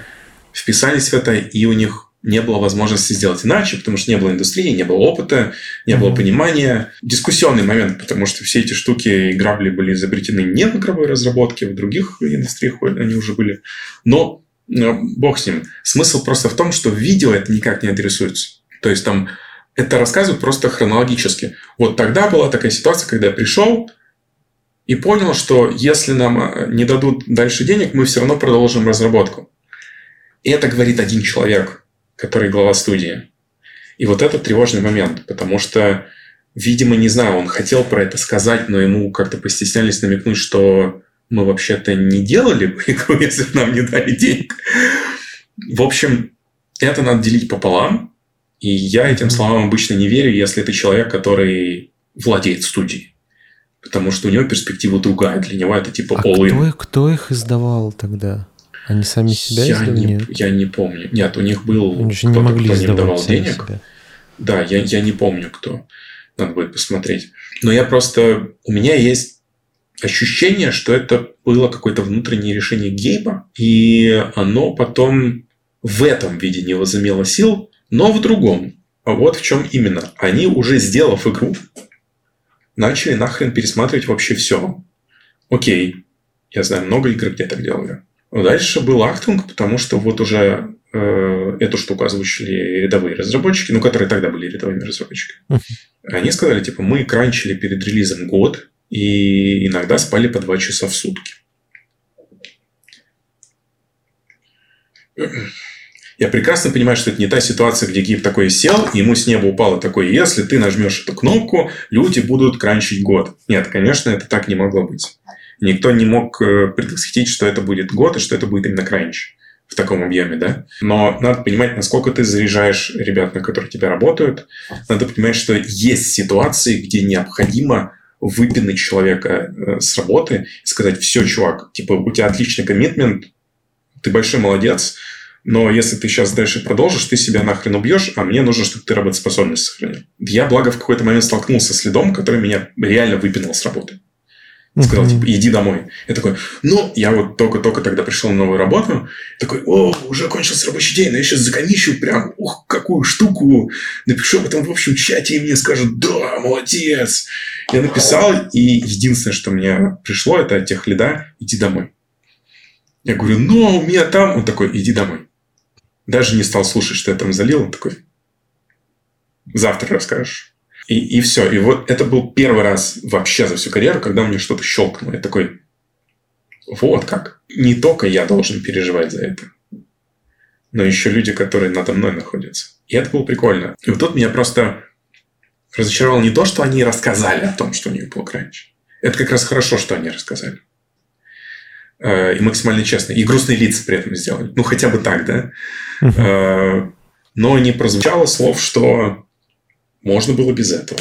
вписались в это, и у них не было возможности сделать иначе, потому что не было индустрии, не было опыта, не было понимания. Дискуссионный момент, потому что все эти штуки и грабли были изобретены не в игровой разработке, в других индустриях они уже были. Но э, бог с ним. Смысл просто в том, что видео это никак не адресуется. То есть там это рассказывают просто хронологически. Вот тогда была такая ситуация, когда я пришел и понял, что если нам э, не дадут дальше денег, мы все равно продолжим разработку. И это говорит один человек – который глава студии. И вот это тревожный момент, потому что, видимо, не знаю, он хотел про это сказать, но ему как-то постеснялись намекнуть, что мы вообще-то не делали бы игру, если бы нам не дали денег. В общем, это надо делить пополам, и я этим словам обычно не верю, если это человек, который владеет студией. Потому что у него перспектива другая. Для него это типа а all-in. Кто, кто их издавал тогда? Они сами себя я издали? Не, я не помню. Нет, у них был Они кто-то, не могли кто не давал денег. Себя. Да, я, я не помню, кто. Надо будет посмотреть. Но я просто... У меня есть ощущение, что это было какое-то внутреннее решение Гейба, и оно потом в этом виде не возымело сил, но в другом. А вот в чем именно. Они уже сделав игру, начали нахрен пересматривать вообще все. Окей, я знаю много игр, где так делали. Дальше был Actung, потому что вот уже э, эту штуку озвучили рядовые разработчики, ну, которые тогда были рядовыми разработчиками. Uh-huh. Они сказали, типа, мы кранчили перед релизом год, и иногда спали по два часа в сутки. Я прекрасно понимаю, что это не та ситуация, где гиб такой сел, и ему с неба упало такой, если ты нажмешь эту кнопку, люди будут кранчить год. Нет, конечно, это так не могло быть. Никто не мог э, предвосхитить, что это будет год и что это будет именно кранч в таком объеме, да. Но надо понимать, насколько ты заряжаешь ребят, на которых тебя работают. Надо понимать, что есть ситуации, где необходимо выпинать человека э, с работы и сказать, все, чувак, типа, у тебя отличный коммитмент, ты большой молодец, но если ты сейчас дальше продолжишь, ты себя нахрен убьешь, а мне нужно, чтобы ты работоспособность сохранил. Я, благо, в какой-то момент столкнулся с лидом, который меня реально выпинал с работы. Сказал, типа, иди домой. Я такой, ну, я вот только-только тогда пришел на новую работу. Такой, о, уже кончился рабочий день, но я сейчас законищу прям, ух, какую штуку. Напишу об этом в общем чате, и мне скажут, да, молодец. Я написал, и единственное, что мне пришло, это от тех лида, иди домой. Я говорю, ну, у меня там... Он такой, иди домой. Даже не стал слушать, что я там залил. Он такой, завтра расскажешь. И, и все. И вот это был первый раз вообще за всю карьеру, когда меня что-то щелкнуло. Я такой, вот как. Не только я должен переживать за это, но еще люди, которые надо мной находятся. И это было прикольно. И вот тут меня просто разочаровало не то, что они рассказали о том, что у них был раньше. Это как раз хорошо, что они рассказали. Э, и максимально честно. И грустные лица при этом сделали. Ну, хотя бы так, да? Uh-huh. Но не прозвучало слов, что можно было без этого.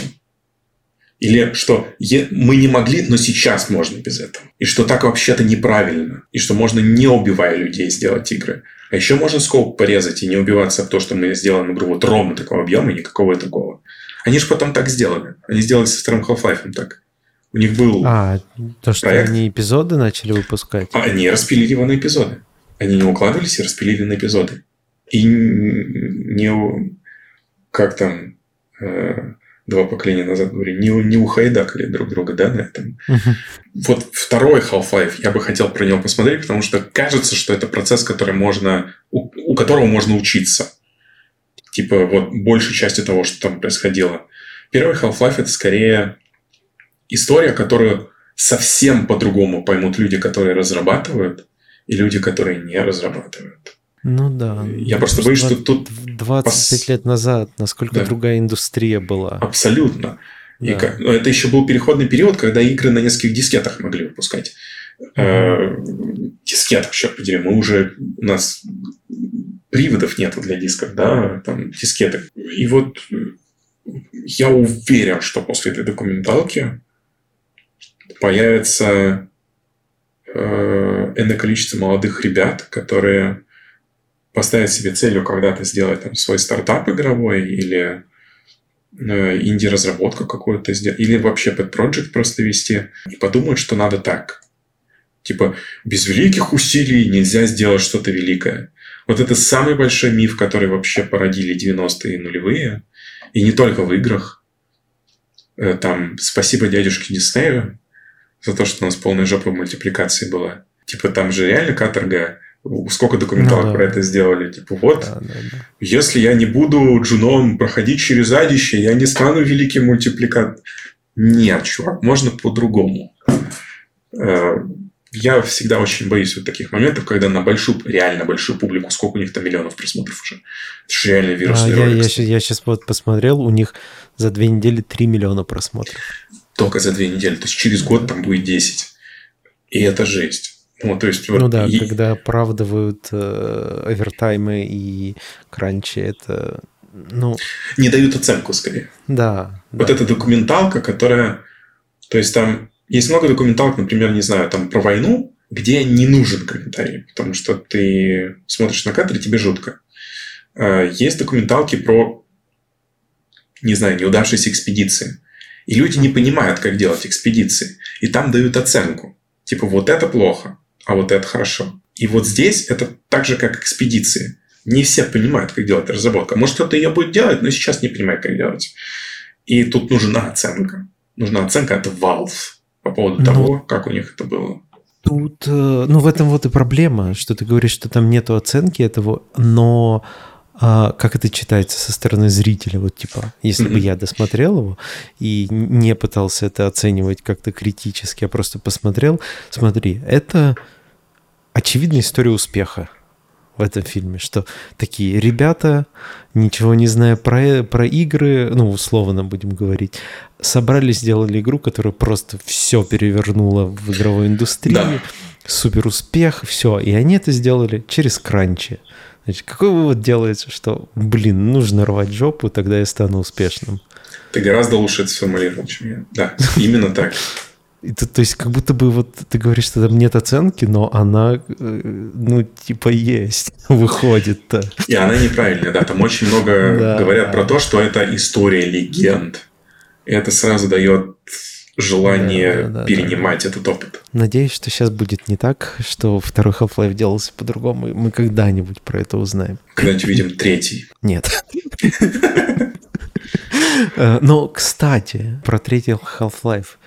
Или что мы не могли, но сейчас можно без этого. И что так вообще-то неправильно. И что можно, не убивая людей, сделать игры. А еще можно скоп порезать и не убиваться в то, что мы сделаем игру вот ровно такого объема и никакого другого. Они же потом так сделали. Они сделали со вторым Half-Life так. У них был А, то, что проект. они эпизоды начали выпускать? А они распилили его на эпизоды. Они не укладывались и распилили на эпизоды. И не... Как там два поколения назад говорили, не, не ухайдакали друг друга, да, на этом. Uh-huh. Вот второй Half-Life, я бы хотел про него посмотреть, потому что кажется, что это процесс, который можно, у, у которого можно учиться. Типа вот большей части того, что там происходило. Первый Half-Life это скорее история, которую совсем по-другому поймут люди, которые разрабатывают, и люди, которые не разрабатывают. Ну да. Я просто боюсь, что тут... 25 пос... лет назад, насколько да. другая индустрия была. Абсолютно. Да. И как... Это еще был переходный период, когда игры на нескольких дискетах могли выпускать. Mm-hmm. Дискетах, черт подери. Мы уже... У нас приводов нету для дисков, да, там дискеты. И вот я уверен, что после этой документалки появится э, энное количество молодых ребят, которые поставить себе целью когда-то сделать там, свой стартап игровой или э, инди-разработку какую-то сделать, или вообще под проект просто вести, и подумают, что надо так. Типа, без великих усилий нельзя сделать что-то великое. Вот это самый большой миф, который вообще породили 90-е и нулевые. И не только в играх. Э, там спасибо дядюшке Диснею за то, что у нас полная жопа мультипликации была. Типа там же реально каторга сколько документалок ну, да. про это сделали. Типа, вот, да, да, да. если я не буду джуном проходить через адище, я не стану великим мультипликатором. Нет, чувак, можно по-другому. Э, я всегда очень боюсь вот таких моментов, когда на большую, реально большую публику, сколько у них там миллионов просмотров уже. Это же реально вирусный а, ролик. Я, я, я сейчас вот посмотрел, у них за две недели 3 миллиона просмотров. Только за две недели. То есть через год там будет 10. И это жесть. Ну, то есть, вот, ну да, и... когда оправдывают э, овертаймы и кранчи, это ну... Не дают оценку, скорее. Да. Вот да. эта документалка, которая... То есть, там есть много документалок, например, не знаю, там про войну, где не нужен комментарий, потому что ты смотришь на кадр, и тебе жутко. А, есть документалки про, не знаю, неудавшиеся экспедиции. И люди не понимают, как делать экспедиции. И там дают оценку. Типа, вот это плохо, а вот это хорошо. И вот здесь это так же, как экспедиции. Не все понимают, как делать разработку. Может, кто-то ее будет делать, но сейчас не понимает, как делать. И тут нужна оценка. Нужна оценка от Valve по поводу ну, того, как у них это было. Тут, э, ну, в этом вот и проблема, что ты говоришь, что там нету оценки этого, но а, как это читается со стороны зрителя, вот типа, если бы я досмотрел его и не пытался это оценивать как-то критически, а просто посмотрел, смотри, это очевидная история успеха в этом фильме, что такие ребята, ничего не зная про, про игры, ну, условно будем говорить, собрали, сделали игру, которая просто все перевернула в игровой индустрии, да. супер успех, все, и они это сделали через кранчи. Значит, какой вывод делается, что, блин, нужно рвать жопу, тогда я стану успешным? Ты гораздо лучше это сформулировал, чем я. Да, именно так. Это, то есть, как будто бы вот ты говоришь, что там нет оценки, но она, э, ну, типа, есть, выходит-то. И она неправильная, да. Там очень много да, говорят про то, что это история легенд. И это сразу дает желание да, да, перенимать да. этот опыт. Надеюсь, что сейчас будет не так, что второй Half-Life делался по-другому, и мы когда-нибудь про это узнаем. Когда-нибудь увидим третий. Нет. Э, но, кстати, про третий Half-Life.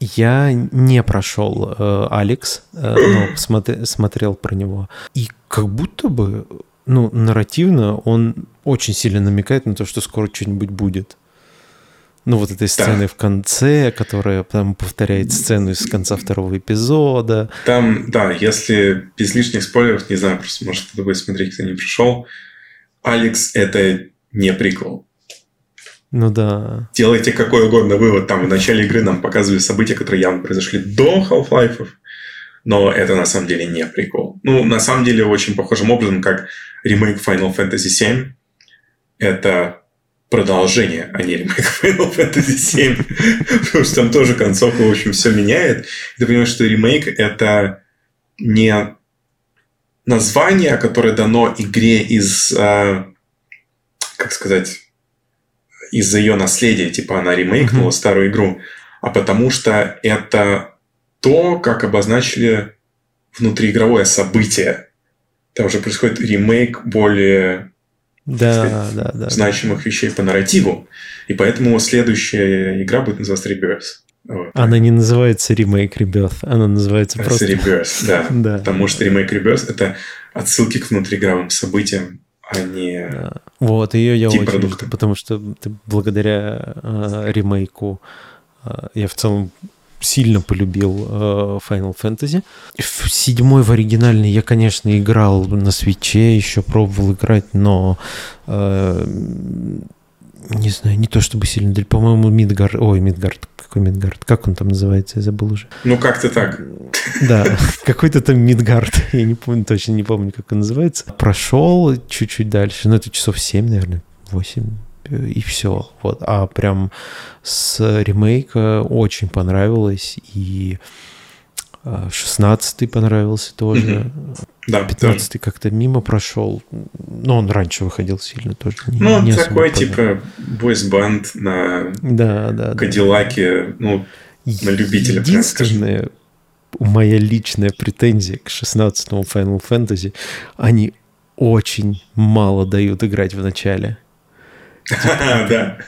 Я не прошел э, Алекс, э, но смотри, смотрел про него. И как будто бы, ну, нарративно он очень сильно намекает на то, что скоро что-нибудь будет. Ну, вот этой сцены да. в конце, которая там повторяет сцену из конца второго эпизода. Там, да, если без лишних спойлеров, не знаю, просто может кто-то будет смотреть, кто не пришел. Алекс — это не приквел. Ну да. Делайте какой угодно вывод. Там в начале игры нам показывали события, которые явно произошли до Half-Life. Но это на самом деле не прикол. Ну, на самом деле, очень похожим образом, как ремейк Final Fantasy VII. Это продолжение, а не ремейк Final Fantasy VII. Потому что там тоже концовка, в общем, все меняет. И ты понимаешь, что ремейк — это не название, которое дано игре из, э, как сказать, из-за ее наследия, типа она ремейкнула mm-hmm. старую игру, а потому что это то, как обозначили внутриигровое событие. Там уже происходит ремейк более да, да, да, значимых да. вещей по нарративу. И поэтому следующая игра будет называться Rebirth. Вот. Она не называется ремейк Rebirth, она называется просто... Rebirth, да. да. Потому что ремейк Rebirth — это отсылки к внутриигровым событиям, а не да. Вот, ее я очень продукта. потому что благодаря э, ремейку э, я в целом сильно полюбил э, Final Fantasy. В седьмой в оригинальный я, конечно, играл на свече, еще пробовал играть, но э, не знаю, не то чтобы сильно. По-моему, Мидгард... Ой, Мидгард. Какой Мидгард? Как он там называется? Я забыл уже. Ну, как-то так. Да, какой-то там Мидгард. Я не помню, точно не помню, как он называется. Прошел чуть-чуть дальше. Ну, это часов 7, наверное, 8 и все. Вот. А прям с ремейка очень понравилось, и 16-й а, понравился тоже. Да, 15-й как-то мимо прошел. Но он раньше выходил сильно тоже. Не, ну, не такой типа бойс-банд на да, да, Кадиллаке, да. ну, на любителя. Единственная моя личная претензия к 16-му Final Fantasy, они очень мало дают играть в начале. Да.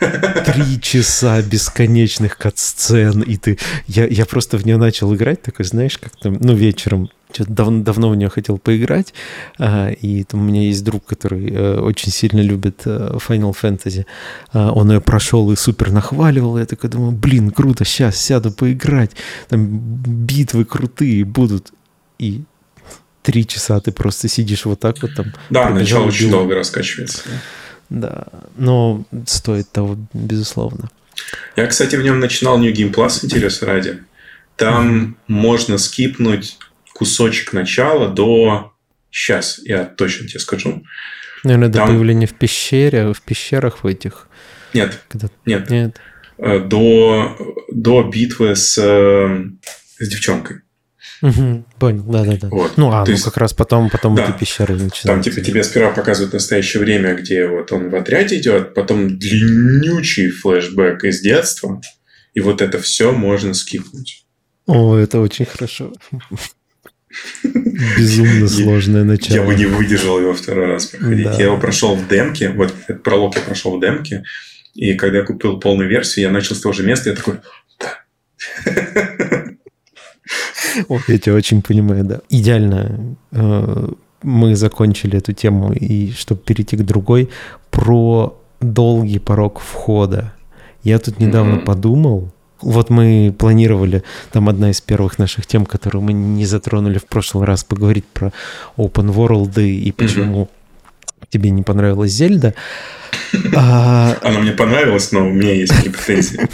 Три часа бесконечных кат-сцен, и ты... Я, я просто в нее начал играть, такой, знаешь, как там, ну, вечером, что-то дав, давно в нее хотел поиграть, а, и там у меня есть друг, который а, очень сильно любит а, Final Fantasy. А, он ее прошел и супер нахваливал, я такой думаю, блин, круто, сейчас сяду поиграть, там битвы крутые будут. И три часа ты просто сидишь вот так вот там. Да, начало очень долго раскачивается. Да, но стоит того, безусловно. Я, кстати, в нем начинал New Game Plus, интереса ради. Там mm-hmm. можно скипнуть кусочек начала до... Сейчас, я точно тебе скажу. Наверное, до Там... появления в пещере, в пещерах в этих. Нет, Когда... нет. Нет. Э, до, до битвы с, э, с девчонкой. Угу, понял, да-да-да. Вот. Ну, а, То ну как раз потом, потом да, эти пещеры начинаются. Там типа тебе сперва показывают настоящее время, где вот он в отряде идет, потом длиннючий флешбэк из детства, и вот это все можно скипнуть. О, это очень хорошо. Безумно сложное начало. Я бы не выдержал его второй раз проходить. Да. Я его прошел в демке, вот этот пролог я прошел в демке, и когда я купил полную версию, я начал с того же места, я такой, да. Я тебя очень понимаю, да. Идеально э, мы закончили эту тему, и чтобы перейти к другой, про долгий порог входа. Я тут недавно mm-hmm. подумал, вот мы планировали, там одна из первых наших тем, которую мы не затронули в прошлый раз, поговорить про open world и почему mm-hmm. тебе не понравилась Зельда. А, Она мне понравилась, но у меня есть претензии.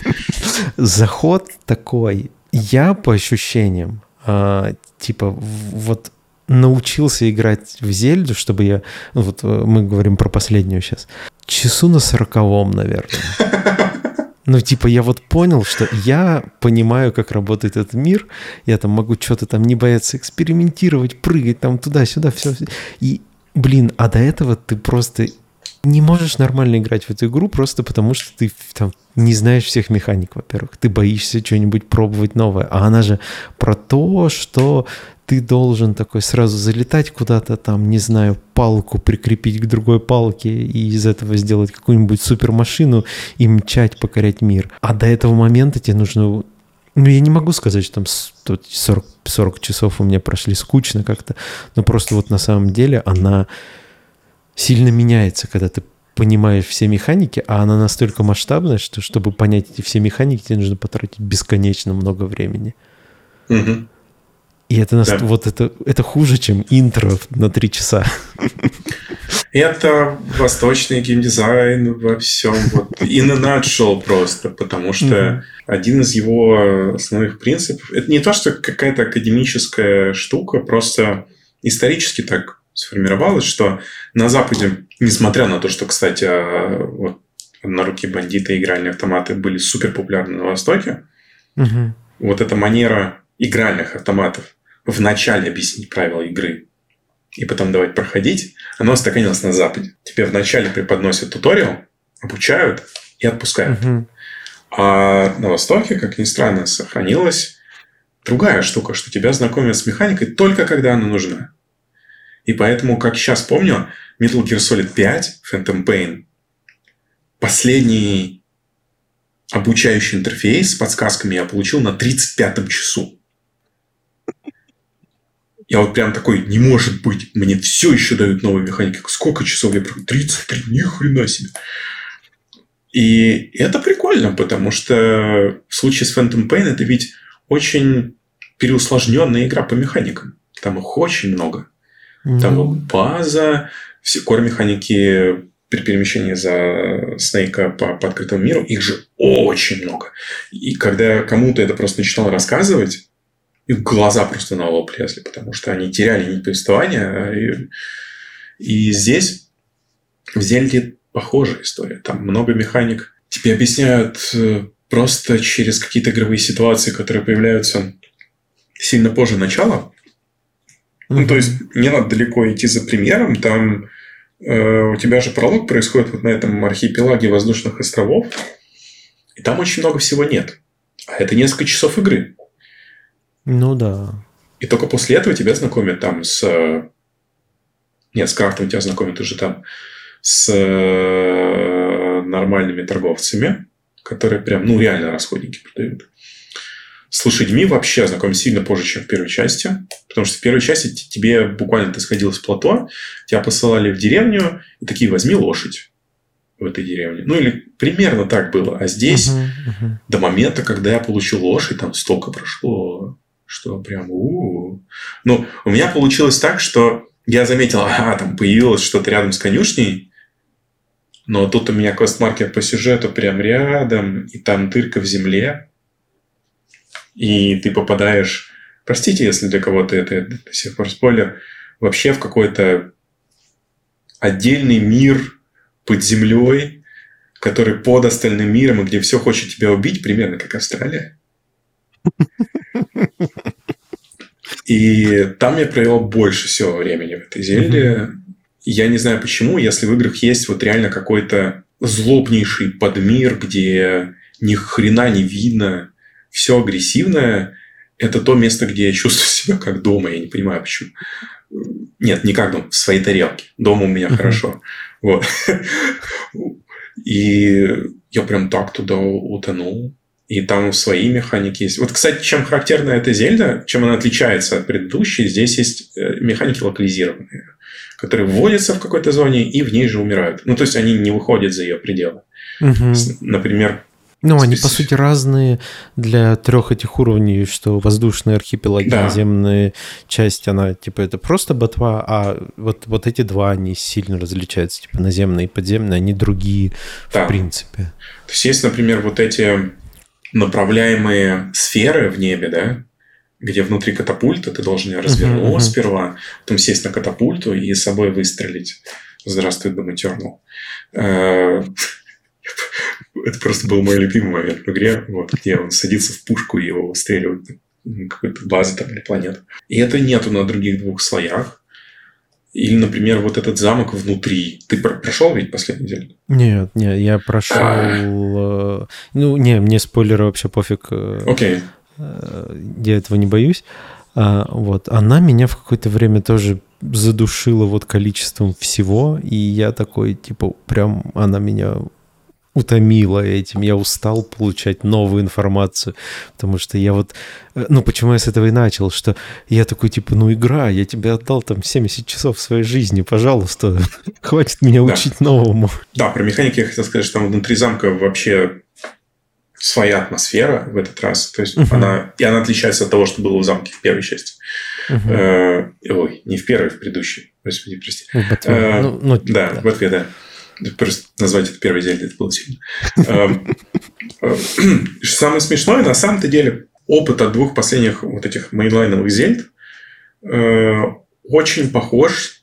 Заход такой. Я по ощущениям а, типа, вот научился играть в Зельду, чтобы я... Ну, вот э, мы говорим про последнюю сейчас. Часу на сороковом, наверное. Ну, типа, я вот понял, что я понимаю, как работает этот мир. Я там могу что-то там не бояться экспериментировать, прыгать там туда-сюда, все. И, блин, а до этого ты просто не можешь нормально играть в эту игру просто потому, что ты там не знаешь всех механик, во-первых. Ты боишься что-нибудь пробовать новое. А она же про то, что ты должен такой сразу залетать куда-то там, не знаю, палку прикрепить к другой палке и из этого сделать какую-нибудь супермашину и мчать, покорять мир. А до этого момента тебе нужно ну, я не могу сказать, что там 40, 40 часов у меня прошли скучно как-то, но просто вот на самом деле она сильно меняется, когда ты понимаешь все механики, а она настолько масштабная, что чтобы понять эти все механики, тебе нужно потратить бесконечно много времени. Угу. И это, да. вот это, это хуже, чем интро на три часа. Это восточный геймдизайн во всем. Вот, in a nutshell просто. Потому что mm-hmm. один из его основных принципов... Это не то, что какая-то академическая штука, просто исторически так сформировалось, что на Западе, несмотря на то, что, кстати, вот на руки бандиты игральные автоматы были супер популярны на Востоке, угу. вот эта манера игральных автоматов в начале объяснить правила игры и потом давать проходить, она устаканилась на Западе. Тебе вначале преподносят туториал, обучают и отпускают. Угу. А на Востоке, как ни странно, сохранилась другая штука, что тебя знакомят с механикой только когда она нужна. И поэтому, как сейчас помню, Metal Gear Solid 5, Phantom Pain, последний обучающий интерфейс с подсказками я получил на 35-м часу. Я вот прям такой, не может быть, мне все еще дают новые механики. Сколько часов я прям? 33, ни хрена себе. И это прикольно, потому что в случае с Phantom Pain это ведь очень переусложненная игра по механикам. Там их очень много. Там ну... база, все кор-механики при перемещении за Снейка по, по открытому миру, их же очень много. И когда кому-то это просто начинал рассказывать, их глаза просто на лоб лезли, потому что они теряли нить повествования. И, и здесь в Зельде похожая история. Там много механик. Тебе объясняют э, просто через какие-то игровые ситуации, которые появляются сильно позже начала. Ну, то есть, не надо далеко идти за примером. Там э, у тебя же пролог происходит вот на этом архипелаге воздушных островов. И там очень много всего нет. А это несколько часов игры. Ну да. И только после этого тебя знакомят там с Нет, с крафтом тебя знакомят уже там с э, нормальными торговцами, которые прям, ну, реально расходники продают. С лошадьми вообще знакомы сильно позже, чем в первой части. Потому что в первой части тебе буквально ты сходил с плато, тебя посылали в деревню, и такие, возьми лошадь в этой деревне. Ну, или примерно так было. А здесь uh-huh, uh-huh. до момента, когда я получил лошадь, там столько прошло, что прям... У-у-у. Ну, у меня получилось так, что я заметил, ага, там появилось что-то рядом с конюшней, но тут у меня квест-маркер по сюжету прям рядом, и там дырка в земле, и ты попадаешь... Простите, если для кого-то это до сих пор спойлер. Вообще в какой-то отдельный мир под землей, который под остальным миром, и где все хочет тебя убить, примерно как Австралия. И там я провел больше всего времени в этой зелье. Я не знаю почему, если в играх есть вот реально какой-то злобнейший подмир, где ни хрена не видно, все агрессивное, это то место, где я чувствую себя как дома. Я не понимаю, почему. Нет, не как дома, в своей тарелке. Дома у меня uh-huh. хорошо. Вот. И я прям так туда утонул. И там свои механики есть. Вот, кстати, чем характерна эта Зельда, чем она отличается от предыдущей, здесь есть э, механики локализированные, которые вводятся в какой-то зоне и в ней же умирают. Ну, то есть, они не выходят за ее пределы. Угу. Например, ну, они, по сути, разные для трех этих уровней, что воздушные архипелаги, да. наземная часть, она, типа, это просто ботва, а вот, вот эти два, они сильно различаются, типа, наземные и подземные, они другие, да. в принципе. То есть, есть, например, вот эти направляемые сферы в небе, да, где внутри катапульта ты должен ее развернуть uh-huh, uh-huh. сперва, потом сесть на катапульту и с собой выстрелить. Здравствуй, Doom Eternal. Э, это просто был мой любимый момент в игре, вот, где он садится в пушку и его выстреливают какой-то базы там или планет. И это нету на других двух слоях. Или, например, вот этот замок внутри. Ты прошел ведь последний день? Нет, нет, я прошел... А. Ну, не, мне спойлеры вообще пофиг. Э, Окей. Okay. Э, я этого не боюсь. А, вот. Она меня в какое-то время тоже задушила вот количеством всего, и я такой, типа, прям она меня утомило этим, я устал получать новую информацию, потому что я вот, э, ну почему я с этого и начал, что я такой типа, ну игра, я тебе отдал там 70 часов своей жизни, пожалуйста, хватит меня да. учить новому. Да, про механики я хотел сказать, что там внутри замка вообще своя атмосфера в этот раз, то есть uh-huh. она, и она отличается от того, что было в замке в первой части. Uh-huh. Э, ой, не в первой, в предыдущей, господи, прости. В Э, ну, ну, да, да, в Ботве, да. Просто назвать это первой Зельдой, это было сильно. Эм, э, самое смешное, на самом-то деле, опыт от двух последних вот этих мейнлайновых Зельд э, очень похож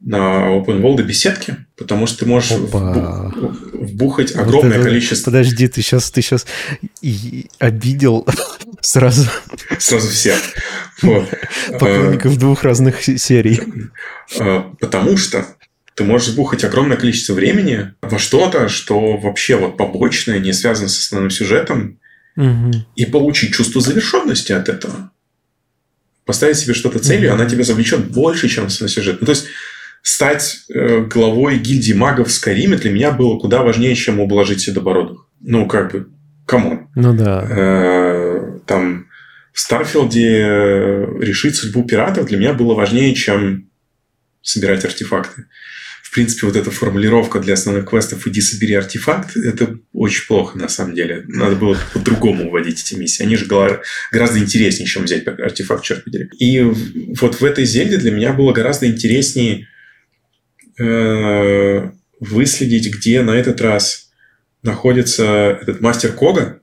на open world беседки, потому что ты можешь Опа. вбухать огромное вот это, количество... Подожди, ты сейчас, ты сейчас и обидел сразу... Сразу всех. Вот. Поклонников э, двух разных серий. Потому что ты можешь вбухать огромное количество времени во что-то, что вообще вот побочное, не связано с основным сюжетом, угу. и получить чувство завершенности от этого. Поставить себе что-то целью, угу. она тебя завлечет больше, чем основной сюжет. Ну, то есть, стать э, главой гильдии магов в Скайриме для меня было куда важнее, чем ублажить Седобородых. Ну, как бы, come on. Ну, да. Э, там, в Starfield е э, решить судьбу пиратов для меня было важнее, чем собирать артефакты принципе, вот эта формулировка для основных квестов «иди собери артефакт» – это очень плохо, на самом деле. Надо было по-другому вводить эти миссии. Они же гораздо интереснее, чем взять артефакт, черт подери. И вот в этой Зельде для меня было гораздо интереснее э, выследить, где на этот раз находится этот мастер Кога,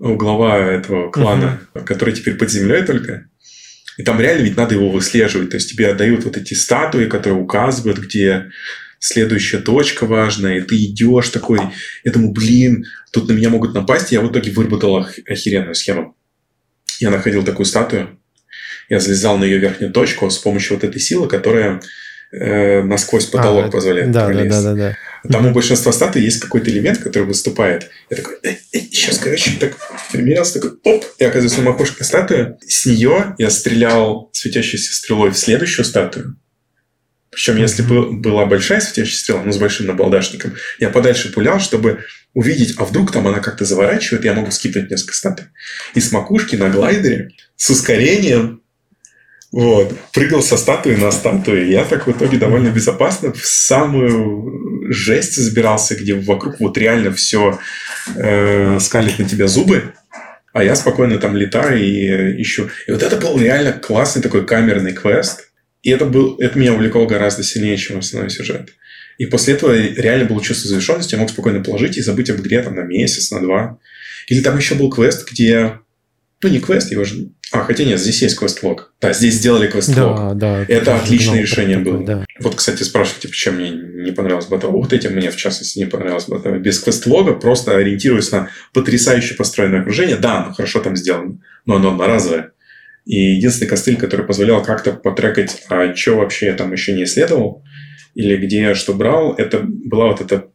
глава этого клана, который теперь под землей только. И там реально ведь надо его выслеживать. То есть тебе отдают вот эти статуи, которые указывают, где следующая точка важная, и ты идешь такой, этому, блин, тут на меня могут напасть. Я в итоге выработал охеренную схему. Я находил такую статую, я залезал на ее верхнюю точку с помощью вот этой силы, которая э, насквозь потолок а, позволяет да, пролезть. Да, да, да, да. Там у большинства статуй есть какой-то элемент, который выступает. Я такой, э, э, сейчас, короче, так примерялся, такой, оп, и оказывается, на макушке статуя. С нее я стрелял светящейся стрелой в следующую статую. Причем, если бы была большая светящая стрела, ну, с большим набалдашником, я подальше пулял, чтобы увидеть, а вдруг там она как-то заворачивает, я могу скипать несколько статуй. И с макушки на глайдере с ускорением вот. Прыгал со статуи на статуи. Я так в итоге довольно безопасно в самую жесть забирался, где вокруг вот реально все э, скалит на тебя зубы. А я спокойно там летаю и ищу. И вот это был реально классный такой камерный квест. И это, был, это меня увлекло гораздо сильнее, чем основной сюжет. И после этого реально было чувство завершенности. Я мог спокойно положить и забыть об игре там на месяц, на два. Или там еще был квест, где... Ну, не квест, его же а, хотя нет, здесь есть квест-лог. Да, здесь сделали квест-лог. Да, да. Это отличное решение было. Да. Вот, кстати, спрашиваете, почему мне не понравилось Battle. Вот этим мне, в частности, не понравилось Battle. Без квест-лога, просто ориентируясь на потрясающе построенное окружение. Да, оно хорошо там сделано, но оно одноразовое. И единственный костыль, который позволял как-то потрекать, а что вообще я там еще не исследовал, или где я что брал, это была вот эта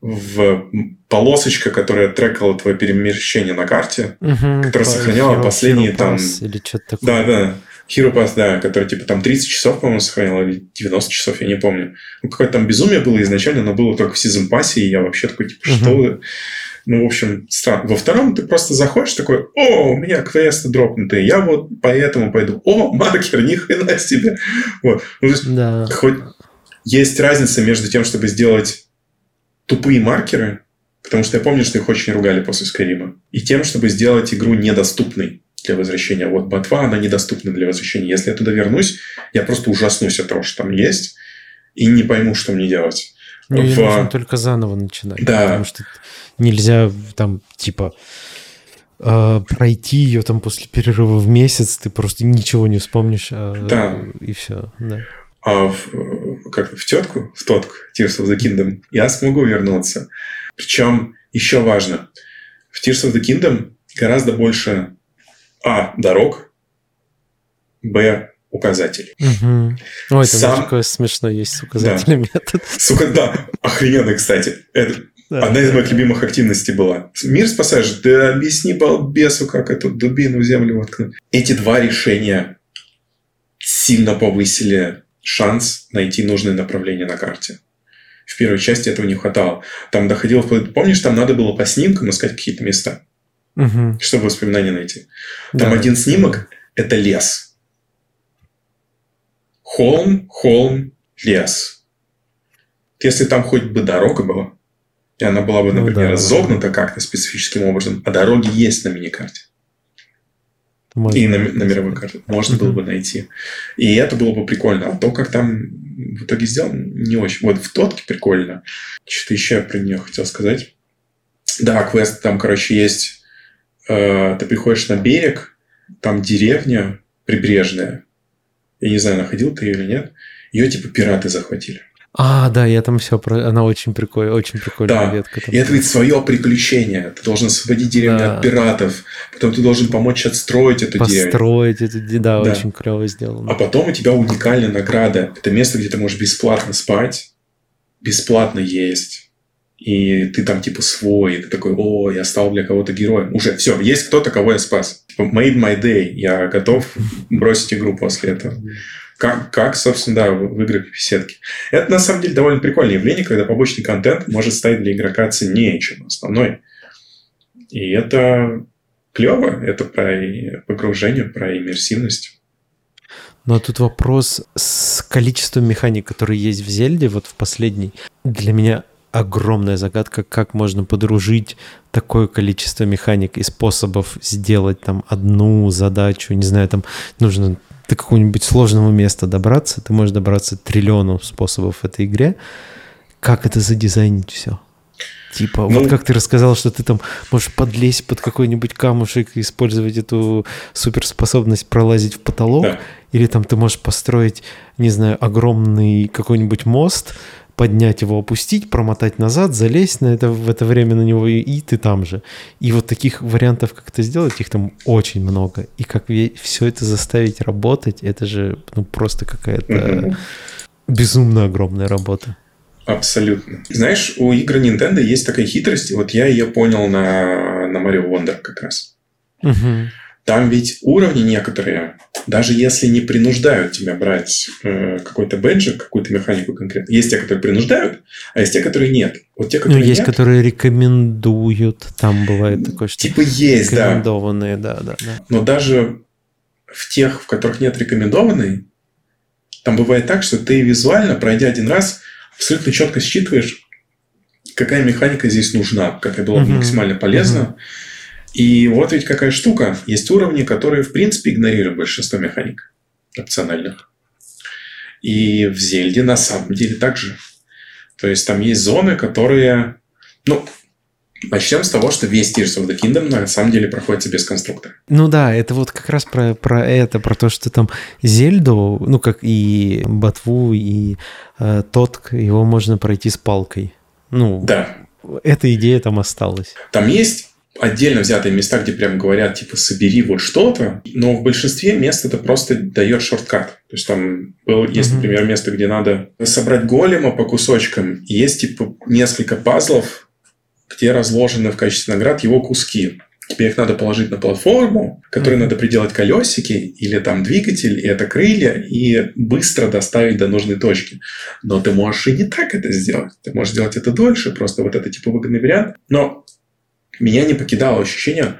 в полосочка, которая трекала твое перемещение на карте, угу, которая сохраняла Hero, последние Hero там... Или что-то такое. Да, да. Hero Pass, да, который типа там 30 часов, по-моему, сохранял, или 90 часов, я не помню. Ну, какое-то там безумие было изначально, но было только в сезон пассе, и я вообще такой, типа, угу. что вы... Ну, в общем, странно. Во втором ты просто заходишь такой, о, у меня квесты дропнутые, я вот поэтому пойду. О, маркер, ни хрена себе. Вот. Ну, то есть, да. хоть есть разница между тем, чтобы сделать тупые маркеры, потому что я помню, что их очень ругали после Скайрима, и тем, чтобы сделать игру недоступной для возвращения. Вот ботва, она недоступна для возвращения. Если я туда вернусь, я просто ужаснусь от того, что там есть, и не пойму, что мне делать. Ну, в... нужно только заново начинать. Да. Потому что нельзя там, типа, э, пройти ее там после перерыва в месяц, ты просто ничего не вспомнишь. А, да. И все, да а в, как в тетку, в тотку Tears of the Kingdom, я смогу вернуться. Причем еще важно, в Tears of the Kingdom гораздо больше а. дорог, б. указателей. Угу. Ой, там Сам... такое смешно есть с указателями. Да. Сука, да, охрененно, кстати. Это да, одна из моих любимых активностей была. Мир спасаешь, ты объясни балбесу, как эту дубину в землю воткнуть. Эти два решения сильно повысили шанс найти нужное направление на карте. В первой части этого не хватало. Там доходило... Помнишь, там надо было по снимкам искать какие-то места, угу. чтобы воспоминания найти. Там да. один снимок – это лес. Холм, холм, лес. Если там хоть бы дорога была, и она была бы, например, ну, да, разогнута да. как-то специфическим образом, а дороги есть на миникарте. Можно и на, на мировой карте. Можно было бы найти. И это было бы прикольно. А то, как там в итоге сделано, не очень. Вот в Тотке прикольно. Что-то еще я про нее хотел сказать. Да, квест там, короче, есть. Э, ты приходишь на берег, там деревня прибрежная. Я не знаю, находил ты ее или нет. Ее типа пираты захватили. А, да, я там все про... Она очень прикольная, очень прикольная да. ветка. Там. И это ведь свое приключение. Ты должен освободить деревню да. от пиратов. Потом ты должен помочь отстроить эту Построить деревню. Построить эту да, да, очень клево сделано. А потом у тебя уникальная награда. Это место, где ты можешь бесплатно спать, бесплатно есть. И ты там типа свой, и ты такой, о, я стал для кого-то героем. Уже все, есть кто-то, кого я спас. Типа, made my day. Я готов бросить игру после этого как, как, собственно, да, в играх в сетке. Это, на самом деле, довольно прикольное явление, когда побочный контент может стать для игрока ценнее, чем основной. И это клево, это про погружение, про иммерсивность. Но тут вопрос с количеством механик, которые есть в Зельде, вот в последней. Для меня огромная загадка, как можно подружить такое количество механик и способов сделать там одну задачу, не знаю, там нужно до какого-нибудь сложного места добраться, ты можешь добраться триллиону способов в этой игре. Как это задизайнить все? Типа, ну, вот как ты рассказал, что ты там можешь подлезть под какой-нибудь камушек и использовать эту суперспособность пролазить в потолок, да. или там ты можешь построить, не знаю, огромный какой-нибудь мост, поднять его, опустить, промотать назад, залезть на это, в это время на него, и, и ты там же. И вот таких вариантов, как это сделать, их там очень много. И как все это заставить работать, это же ну, просто какая-то mm безумно огромная работа. Абсолютно. Знаешь, у игр Nintendo есть такая хитрость, и вот я ее понял на, на Mario Wonder как раз. Угу. Там ведь уровни некоторые, даже если не принуждают тебя брать э, какой-то бэджик, какую-то механику конкретно, есть те, которые принуждают, а есть те, которые нет. Вот те, которые ну, есть, нет, которые рекомендуют, там бывает такое, что типа есть, рекомендованные, да. да, да, да. Но даже в тех, в которых нет рекомендованной, там бывает так, что ты визуально, пройдя один раз, абсолютно четко считываешь, какая механика здесь нужна, какая была бы максимально полезна. Uh-huh. И вот ведь какая штука. Есть уровни, которые, в принципе, игнорируют большинство механик опциональных. И в Зельде на самом деле так же. То есть там есть зоны, которые... Ну, Начнем с того, что весь Tears of the Kingdom на самом деле проходится без конструктора. Ну да, это вот как раз про, про это, про то, что там Зельду, ну как и Ботву, и э, Тотк, его можно пройти с палкой. Ну, да. Эта идея там осталась. Там есть отдельно взятые места, где прям говорят, типа, собери вот что-то, но в большинстве мест это просто дает шорткат. То есть там был, есть, например, место, где надо собрать голема по кусочкам, есть, типа, несколько пазлов, где разложены в качестве наград его куски. Тебе их надо положить на платформу, которой mm-hmm. надо приделать колесики или там двигатель, и это крылья, и быстро доставить до нужной точки. Но ты можешь и не так это сделать. Ты можешь сделать это дольше, просто вот это типа выгодный вариант. Но меня не покидало ощущение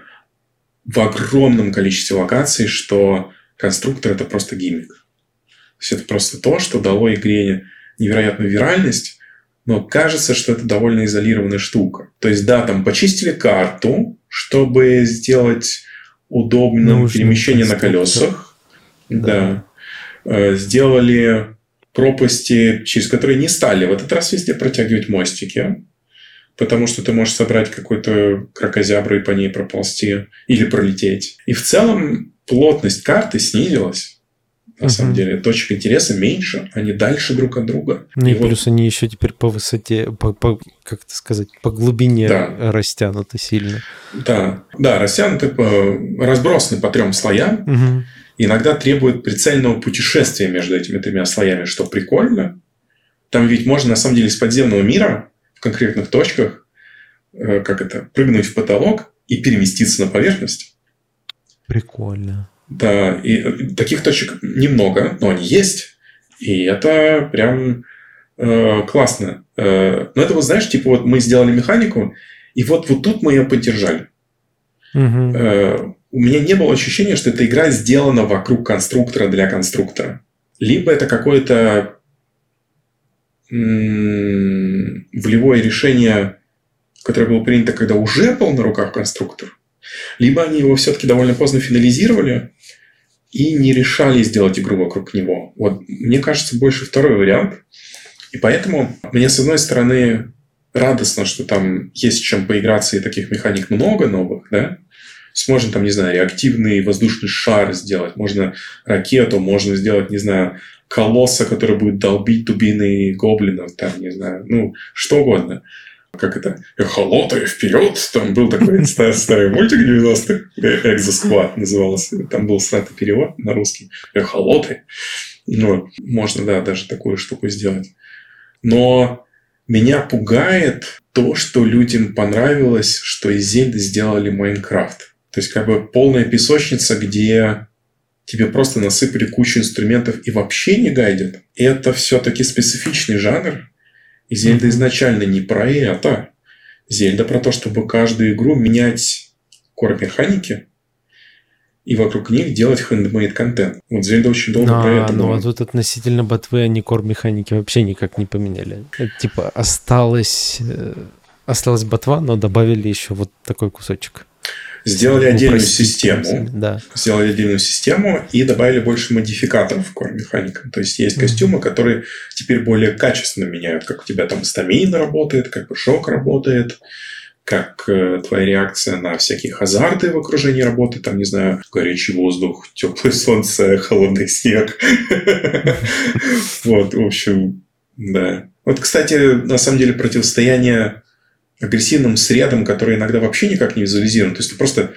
в огромном количестве локаций, что конструктор это просто гиммик. То есть это просто то, что дало игре невероятную виральность, но кажется, что это довольно изолированная штука. То есть, да, там почистили карту, чтобы сделать удобным Нужно перемещение на колесах. Да. да. Э, сделали пропасти, через которые не стали в этот раз везде протягивать мостики потому что ты можешь собрать какой-то крокозябру и по ней проползти или пролететь. И в целом плотность карты снизилась. На uh самом деле, точек интереса меньше, они дальше друг от друга. Ну и, и плюс вот... они еще теперь по высоте, по, по, как это сказать, по глубине да. растянуты сильно. Да, да, растянуты, по, разбросаны по трем слоям. uh Иногда требуют прицельного путешествия между этими тремя слоями, что прикольно. Там ведь можно, на самом деле, из подземного мира в конкретных точках, э, как это, прыгнуть в потолок и переместиться на поверхность. Прикольно. Да, и э, таких точек немного, но они есть. И это прям э, классно. Э, но это вот, знаешь, типа вот мы сделали механику, и вот, вот тут мы ее поддержали. Угу. Э, у меня не было ощущения, что эта игра сделана вокруг конструктора для конструктора. Либо это какое-то волевое решение, которое было принято, когда уже был на руках конструктор, либо они его все-таки довольно поздно финализировали и не решали сделать игру вокруг него. Вот мне кажется, больше второй вариант. И поэтому мне, с одной стороны, радостно, что там есть чем поиграться, и таких механик много новых, да, можно там, не знаю, реактивный воздушный шар сделать, можно ракету, можно сделать, не знаю, колосса, который будет долбить дубины гоблинов, там, не знаю, ну, что угодно. Как это? Эхолоты, вперед! Там был такой старый мультик 90-х, Экзосквад назывался. Там был сратый перевод на русский. Эхолоты. Ну, можно, да, даже такую штуку сделать. Но меня пугает то, что людям понравилось, что из Зельды сделали Майнкрафт. То есть, как бы полная песочница, где тебе просто насыпали кучу инструментов и вообще не гайдят, это все-таки специфичный жанр. И Зельда изначально не про это. Зельда про то, чтобы каждую игру менять кор-механики и вокруг них делать handmade контент. Вот Зельда очень долго а, про это Ну, а тут относительно ботвы они кор-механики вообще никак не поменяли. Это, типа осталось, э, осталась ботва, но добавили еще вот такой кусочек. Сделали отдельную систему. Да. Сделали отдельную систему и добавили больше модификаторов к механикам. То есть есть mm-hmm. костюмы, которые теперь более качественно меняют, как у тебя там стамина работает, как шок работает, как э, твоя реакция на всякие хазарды в окружении работы, там, не знаю, горячий воздух, теплое солнце, холодный снег. Вот, в общем, да. Вот, кстати, на самом деле противостояние агрессивным средам, которые иногда вообще никак не визуализированы. То есть ты просто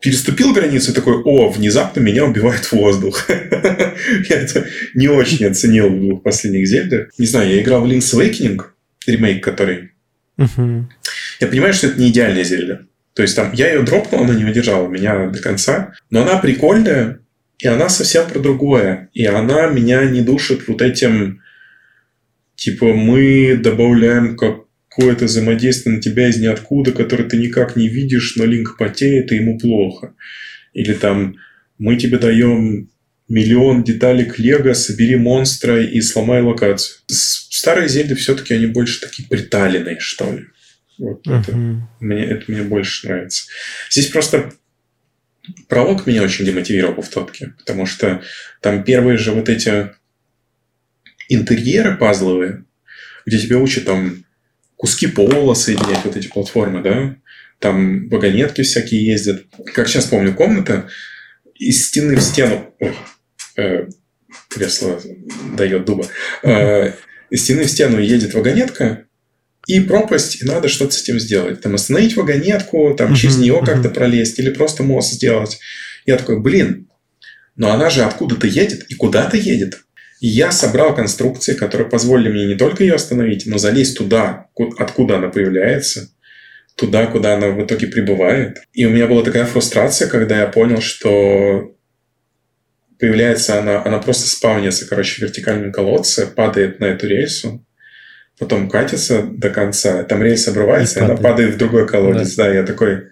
переступил границу и такой, о, внезапно меня убивает воздух. я это не очень оценил в двух последних Зельдах. Не знаю, я играл в Link's Awakening, ремейк который. Я понимаю, что это не идеальная Зельда. То есть там я ее дропнул, она не удержала меня до конца, но она прикольная, и она совсем про другое. И она меня не душит вот этим, типа, мы добавляем какое-то взаимодействие на тебя из ниоткуда, которое ты никак не видишь, но линк потеет, и ему плохо. Или там, мы тебе даем миллион деталек Лего, собери монстра и сломай локацию. Старые Зельды все-таки они больше такие приталенные, что ли. Вот uh-huh. это, мне, это мне больше нравится. Здесь просто пролог меня очень демотивировал в тотке, потому что там первые же вот эти интерьеры пазловые, где тебя учат там куски пола соединять, вот эти платформы, да, там вагонетки всякие ездят. Как сейчас помню, комната из стены в стену... Ой, э, кресло дает дуба. Э, из стены в стену едет вагонетка, и пропасть, и надо что-то с этим сделать. Там остановить вагонетку, там uh-huh, через нее uh-huh. как-то пролезть, или просто мост сделать. Я такой, блин, но она же откуда-то едет и куда-то едет. И я собрал конструкции, которые позволили мне не только ее остановить, но залезть туда, откуда она появляется, туда, куда она в итоге прибывает. И у меня была такая фрустрация, когда я понял, что появляется она, она просто спавнится, короче, в вертикальном колодце, падает на эту рельсу, потом катится до конца, там рельс обрывается, и, и она падает в другой колодец. Да. да, я такой...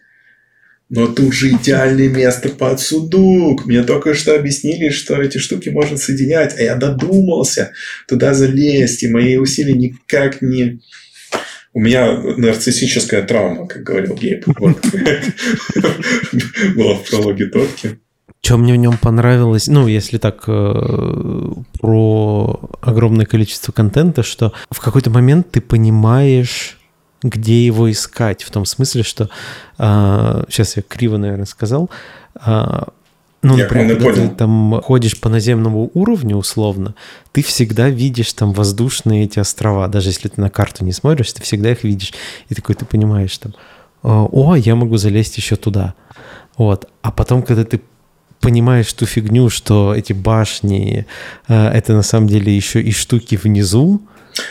Но тут же идеальное место под судук. Мне только что объяснили, что эти штуки можно соединять, а я додумался туда залезть, и мои усилия никак не... У меня нарциссическая травма, как говорил Гейб. Была в прологе Тотки. Что мне в нем понравилось, ну, если так э, про огромное количество контента, что в какой-то момент ты понимаешь, где его искать, в том смысле, что э, сейчас я криво, наверное, сказал. Э, ну, я например, когда понял. ты там ходишь по наземному уровню условно, ты всегда видишь там воздушные эти острова. Даже если ты на карту не смотришь, ты всегда их видишь. И такой ты понимаешь там, о, я могу залезть еще туда. Вот. А потом, когда ты понимаешь ту фигню, что эти башни э, это на самом деле еще и штуки внизу.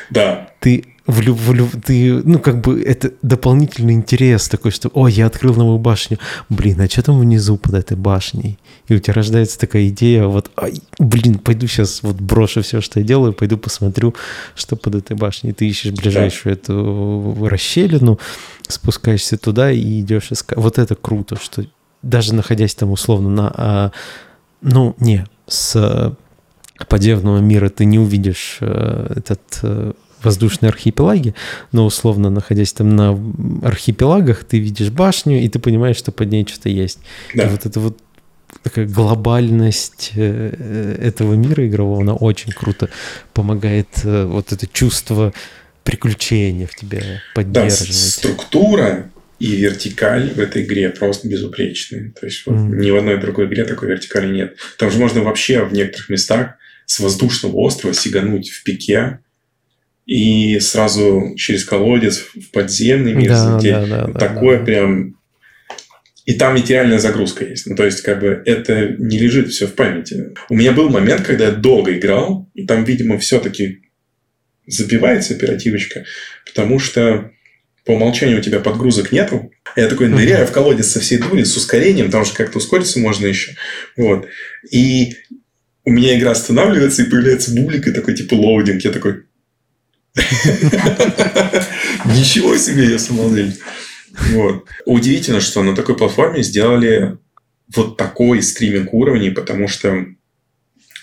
Да. Ты в, в, ты, ну, как бы это дополнительный интерес такой, что, о, я открыл новую башню, блин, а что там внизу под этой башней? И у тебя рождается такая идея, вот, ай, блин, пойду сейчас вот брошу все, что я делаю, пойду посмотрю, что под этой башней. Ты ищешь ближайшую да. эту расщелину, спускаешься туда и идешь искать. Вот это круто, что даже находясь там условно на... А, ну, не, с подземного мира ты не увидишь а, этот а, воздушные архипелаги, но условно находясь там на архипелагах, ты видишь башню, и ты понимаешь, что под ней что-то есть. Да. И вот это вот такая глобальность э, этого мира игрового, она очень круто помогает вот это чувство приключения в тебе поддерживать. Да, структура и вертикаль в этой игре просто безупречные. То есть вот mm-hmm. ни в одной другой игре такой вертикали нет. Там же можно вообще в некоторых местах с воздушного острова сигануть в пике и сразу через колодец в подземный мир да, залететь. Да, да, Такое да, прям... И там ведь реальная загрузка есть. Ну, то есть, как бы, это не лежит все в памяти. У меня был момент, когда я долго играл, и там, видимо, все-таки забивается оперативочка, потому что по умолчанию у тебя подгрузок нету. Я такой ныряю в колодец со всей дури, с ускорением, потому что как-то ускориться можно еще. Вот. И у меня игра останавливается, и появляется бублик, и такой, типа, loading. Я такой... Ничего себе, я самодельник. Вот. Удивительно, что на такой платформе сделали вот такой стриминг уровней, потому что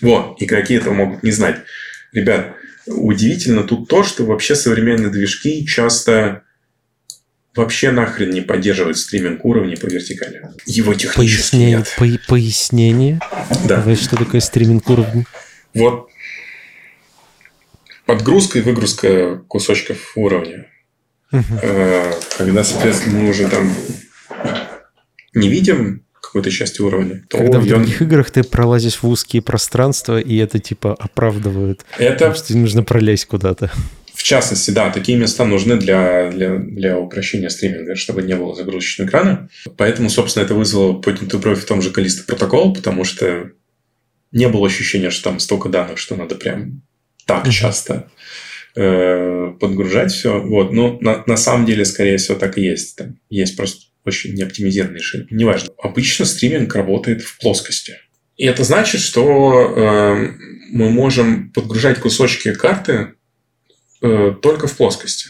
вот, игроки этого могут не знать. Ребят, удивительно тут то, что вообще современные движки часто вообще нахрен не поддерживает стриминг уровней по вертикали. Его технически Пояснение, нет. По пояснение? Да. Давай, что такое стриминг уровней? Вот подгрузка и выгрузка кусочков уровня. Угу. Когда, соответственно, мы уже там не видим какой-то части уровня, то Когда в других играх ты пролазишь в узкие пространства, и это типа оправдывает. Это... Потому что нужно пролезть куда-то. В частности, да, такие места нужны для, для, для упрощения стриминга, чтобы не было загрузочного экрана. Поэтому, собственно, это вызвало поднятую бровь в том же Калиста протокол, потому что не было ощущения, что там столько данных, что надо прям так часто э, подгружать все. Вот. Но на, на самом деле, скорее всего, так и есть. Там есть просто очень неоптимизированное решение. Неважно. Обычно стриминг работает в плоскости. И это значит, что э, мы можем подгружать кусочки карты э, только в плоскости.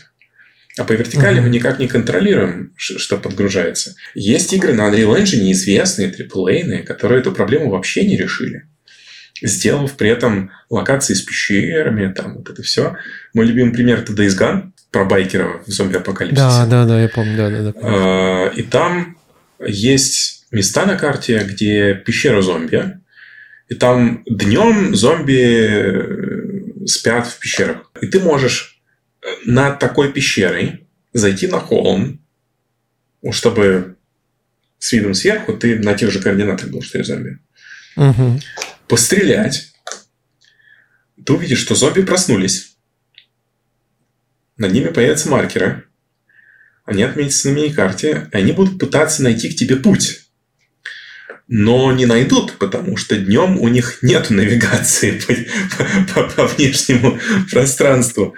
А по вертикали mm-hmm. мы никак не контролируем, что подгружается. Есть игры на Unreal Engine известные, AAA, которые эту проблему вообще не решили. Сделав при этом локации с пещерами, там вот это все. Мой любимый пример это Days Gone про байкера в зомби-апокалипсисе. Да, да, да, я помню, да, да, да. А, и там есть места на карте, где пещера зомби, и там днем зомби э, спят в пещерах. И ты можешь э, над такой пещерой зайти на холм, чтобы с видом сверху ты на тех же координатах был, что и зомби. Угу. Пострелять. Ты увидишь, что зомби проснулись. Над ними появятся маркеры. Они отметятся на мини-карте, и они будут пытаться найти к тебе путь но не найдут, потому что днем у них нет навигации по, по, по внешнему пространству.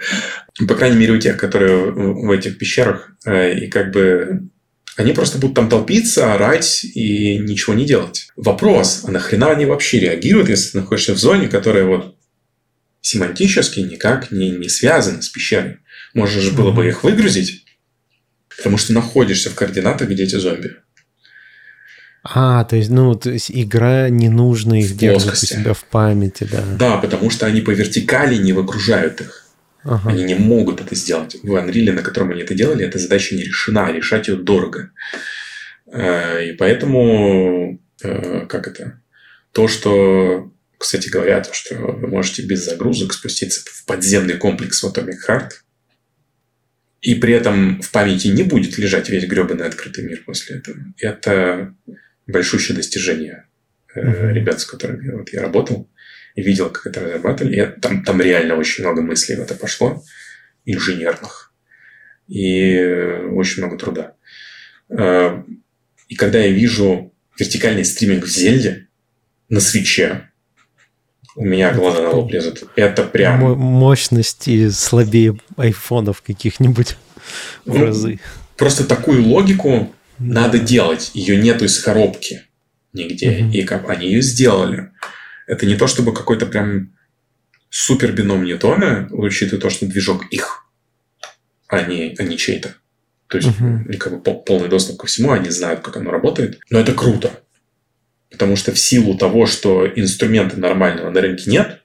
По крайней мере, у тех, которые в этих пещерах. Э, и как бы они просто будут там толпиться, орать и ничего не делать. Вопрос, а нахрена они вообще реагируют, если ты находишься в зоне, которая вот семантически никак не, не связана с пещерой? Можно же было бы их выгрузить, потому что находишься в координатах, где эти зомби. А, то есть, ну, то есть игра не нужно их держать у себя в памяти, да. Да, потому что они по вертикали не выгружают их. Ага. Они не могут это сделать. В Unreal, на котором они это делали, эта задача не решена, а решать ее дорого. Э, и поэтому, э, как это, то, что, кстати говоря, то, что вы можете без загрузок спуститься в подземный комплекс в Atomic Heart, и при этом в памяти не будет лежать весь гребаный открытый мир после этого. Это большущее достижение uh-huh. ребят, с которыми вот я работал видел, как это разрабатывали. И там, там реально очень много мыслей в это пошло, инженерных. И очень много труда. Э, и когда я вижу вертикальный стриминг в Зельде на свече, у меня глаза на лоб лезут. Это прям... Мощности слабее айфонов каких-нибудь в ну, разы. Просто такую логику надо делать. Ее нету из коробки нигде. Mm-hmm. И как они ее сделали. Это не то, чтобы какой-то прям супер бином Ньютона, учитывая то, что движок их, а не, а не чей-то. То есть, uh-huh. как бы полный доступ ко всему, они знают, как оно работает. Но это круто. Потому что в силу того, что инструмента нормального на рынке нет,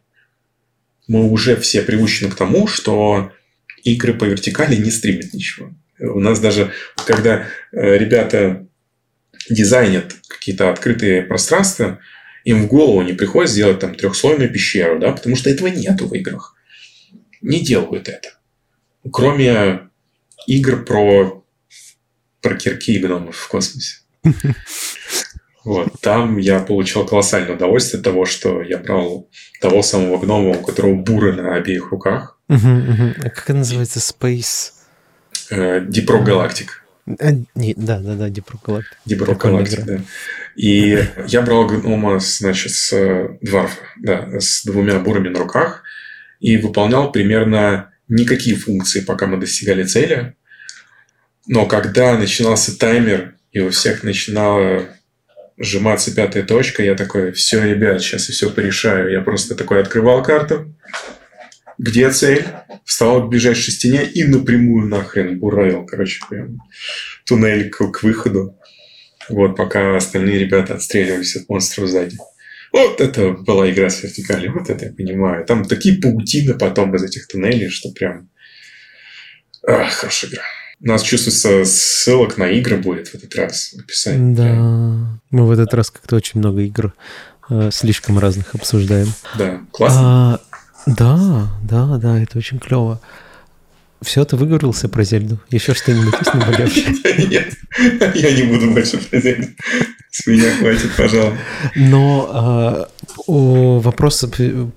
мы уже все приучены к тому, что игры по вертикали не стримят ничего. У нас даже, когда э, ребята дизайнят какие-то открытые пространства, им в голову не приходит сделать там трехслойную пещеру, да, потому что этого нету в играх. Не делают это. Кроме игр про, про кирки и гномов в космосе. Вот, там я получал колоссальное удовольствие от того, что я брал того самого гнома, у которого буры на обеих руках. А как называется? Space? Дипро Галактик. А, да, да, да, Дипро Галактик. Дипро Галактик, да. И я брал гнома, значит, с э, дварфа, да, с двумя бурами на руках и выполнял примерно никакие функции, пока мы достигали цели. Но когда начинался таймер, и у всех начинала сжиматься пятая точка, я такой, все, ребят, сейчас я все порешаю. Я просто такой открывал карту, где цель, встал к ближайшей стене и напрямую нахрен буравил, короче, прям туннель к, к выходу. Вот, пока остальные ребята отстреливались от монстров сзади. Вот это была игра с вертикалью, вот это я понимаю. Там такие паутины потом из этих туннелей, что прям... Ах, хорошая игра. У нас чувствуется ссылок на игры будет в этот раз в описании. Да, прям. мы в этот раз как-то очень много игр э, слишком разных обсуждаем. Да, классно. А, да, да, да, это очень клево. Все, ты выговорился про Зельду? Еще что-нибудь есть наболевшее? Нет, я не буду больше про Зельду. С меня хватит, пожалуйста. Но э, вопрос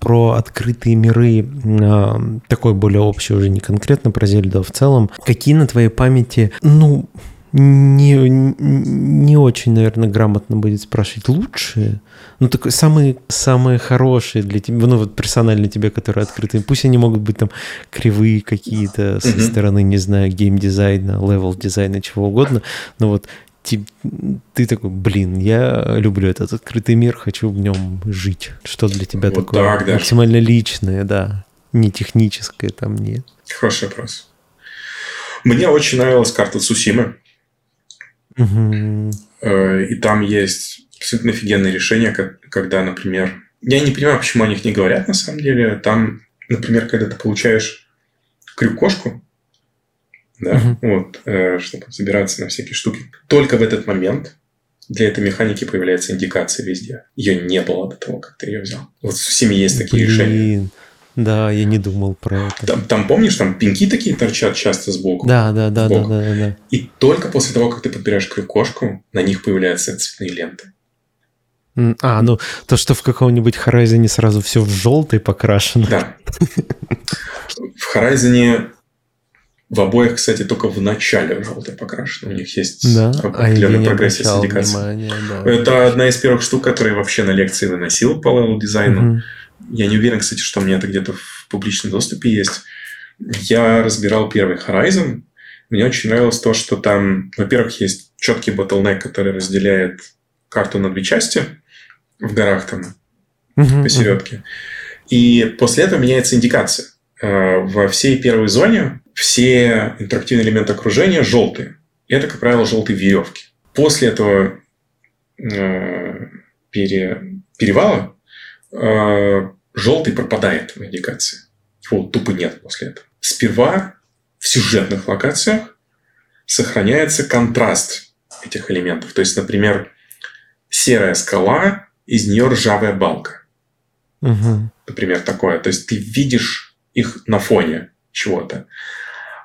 про открытые миры, э, такой более общий уже, не конкретно про Зельду, а в целом. Какие на твоей памяти, ну, не, не очень, наверное, грамотно будет спрашивать лучшие. Ну, такой самые, самые хорошие для тебя, ну, вот персонально тебе, которые открыты. Пусть они могут быть там кривые какие-то со стороны, не знаю, геймдизайна, level дизайна, чего угодно, но вот ты, ты такой, блин, я люблю этот открытый мир, хочу в нем жить. Что для тебя вот такое так, максимально личное, да, не техническое там нет. Хороший вопрос. Мне очень нравилась карта Цусимы. Угу. И там есть абсолютно офигенные решения, когда, например, я не понимаю, почему о них не говорят на самом деле. Там, например, когда ты получаешь крюк-кошку, да, угу. вот, э, чтобы забираться на всякие штуки. Только в этот момент для этой механики появляется индикация везде. Ее не было до того, как ты ее взял. Вот в семье есть такие Блин. решения. Да, я не думал про это. Там, там помнишь, там пинки такие торчат часто сбоку. Да, да, да, да, да, да. И только после того, как ты подбираешь крюк-кошку, на них появляются цветные ленты. А, ну то, что в каком-нибудь Horizon сразу все в желтый покрашено. Да. В Horizon в обоих, кстати, только в начале желтый покрашен. У них есть да? определенная а прогрессия с индикацией. Да, Это одна из первых штук, которые вообще на лекции выносил по level дизайну. Угу. Я не уверен, кстати, что у меня это где-то в публичном доступе есть. Я разбирал первый Horizon. Мне очень нравилось то, что там, во-первых, есть четкий bottleneck, который разделяет карту на две части в горах там uh посередке. И после этого меняется индикация. Э, во всей первой зоне все интерактивные элементы окружения желтые. Это, как правило, желтые веревки. После этого э, пере, перевала э, желтый пропадает в индикации. Его тупо нет после этого. Сперва в сюжетных локациях сохраняется контраст этих элементов. То есть, например, серая скала, из нее ржавая балка. Угу. Например, такое. То есть, ты видишь их на фоне чего-то.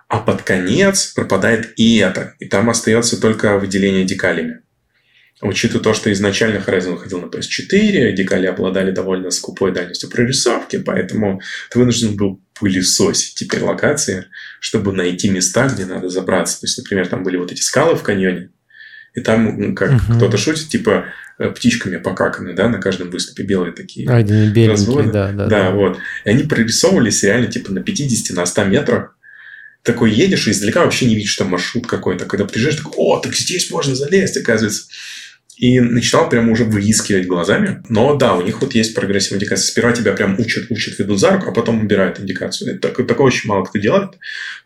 А под конец пропадает и это. И там остается только выделение декалями. Учитывая то, что изначально Horizon выходил на PS4, декали обладали довольно скупой дальностью прорисовки, поэтому ты вынужден был пылесосить теперь локации, чтобы найти места, где надо забраться. То есть, например, там были вот эти скалы в каньоне, и там, как угу. кто-то шутит, типа э, птичками покаканы, да, на каждом выступе белые такие. А, они беленькие, да, да, да. Да, вот. И они прорисовывались реально типа на 50, на 100 метрах такой едешь, и издалека вообще не видишь там маршрут какой-то. Когда приезжаешь, такой, о, так здесь можно залезть, оказывается. И начинал прямо уже выискивать глазами. Но да, у них вот есть прогрессивная индикация. Сперва тебя прям учат, учат, ведут за руку, а потом убирают индикацию. Это, такое очень мало кто делает.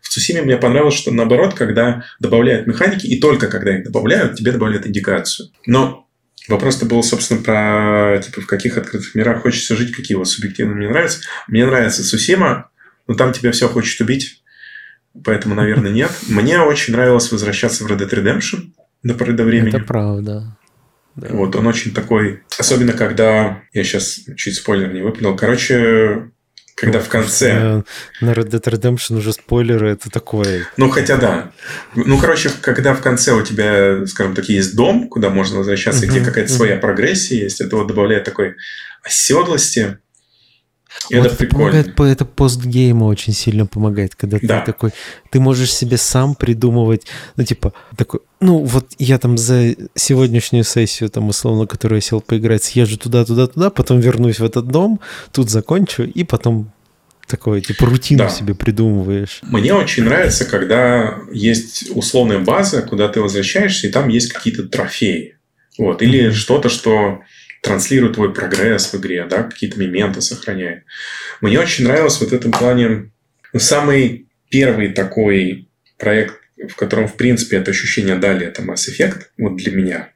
В Цусиме мне понравилось, что наоборот, когда добавляют механики, и только когда их добавляют, тебе добавляют индикацию. Но Вопрос-то был, собственно, про типа в каких открытых мирах хочется жить, какие вот субъективно мне нравятся. Мне нравится Сусима, но там тебя все хочет убить. Поэтому, наверное, нет. Мне очень нравилось возвращаться в Red Dead Redemption до поры до времени. Это правда. Да. Вот, он очень такой... Особенно, когда... Я сейчас чуть спойлер не выпадал. Короче, когда ну, в конце... На Red Dead Redemption уже спойлеры, это такое... Ну, хотя да. Ну, короче, когда в конце у тебя, скажем так, есть дом, куда можно возвращаться, uh-huh, где какая-то uh-huh. своя прогрессия есть, это вот добавляет такой оседлости. И вот это прикольно. Помогает, это постгейма очень сильно помогает, когда да. ты такой, ты можешь себе сам придумывать, ну, типа, такой, ну, вот я там за сегодняшнюю сессию, там, условно, которую я сел поиграть, съезжу туда, туда, туда, потом вернусь в этот дом, тут закончу, и потом такое, типа, рутину да. себе придумываешь. Мне очень нравится, когда есть условная база, куда ты возвращаешься, и там есть какие-то трофеи. Вот, или mm-hmm. что-то, что транслирует твой прогресс в игре, да, какие-то моменты сохраняет. Мне очень нравилось вот в этом плане ну, самый первый такой проект, в котором, в принципе, это ощущение дали, это Mass Effect, вот для меня.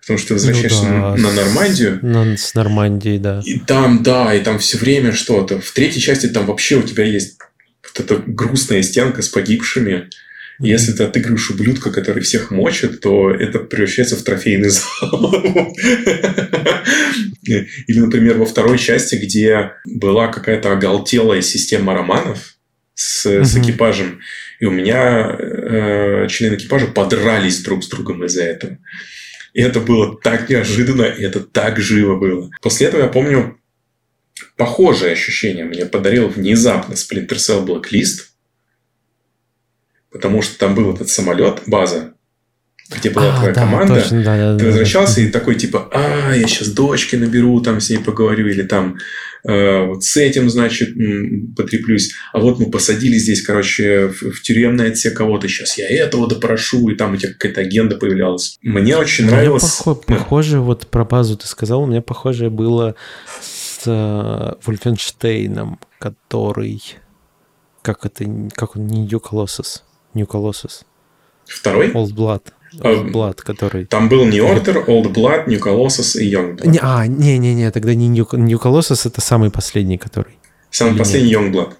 Потому что ты возвращаешься ну, да, на, на Нормандию. На, с Нормандией, да. И там, да, и там все время что-то. В третьей части там вообще у тебя есть вот эта грустная стенка с погибшими. Если ты отыгрываешь ублюдка, который всех мочит, то это превращается в трофейный зал. Или, например, во второй части, где была какая-то оголтелая система романов с, с экипажем, и у меня э, члены экипажа подрались друг с другом из-за этого. И это было так неожиданно, и это так живо было. После этого я помню похожее ощущение мне подарил внезапно Splinter Cell Blacklist – потому что там был этот самолет, база, где была а, твоя да, команда, точно, да, да, ты возвращался да, и такой типа, а, я сейчас дочки наберу, там с ней поговорю, или там э, вот с этим, значит, потреплюсь. А вот мы посадили здесь, короче, в, в тюремный отсек кого-то, сейчас я этого допрошу, и там у тебя какая-то агенда появлялась. Мне очень мне нравилось... Похо- похоже, вот про базу ты сказал, у меня похоже было с э, Вольфенштейном, который... Как это? Как он? Не New Colossus. New Colossus. Второй? Old Blood. Old Blood, который... Там был New Order, Old Blood, New Colossus и Young Blood. Не, а, не-не-не, тогда не New, New Colossus, это самый последний, который. Самый Или последний нет? Young Blood.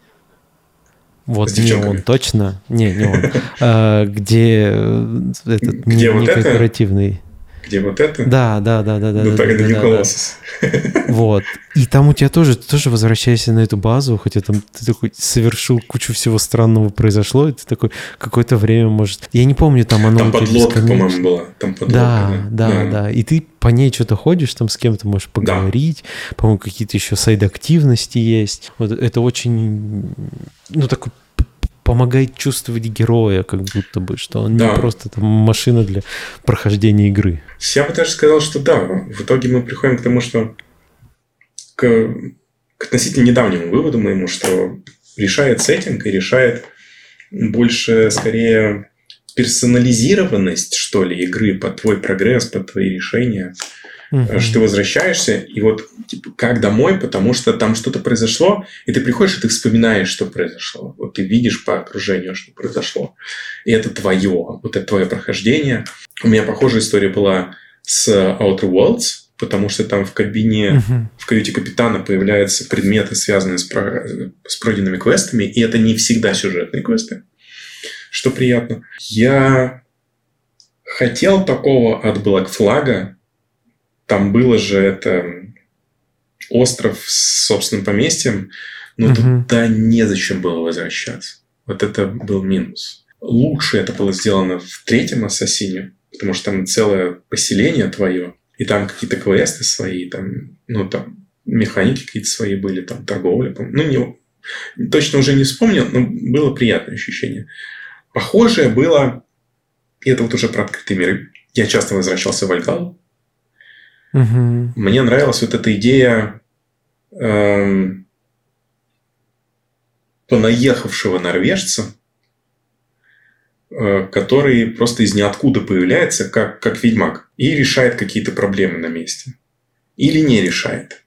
Вот, не он, точно. Не, не он. а, где этот где не, вот кооперативный где вот это. Да, да, да, да, да. Ну, так это не Colossus. Вот. И там у тебя тоже, тоже возвращаешься на эту базу, хотя там ты такой совершил кучу всего странного произошло, и ты такой какое-то время, может... Я не помню, там оно... Там подлодка, по-моему, была. Там подлодка, да, да, да, да. И ты по ней что-то ходишь, там с кем-то можешь поговорить. Да. По-моему, какие-то еще сайд-активности есть. Вот это очень... Ну, такой помогает чувствовать героя, как будто бы, что он да. не просто там машина для прохождения игры. Я бы даже сказал, что да. В итоге мы приходим к тому, что к, к относительно недавнему выводу моему, что решает сеттинг и решает больше, скорее, персонализированность, что ли, игры под твой прогресс, под твои решения mm что ты возвращаешься, и вот типа, как домой, потому что там что-то произошло, и ты приходишь, и ты вспоминаешь, что произошло. Вот ты видишь по окружению, что произошло. И это твое, вот это твое прохождение. У меня похожая история была с Outer Worlds, потому что там в кабине, uh в каюте капитана появляются предметы, связанные с, про... с пройденными квестами, и это не всегда сюжетные квесты, что приятно. Я хотел такого от Black Flag, там было же это остров с собственным поместьем, но угу. туда незачем было возвращаться. Вот это был минус. Лучше это было сделано в третьем Ассасине, потому что там целое поселение твое, и там какие-то квесты свои, там, ну, там механики какие-то свои были, там торговля. Ну, не, точно уже не вспомнил, но было приятное ощущение. Похожее было, и это вот уже про открытые миры. Я часто возвращался в Альгал, Угу. Мне нравилась вот эта идея эм, понаехавшего норвежца, э, который просто из ниоткуда появляется, как, как ведьмак, и решает какие-то проблемы на месте. Или не решает.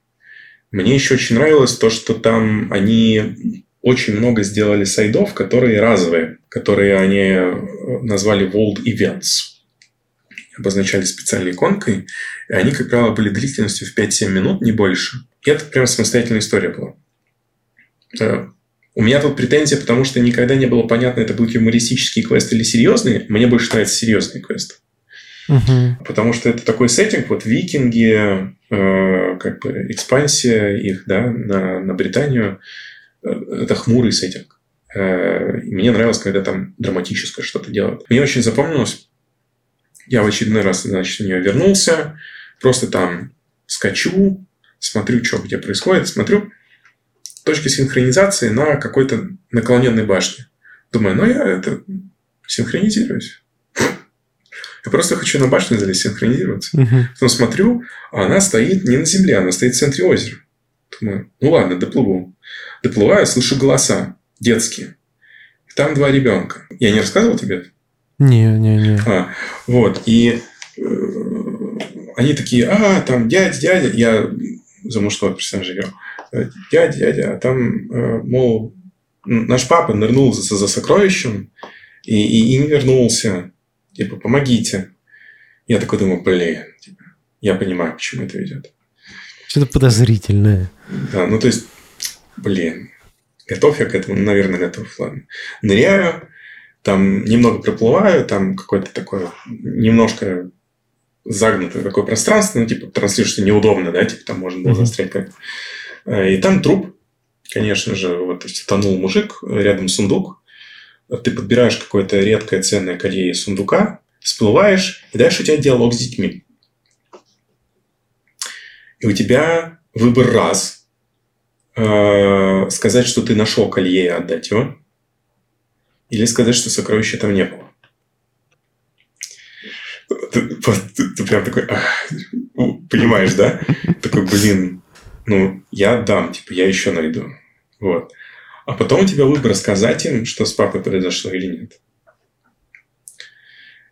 Мне еще очень нравилось то, что там они очень много сделали сайдов, которые разовые, которые они э, назвали World Events обозначали специальной иконкой, и они, как правило, были длительностью в 5-7 минут, не больше. И это прям самостоятельная история была. Э, у меня тут претензия, потому что никогда не было понятно, это будет юмористический квест или серьезный. Мне больше нравится серьезный квест. Угу. Потому что это такой сеттинг, вот викинги, э, как бы экспансия их да, на, на Британию, э, это хмурый сеттинг. Э, мне нравилось, когда там драматическое что-то делают. Мне очень запомнилось, я в очередной раз, значит, в нее вернулся, просто там скачу, смотрю, что где происходит, смотрю точки синхронизации на какой-то наклоненной башне. Думаю, ну я это синхронизируюсь. Я просто хочу на башню залезть, синхронизироваться. Uh-huh. Потом смотрю, а она стоит не на земле, она стоит в центре озера. Думаю, ну ладно, доплыву. Доплываю, слышу голоса детские. Там два ребенка. Я не рассказывал тебе это? Не, не, не. А, вот. И э, они такие, а, там дядя, дядя. Я за мужского персонажа играл. «Э, дядя, дядя. А там, э, мол, наш папа нырнул за, за сокровищем и, и, и не вернулся. Типа, помогите. Я такой думаю, блин, типа, я понимаю, к чему это ведет. Что-то подозрительное. Да, ну то есть, блин, готов я к этому, наверное, готов, ладно. Ныряю, там немного проплываю, там какое-то такое немножко загнутое такое пространство, ну, типа, транслируешься неудобно, да, типа, там можно было застрять как э, И там труп, конечно же, вот тонул мужик, рядом сундук, ты подбираешь какое-то редкое ценное колье из сундука, всплываешь, и дальше у тебя диалог с детьми. И у тебя выбор раз. Э, сказать, что ты нашел колье и отдать его – или сказать, что сокровища там не было. ты, ты, ты прям такой, понимаешь, да? Такой, блин, ну, я отдам, типа, я еще найду. Вот. А потом у тебя выбор, сказать им, что с папой произошло или нет.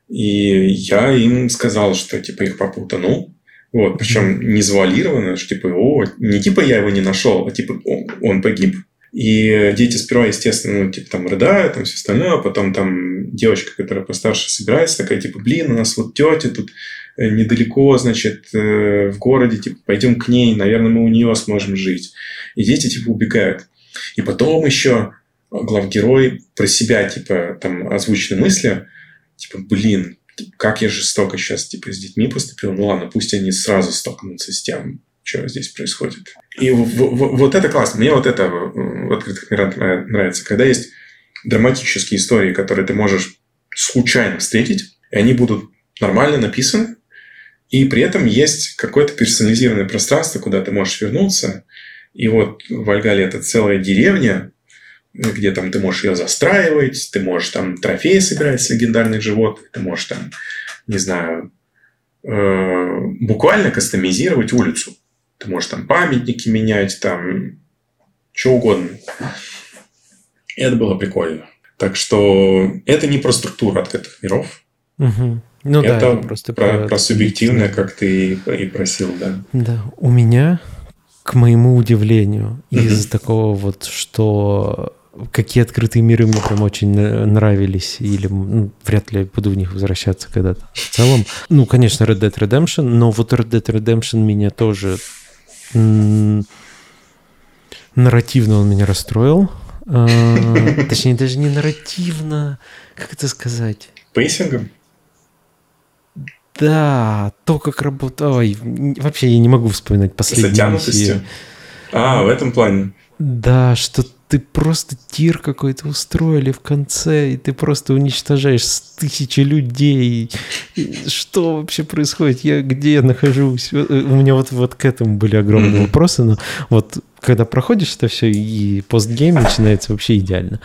И я им сказал, что, типа, их папа утонул. Вот, причем не завуалированно, что, типа, о, не типа я его не нашел, а типа он, он погиб. И дети сперва, естественно, ну, типа, там рыдают, там все остальное, а потом там девочка, которая постарше собирается, такая, типа, блин, у нас вот тетя тут э, недалеко, значит, э, в городе, типа, пойдем к ней, наверное, мы у нее сможем жить. И дети, типа, убегают. И потом еще главгерой про себя, типа, там, озвучены мысли, типа, блин, как я жестоко сейчас, типа, с детьми поступил. Ну ладно, пусть они сразу столкнутся с тем, что здесь происходит. И вот это классно. Мне вот это в открытых мирах нравится. Когда есть драматические истории, которые ты можешь случайно встретить, и они будут нормально написаны, и при этом есть какое-то персонализированное пространство, куда ты можешь вернуться. И вот в Альгале это целая деревня, где там ты можешь ее застраивать, ты можешь там трофеи собирать с легендарных животных, ты можешь там, не знаю, э, буквально кастомизировать улицу. Ты можешь там памятники менять, там что угодно. И это было прикольно. Так что это не про структуру открытых миров. Угу. Ну это да, это просто про, про, про субъективное, как ты и просил, да. Да, у меня, к моему удивлению, из такого вот, что какие открытые миры мне прям очень нравились, или ну, вряд ли буду в них возвращаться когда-то. В целом, ну, конечно, Red Dead Redemption, но вот Red Dead Redemption меня тоже нарративно он меня расстроил. А, точнее, даже не нарративно, как это сказать? Пейсингом? Да, то, как работал... Ой, вообще я не могу вспоминать последние... Затянутостью? А, в этом плане. Да, что ты просто тир какой-то устроили в конце, и ты просто уничтожаешь тысячи людей. Что вообще происходит? Я где я нахожусь? У меня вот, вот к этому были огромные mm-hmm. вопросы, но вот когда проходишь это все, и постгейм начинается вообще идеально.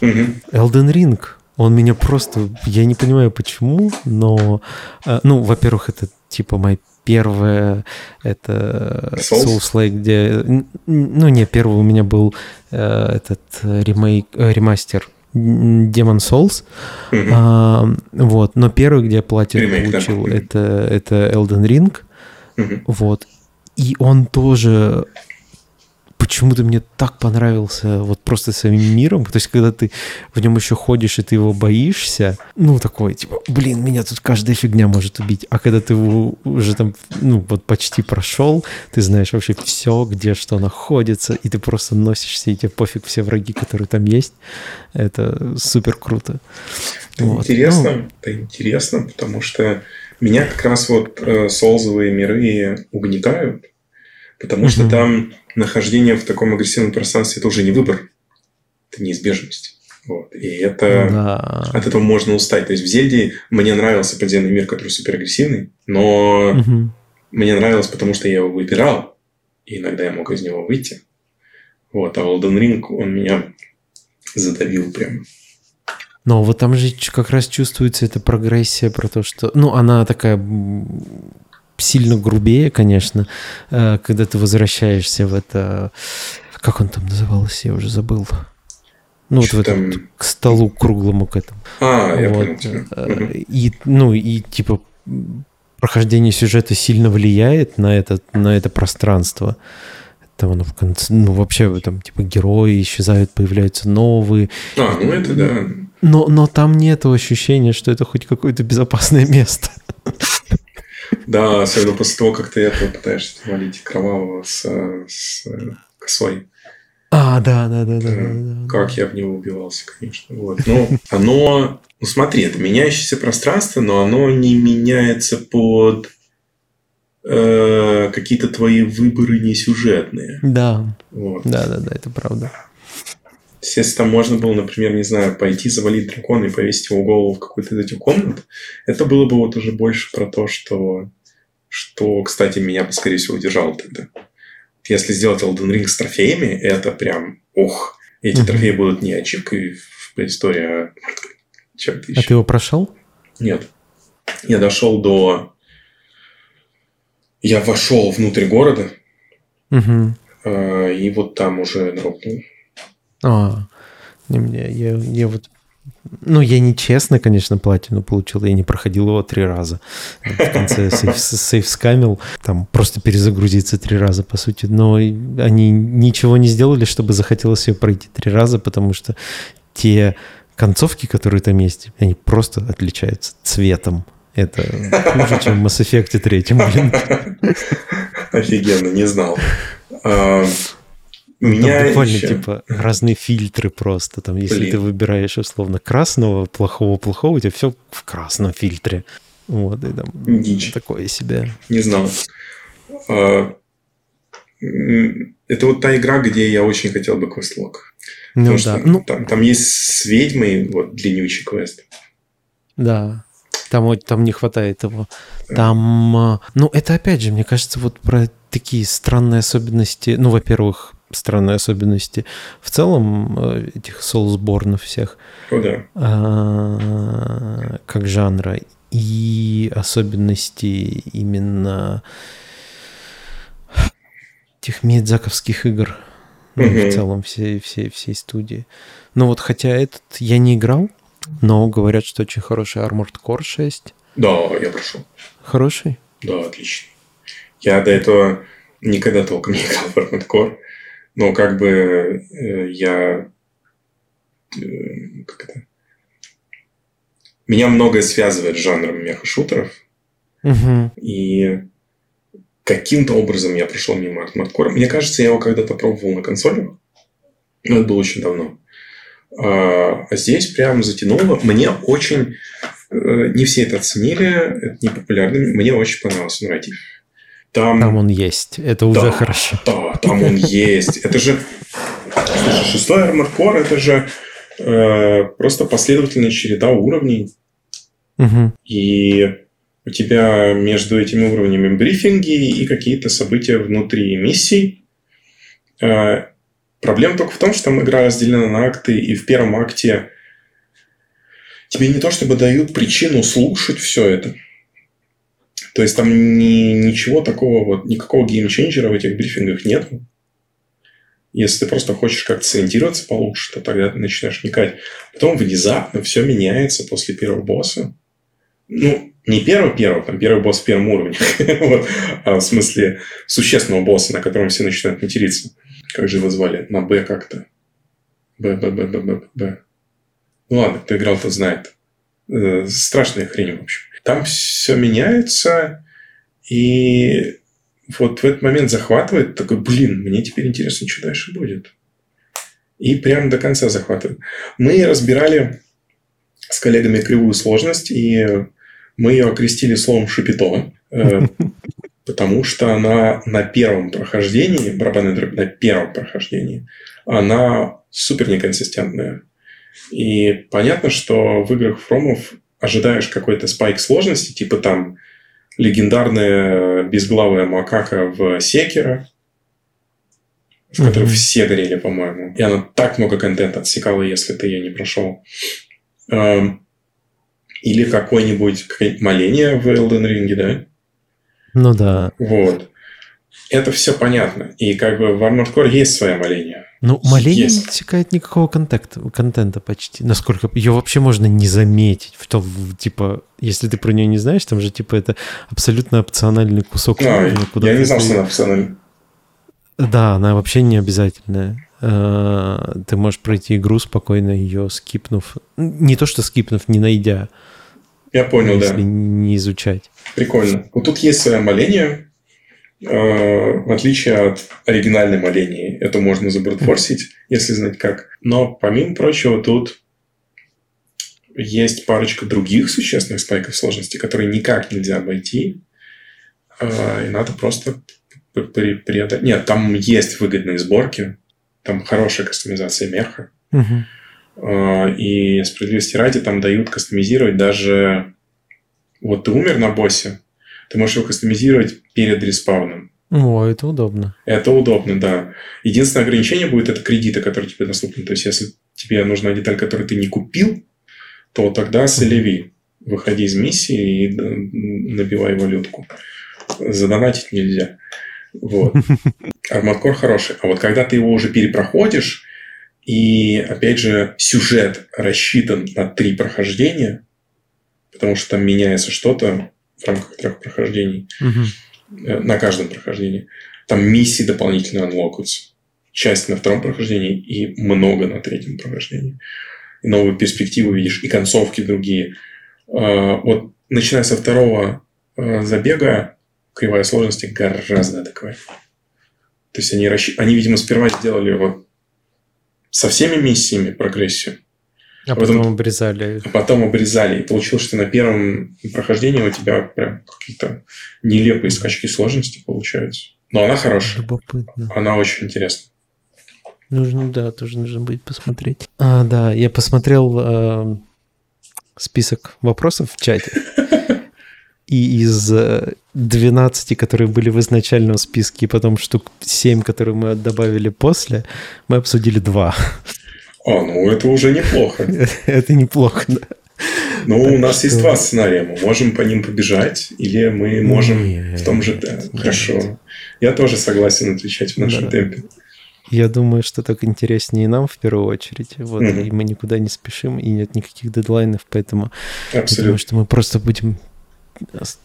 Elden Ring, он меня просто... Я не понимаю, почему, но... Э, ну, во-первых, это типа мой Первое это Souls, Souls где... Ну, не, первый у меня был э, этот ремейк, э, ремастер Demon Souls. Mm-hmm. А, вот, но первый, где я платину получил, да. это, это Elden Ring. Mm-hmm. Вот. И он тоже почему-то мне так понравился вот просто своим миром. То есть, когда ты в нем еще ходишь, и ты его боишься, ну, такой, типа, блин, меня тут каждая фигня может убить. А когда ты уже там, ну, вот почти прошел, ты знаешь вообще все, где что находится, и ты просто носишься, и тебе пофиг все враги, которые там есть. Это супер круто. Это вот. интересно, ну, это интересно, потому что меня как раз вот э, солзовые миры угнетают, потому что там нахождение в таком агрессивном пространстве это уже не выбор, это неизбежность. Вот. И это да. от этого можно устать. То есть в Зельде мне нравился подземный мир, который супер агрессивный, но угу. мне нравилось, потому что я его выбирал, и иногда я мог из него выйти. Вот, а Elden Ring, он меня задавил прям. Но вот там же как раз чувствуется эта прогрессия про то, что... Ну, она такая сильно грубее, конечно, э, когда ты возвращаешься в это... Как он там назывался, я уже забыл. Ну, вот в этом, там... к столу круглому к этому. А, вот. я понял. Э, и, ну, и типа прохождение сюжета сильно влияет на это, на это пространство. Там оно в конце, ну, вообще там, типа, герои исчезают, появляются новые. А, ну это да. Но, но там нет ощущения, что это хоть какое-то безопасное место. Да, особенно после того, как ты этого пытаешься валить кровавого с, с косой. А, да, да, да, да, да. Как я в него убивался, конечно. Вот. Но оно, ну смотри, это меняющееся пространство, но оно не меняется под э, какие-то твои выборы не сюжетные. Да. Вот. Да, да, да, это правда. Если там можно было, например, не знаю, пойти завалить дракона и повесить его голову в какую-то из этих комнат, это было бы вот уже больше про то, что, что кстати, меня бы, скорее всего, удержало тогда. Если сделать Elden Ring с трофеями, это прям, ох, эти угу. трофеи будут не ачивкой в истории, а чем-то еще. А ты его прошел? Нет. Я дошел до... Я вошел внутрь города, Угу. и вот там уже дропнул. А, не мне, я, я вот ну, я нечестно, конечно, платину получил, я не проходил его три раза. В конце сейф, сейф скамил, там просто перезагрузиться три раза, по сути. Но они ничего не сделали, чтобы захотелось ее пройти три раза, потому что те концовки, которые там есть, они просто отличаются цветом. Это хуже, чем в Mass Effect 3, блин. Офигенно, не знал. Меня там буквально еще... типа разные фильтры просто. Там, если Блин. ты выбираешь условно красного, плохого, плохого, у тебя все в красном фильтре. Вот, и там Дичь. такое себе. Не знал. А, это вот та игра, где я очень хотел бы квестлог. Ну, Потому да. что ну, там, там есть с ведьмой вот длиннючий квест. Да. Там, там не хватает его. Там, а, ну, это опять же, мне кажется, вот про такие странные особенности. Ну, во-первых, странные особенности в целом э, этих соусборнов всех. О, да. А, как жанра. И особенности именно этих медзаковских игр. Ну, угу. в целом всей, всей, всей студии. Ну вот хотя этот я не играл, но говорят, что очень хороший Armored Core 6. Да, я прошел. Хороший? Да, отлично. Я до этого никогда толком не играл в Armored Core. Но как бы э, я... Э, как это? Меня многое связывает с жанром меха-шутеров. Угу. И каким-то образом я прошел мимо Армадкора. Мне кажется, я его когда-то пробовал на консоли. Но это было очень давно. А, а здесь прям затянуло. Мне очень... Э, не все это оценили, это не популярно. Мне очень понравился нарратив. Там, там он есть. Это уже да, хорошо. Да, там он есть. Это же... Слушай, шестой Armor Core это же э, просто последовательная череда уровней. Угу. И у тебя между этими уровнями брифинги и какие-то события внутри миссий. Э, проблема только в том, что там игра разделена на акты, и в первом акте тебе не то чтобы дают причину слушать все это – то есть там ни, ничего такого, вот, никакого геймченджера в этих брифингах нет. Если ты просто хочешь как-то сориентироваться получше, то тогда ты начинаешь вникать. Потом внезапно все меняется после первого босса. Ну, не первого-первого, там первый босс в первом уровне, вот, а в смысле существенного босса, на котором все начинают материться. Как же его звали? На Б как-то. Б, Б, Б, Б, Б, Б. Ну ладно, кто играл, тот знает. Э, страшная хрень, в общем. Там все меняется, и вот в этот момент захватывает, такой, блин, мне теперь интересно, что дальше будет. И прям до конца захватывает. Мы разбирали с коллегами кривую сложность, и мы ее окрестили словом «шипито», э, потому что она на первом прохождении, барабанная дробь на первом прохождении, она супер неконсистентная. И понятно, что в играх Фромов ожидаешь какой-то спайк сложности, типа там легендарная безглавая макака в Секера, в которой mm-hmm. все горели, по-моему. И она так много контента отсекала, если ты ее не прошел. Эм, или какое-нибудь какое моление в Elden Ring, да? Ну да. Вот. Это все понятно. И как бы в Armored Core есть свое моление. Ну, моление есть. не отсекает никакого контакта, контента почти. Насколько ее вообще можно не заметить. В том, типа, если ты про нее не знаешь, там же, типа, это абсолютно опциональный кусок. Куда я не знал, что она опциональная. Да, она вообще не обязательная. А, ты можешь пройти игру спокойно, ее скипнув. Не то, что скипнув, не найдя. Я понял, если да. не изучать. Прикольно. Вот тут есть свое моление, Э, в отличие от оригинальной молении. Это можно забрутфорсить, если знать как. Но, помимо прочего, тут есть парочка других существенных спайков сложности, которые никак нельзя обойти. Э, и надо просто преодолеть. Нет, там есть выгодные сборки. Там хорошая кастомизация меха. Угу. И справедливости ради там дают кастомизировать даже... Вот ты умер на боссе, ты можешь его кастомизировать перед респауном. О, это удобно. Это удобно, да. Единственное ограничение будет это кредиты, которые тебе доступны. То есть, если тебе нужна деталь, которую ты не купил, то тогда солеви. выходи из миссии и набивай валютку. Задонатить нельзя. Вот. Core хороший. А вот когда ты его уже перепроходишь, и, опять же, сюжет рассчитан на три прохождения, потому что там меняется что-то в рамках трех прохождений, угу. на каждом прохождении. Там миссии дополнительно анлокаются. Часть на втором прохождении и много на третьем прохождении. И новые перспективы видишь, и концовки другие. А, вот начиная со второго а, забега, кривая сложности гораздо адекватнее. То есть они, расщ... они, видимо, сперва сделали вот со всеми миссиями прогрессию. А, потом, потом обрезали. А потом обрезали. И получилось, что на первом прохождении у тебя прям какие-то нелепые скачки сложности получаются. Но она хорошая. Любопытно. Она очень интересная. Нужно, да, тоже нужно будет посмотреть. А, да, я посмотрел э, список вопросов в чате. И из 12, э, которые были в изначальном списке, и потом штук 7, которые мы добавили после, мы обсудили два. А, ну это уже неплохо. Это неплохо, да. Ну, у нас есть два сценария. Мы можем по ним побежать, или мы можем в том же... Хорошо. Я тоже согласен отвечать в нашем темпе. Я думаю, что так интереснее нам в первую очередь. Вот, mm-hmm. и мы никуда не спешим, и нет никаких дедлайнов, поэтому Абсолютно. я думаю, что мы просто будем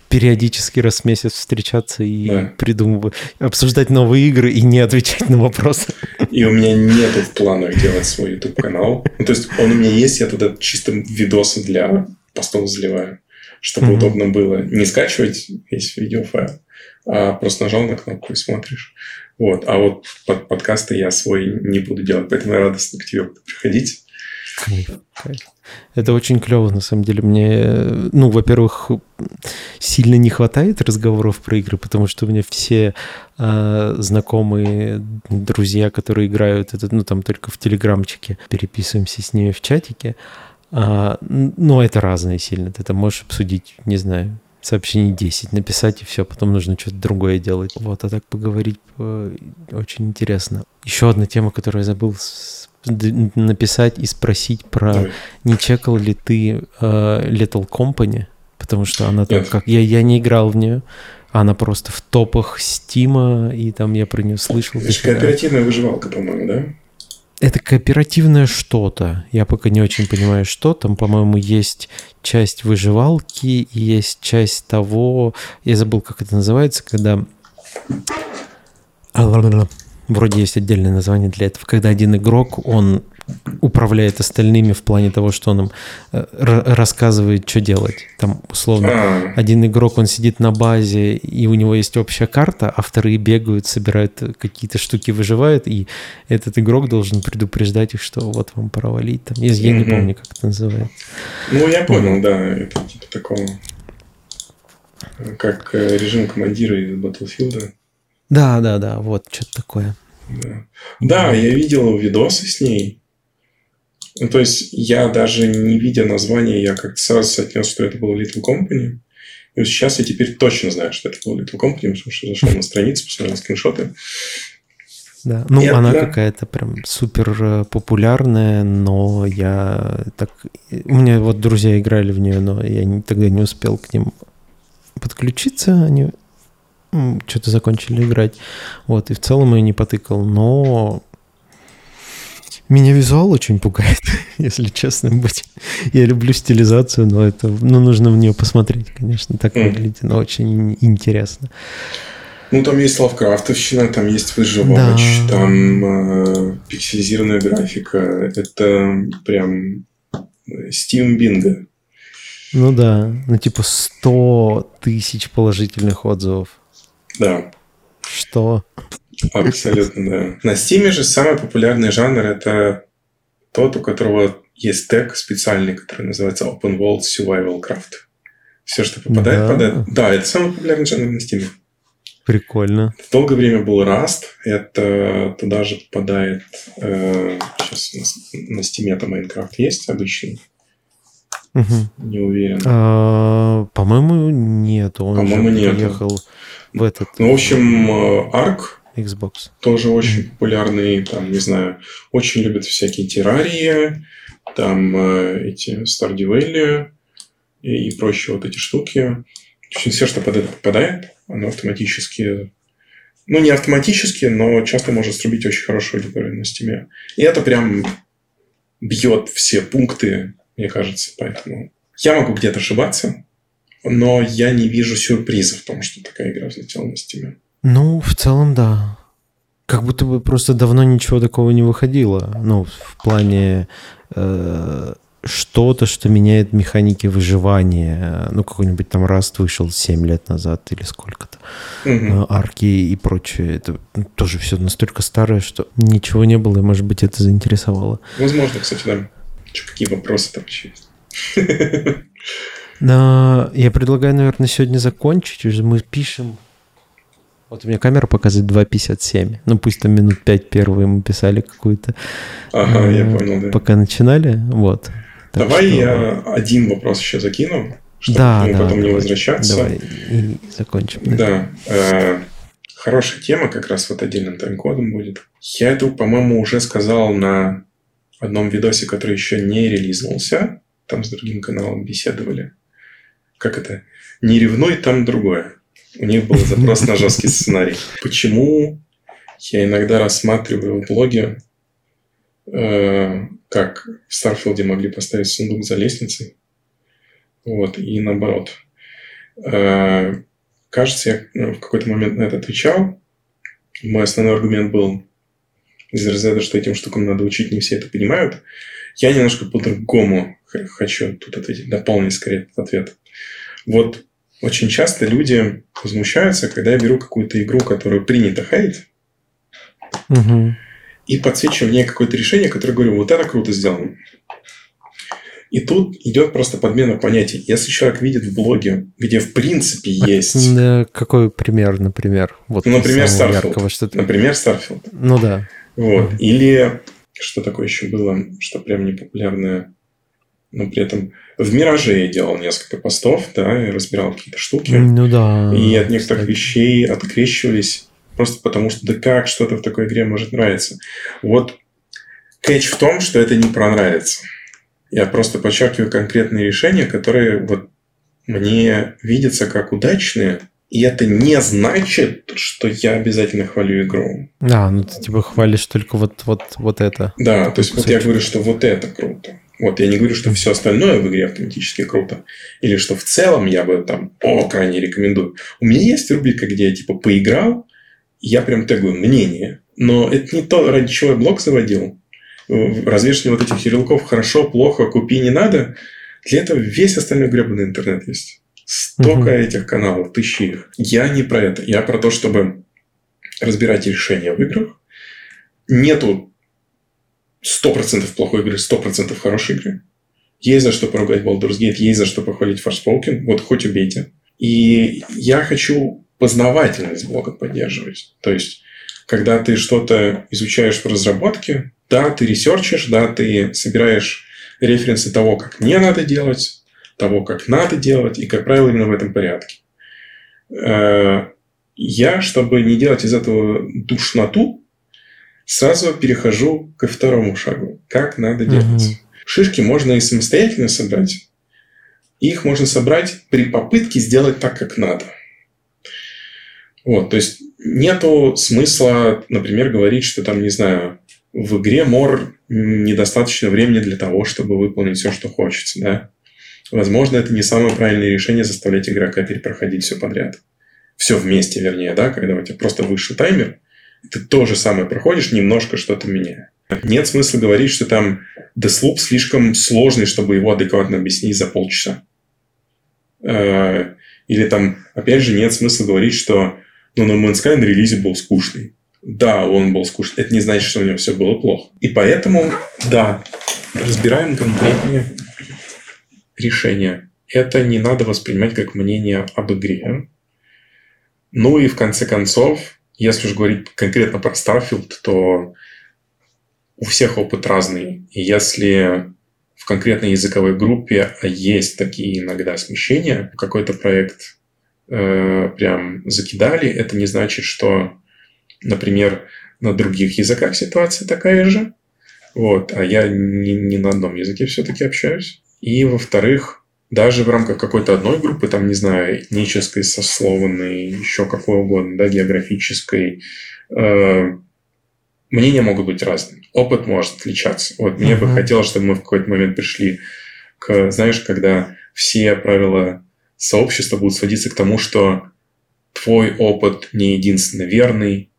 периодически раз в месяц встречаться и да. придумывать, обсуждать новые игры и не отвечать на вопросы. И у меня нету в планах делать свой YouTube-канал. Ну, то есть он у меня есть, я туда чисто видосы для постов заливаю, чтобы mm-hmm. удобно было не скачивать весь видеофайл, а просто нажал на кнопку и смотришь. Вот. А вот под подкасты я свой не буду делать, поэтому я радостно к тебе приходить. Это очень клево, на самом деле. Мне, ну, во-первых, сильно не хватает разговоров про игры, потому что у меня все э, знакомые, друзья, которые играют, это, ну, там только в телеграмчике, переписываемся с ними в чатике. А, но это разное сильно. Ты там можешь обсудить, не знаю, сообщений 10 написать, и все, потом нужно что-то другое делать. Вот, а так поговорить э, очень интересно. Еще одна тема, которую я забыл написать и спросить про Давай. не чекал ли ты э, Little Company, потому что она там как я я не играл в нее, она просто в топах Стима и там я про нее слышал. Это кооперативная выживалка, по-моему, да? Это кооперативное что-то. Я пока не очень понимаю, что. Там, по-моему, есть часть выживалки и есть часть того... Я забыл, как это называется, когда... Вроде есть отдельное название для этого. Когда один игрок, он управляет остальными в плане того, что он им э, рассказывает, что делать. Там, условно, а. один игрок, он сидит на базе, и у него есть общая карта, а вторые бегают, собирают какие-то штуки, выживают, и этот игрок должен предупреждать их, что вот вам пора валить. Там, я, я не помню, как это называется. Ну, я понял, да, это типа такого, как э, режим командира из Battlefield. Да, да, да, вот, что-то такое. Да. да, я видел видосы с ней. Ну, то есть, я даже не видя название, я как-то сразу отнес, что это был Little Company. И вот сейчас я теперь точно знаю, что это был Little Company, потому что зашел на страницу, посмотрел скриншоты. Да, ну и она да. какая-то прям супер э, популярная, но я так... У меня вот друзья играли в нее, но я не, тогда не успел к ним подключиться, они что-то закончили играть. Вот, и в целом я не потыкал, но меня визуал очень пугает, если честно быть. Я люблю стилизацию, но это, ну, нужно в нее посмотреть, конечно, так mm. выглядит, но очень интересно. Ну, там есть лавкрафтовщина, там есть выживач, да. там э, пикселизированная графика. Это прям Steam Bingo. Ну да, ну типа 100 тысяч положительных отзывов. Да. Что? Абсолютно, да. На Steam же самый популярный жанр – это тот, у которого есть тег специальный, который называется Open World Survival Craft. Все, что попадает да. это. Да, это самый популярный жанр на Steam. Прикольно. Долгое время был Rust. Это туда же попадает... Э, сейчас на, на Steam это Minecraft есть обычный. Угу. Не уверен. А, по-моему, нет. Он по-моему, нет. Приехал в этот... Ну, в общем, э, Ark Xbox. Тоже очень mm-hmm. популярный, там, не знаю, очень любят всякие террарии, там э, эти Stardew Valley, и, и прочие вот эти штуки. В общем, все, что под это попадает, оно автоматически ну, не автоматически, но часто может срубить очень хорошую аудиторию на стиме. И это прям бьет все пункты, мне кажется. Поэтому я могу где-то ошибаться, но я не вижу сюрприза в том, что такая игра взлетела на стиме. Ну, в целом, да. Как будто бы просто давно ничего такого не выходило. Ну, в плане э, что-то, что меняет механики выживания. Ну, какой-нибудь там Раст вышел 7 лет назад или сколько-то. Угу. Арки и прочее. Это тоже все настолько старое, что ничего не было, и, может быть, это заинтересовало. Возможно, кстати, да. Что, какие вопросы там вообще есть? Я предлагаю, наверное, сегодня закончить. Уже мы пишем вот у меня камера показывает 2.57. Ну, пусть там минут 5 первые мы писали какую-то. Ага, я э, понял, да. Пока начинали, вот. Так Давай что... я один вопрос еще закину, чтобы да, да, потом давай, не возвращаться. Давай и закончим. Да. Э, хорошая тема как раз вот отдельным тайм-кодом будет. Я это, по-моему, уже сказал на одном видосе, который еще не релизнулся. Там с другим каналом беседовали. Как это? Не ревнуй, там другое. У них был запрос на жесткий сценарий. Почему я иногда рассматриваю блоги э, как в Старфилде могли поставить сундук за лестницей. Вот, и наоборот. Э, кажется, я ну, в какой-то момент на это отвечал. Мой основной аргумент был из разряда, что этим штукам надо учить, не все это понимают. Я немножко по-другому хочу тут ответить, дополнить скорее этот ответ. Вот очень часто люди возмущаются, когда я беру какую-то игру, которую принято хейтить, угу и подсвечиваю мне какое-то решение, которое говорю, вот это круто сделано. И тут идет просто подмена понятий. Если человек видит в блоге, где в принципе есть... Да, какой пример, например? Вот ну, например, Starfield. что например, Starfield. Ну да. Вот. Или что такое еще было, что прям непопулярное, но при этом в Мираже я делал несколько постов, да, и разбирал какие-то штуки. Ну да. И от некоторых кстати. вещей открещивались просто потому что да как что-то в такой игре может нравиться. Вот кэч в том, что это не пронравится. Я просто подчеркиваю конкретные решения, которые вот мне видятся как удачные, и это не значит, что я обязательно хвалю игру. Да, ну ты типа хвалишь только вот, вот, вот это. Да, то есть вот я говорю, что вот это круто. Вот я не говорю, что все остальное в игре автоматически круто. Или что в целом я бы там, о, крайне рекомендую. У меня есть рубрика, где я типа поиграл, я прям тегую мнение. Но это не то, ради чего я блог заводил. Развешивание вот этих ярлыков хорошо, плохо, купи, не надо. Для этого весь остальной гребаный интернет есть. Столько угу. этих каналов, тысячи их. Я не про это. Я про то, чтобы разбирать решения в играх. Нету 100% плохой игры, 100% хорошей игры. Есть за что поругать Baldur's Gate, есть за что похвалить Forspoken. Вот хоть убейте. И я хочу познавательность блога поддерживать. То есть, когда ты что-то изучаешь в разработке, да, ты ресерчишь, да, ты собираешь референсы того, как не надо делать, того, как надо делать, и, как правило, именно в этом порядке. Э, я, чтобы не делать из этого душноту, сразу перехожу ко второму шагу. Как надо делать. Угу. Шишки можно и самостоятельно собрать. Их можно собрать при попытке сделать так, как надо. Вот, то есть нету смысла, например, говорить, что там, не знаю, в игре мор недостаточно времени для того, чтобы выполнить все, что хочется, да. Возможно, это не самое правильное решение заставлять игрока перепроходить все подряд. Все вместе, вернее, да, когда у тебя просто высший таймер, ты то же самое проходишь, немножко что-то меняя. Нет смысла говорить, что там Deathloop слишком сложный, чтобы его адекватно объяснить за полчаса. Э, или там, опять же, нет смысла говорить, что но No Man's Sky на релизе был скучный. Да, он был скучный. Это не значит, что у него все было плохо. И поэтому, да, разбираем конкретные решения. Это не надо воспринимать как мнение об игре. Ну и в конце концов, если уж говорить конкретно про Starfield, то у всех опыт разный. И если в конкретной языковой группе есть такие иногда смещения, какой-то проект э, прям закидали, это не значит, что, например, на других языках ситуация такая же. Вот, а я не, не на одном языке все-таки общаюсь. И, во-вторых, даже в рамках какой-то одной группы, там, не знаю, этнической, сословной, еще какой угодно, да, географической, э, мнения могут быть разными. Опыт может отличаться. Вот мне uh-huh. бы хотелось, чтобы мы в какой-то момент пришли к, знаешь, когда все правила сообщества будут сводиться к тому, что твой опыт не единственно верный,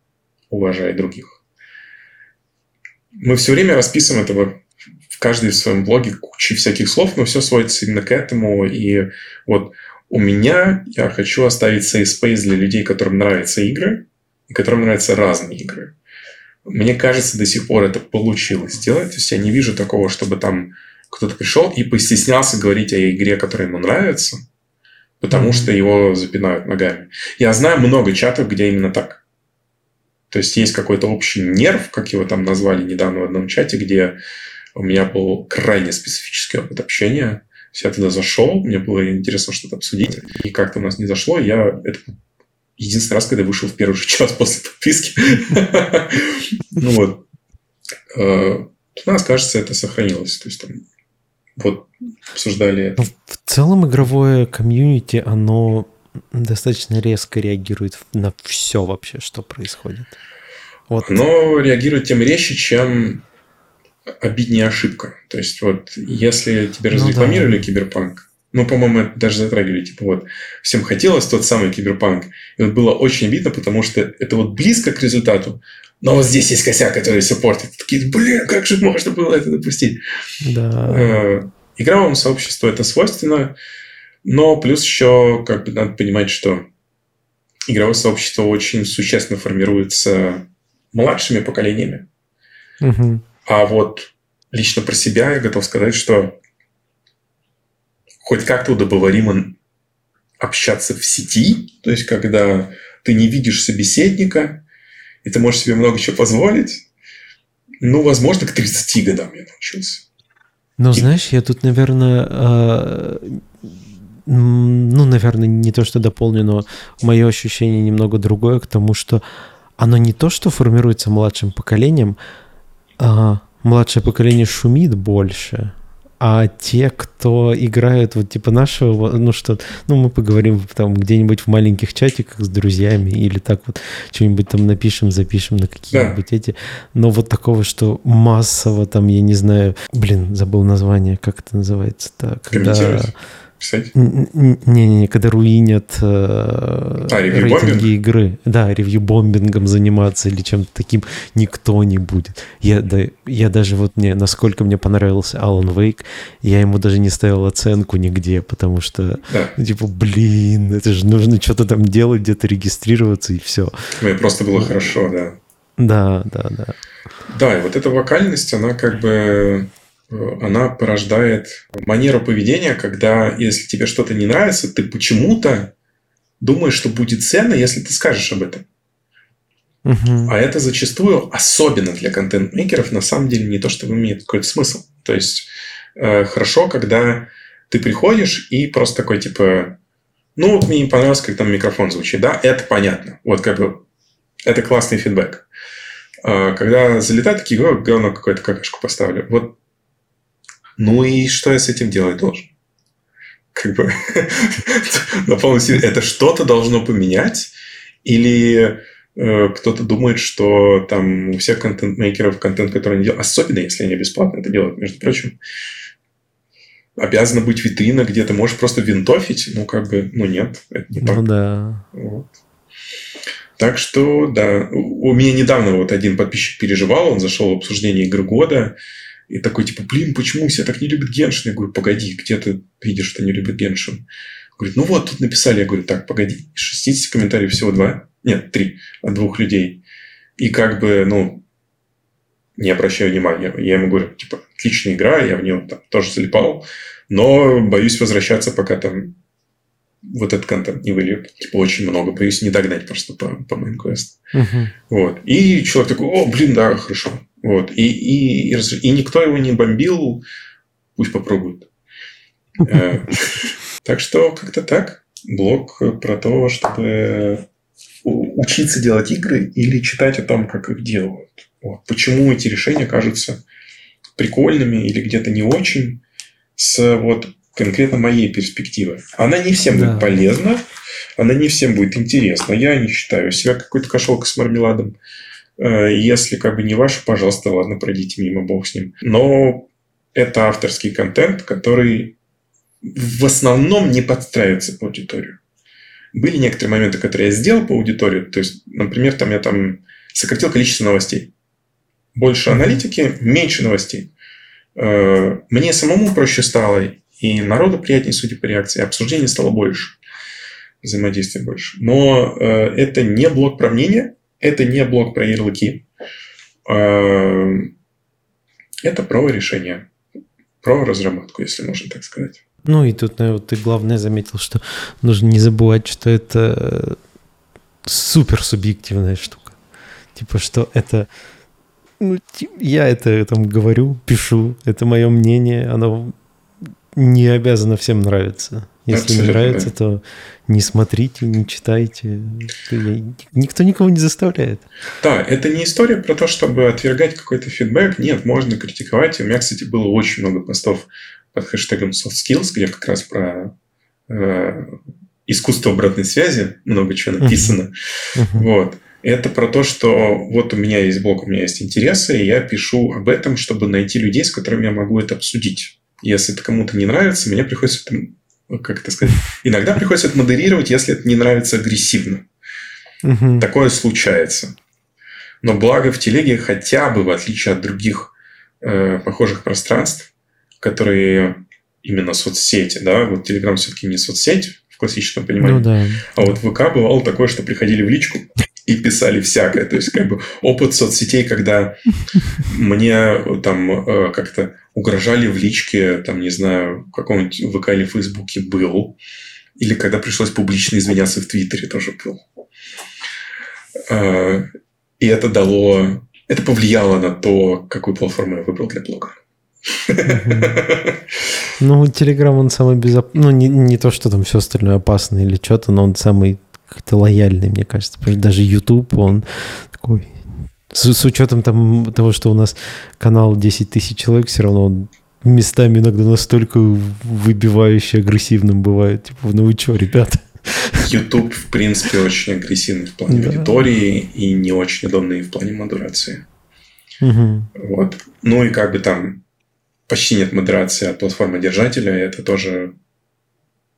уважай других. Мы все время расписываем этого в каждой в своем блоге куча всяких слов, но все сводится именно к этому. И вот у меня я хочу оставить safe space для людей, которым нравятся игры, и которым нравятся разные игры. Мне кажется, до сих пор это получилось сделать. То есть я не вижу такого, чтобы там кто-то пришел и постеснялся говорить о игре, которая ему нравится, потому mm-hmm. что его запинают ногами. Я знаю много чатов, где именно так. То есть есть какой-то общий нерв, как его там назвали недавно в одном чате, где у меня был крайне специфический опыт общения. Я туда зашел, мне было интересно что-то обсудить, и как-то у нас не зашло. Я это единственный раз, когда вышел в первый же час после подписки. Ну вот. Э, у нас, кажется, это сохранилось. То есть там вот обсуждали. Ну, в целом игровое комьюнити, оно достаточно резко реагирует на все вообще, что происходит. Вот. Но реагирует тем резче, чем обиднее ошибка. То есть вот если тебе ну, разрекламировали да. киберпанк, ну, по-моему, это даже затрагивали, типа вот, всем хотелось тот самый киберпанк, и вот было очень обидно, потому что это вот близко к результату, но вот здесь есть косяк, который все портит. Такие, блин, как же можно было это допустить? Да. Э, игровому сообществу это свойственно, но плюс еще как бы надо понимать, что игровое сообщество очень существенно формируется младшими поколениями. Угу. А вот лично про себя я готов сказать, что хоть как-то удобоваримо общаться в сети, то есть когда ты не видишь собеседника, и ты можешь себе много чего позволить, ну, возможно, к 30 годам я научился. Но и... знаешь, я тут, наверное, э, ну, наверное, не то, что дополню, но мое ощущение немного другое к тому, что оно не то, что формируется младшим поколением, а младшее поколение шумит больше, а те, кто играют вот типа нашего, ну что, ну мы поговорим там где-нибудь в маленьких чатиках с друзьями или так вот что-нибудь там напишем, запишем на какие-нибудь да. эти, но вот такого, что массово там, я не знаю, блин, забыл название, как это называется-то, когда писать? Не-не-не, когда руинят э, а, рейтинги игры. Да, ревью-бомбингом заниматься или чем-то таким никто не будет. Я, да, я даже вот мне, насколько мне понравился Alan Wake, я ему даже не ставил оценку нигде, потому что, да. ну, типа, блин, это же нужно что-то там делать, где-то регистрироваться и все. Мне просто было хорошо, да. Да, да, да. Да, и вот эта вокальность, она как бы она порождает манеру поведения, когда если тебе что-то не нравится, ты почему-то думаешь, что будет ценно, если ты скажешь об этом. Угу. А это зачастую, особенно для контент-мейкеров, на самом деле не то, что имеет какой-то смысл. То есть э, хорошо, когда ты приходишь и просто такой типа, ну вот мне не понравилось, как там микрофон звучит, да, это понятно. Вот как бы это классный фидбэк. Э, когда залетают такие, говно какое-то какашку поставлю. Вот ну и что я с этим делать должен? Как бы на полном это что-то должно поменять? Или э, кто-то думает, что там у всех контент-мейкеров контент, который они делают, особенно если они бесплатно это делают, между прочим, обязана быть витрина, где ты можешь просто винтофить, ну, как бы, ну, нет, это не так. Ну, да. Вот. Так что, да, у меня недавно вот один подписчик переживал, он зашел в обсуждение игры года, и такой, типа, блин, почему все так не любят Геншин? Я говорю, погоди, где ты видишь, что не любят Геншин? Говорит, ну вот, тут написали. Я говорю, так, погоди, из 60 комментариев всего два? Нет, три от двух людей. И как бы, ну, не обращаю внимания. Я ему говорю, типа, отличная игра, я в нее там тоже залипал, но боюсь возвращаться, пока там вот этот контент не выльют. Типа, очень много. Боюсь не догнать просто по, по моим квестам. Uh-huh. Вот. И человек такой, о, блин, да, хорошо. Вот. И, и, и, и никто его не бомбил, пусть попробует. Э, так что как-то так. Блог про то, чтобы учиться делать игры или читать о том, как их делают. Вот. Почему эти решения кажутся прикольными или где-то не очень. С вот конкретно моей перспективы. Она не всем да. будет полезна, она не всем будет интересна. Я не считаю себя какой-то кошелкой с мармеладом. Э, если как бы не ваш, пожалуйста, ладно, пройдите мимо, бог с ним. Но это авторский контент, который в основном не подстраивается по аудиторию. Были некоторые моменты, которые я сделал по аудитории. То есть, например, там я там сократил количество новостей. Больше аналитики, меньше новостей. Э, мне самому проще стало, и народу приятнее, судя по реакции, обсуждение стало больше, взаимодействия больше. Но э, это не блок про мнение, это не блок про ярлыки. Э, это про решение, про разработку, если можно так сказать. Ну и тут, наверное, ты главное заметил, что нужно не забывать, что это супер субъективная штука. Типа, что это ну, я это там говорю, пишу, это мое мнение, оно не обязано всем нравиться. Если Абсолютно, не нравится, то не смотрите, не читайте. Никто никого не заставляет. Да, это не история про то, чтобы отвергать какой-то фидбэк. Нет, можно критиковать. У меня, кстати, было очень много постов под хэштегом soft skills, где как раз про э, искусство обратной связи много чего написано. Uh-huh. Вот. Это про то, что вот у меня есть блог, у меня есть интересы, и я пишу об этом, чтобы найти людей, с которыми я могу это обсудить. Если это кому-то не нравится, мне приходится как это сказать, иногда приходится это модерировать, если это не нравится агрессивно. Угу. Такое случается. Но благо в телеге хотя бы, в отличие от других э, похожих пространств, которые именно соцсети, да, вот Телеграм все-таки не соцсеть в классическом понимании, ну, да. а вот ВК бывало такое, что приходили в личку, и писали всякое. То есть, как бы опыт соцсетей, когда мне там э, как-то угрожали в личке, там, не знаю, в каком-нибудь ВК или Фейсбуке был. Или когда пришлось публично извиняться в Твиттере, тоже был. Э, и это дало... Это повлияло на то, какую платформу я выбрал для блога. Ну, Телеграм, он самый безопасный. Ну, не, то, что там все остальное опасно или что-то, но он самый как-то лояльный, мне кажется. Потому что даже YouTube, он такой... С, с учетом там, того, что у нас канал 10 тысяч человек, все равно он местами иногда настолько выбивающий, агрессивным бывает. Типа, ну вы что, ребята? YouTube, в принципе, очень агрессивный в плане да. аудитории и не очень удобный в плане модерации. Угу. Вот. Ну и как бы там почти нет модерации от платформы держателя, это тоже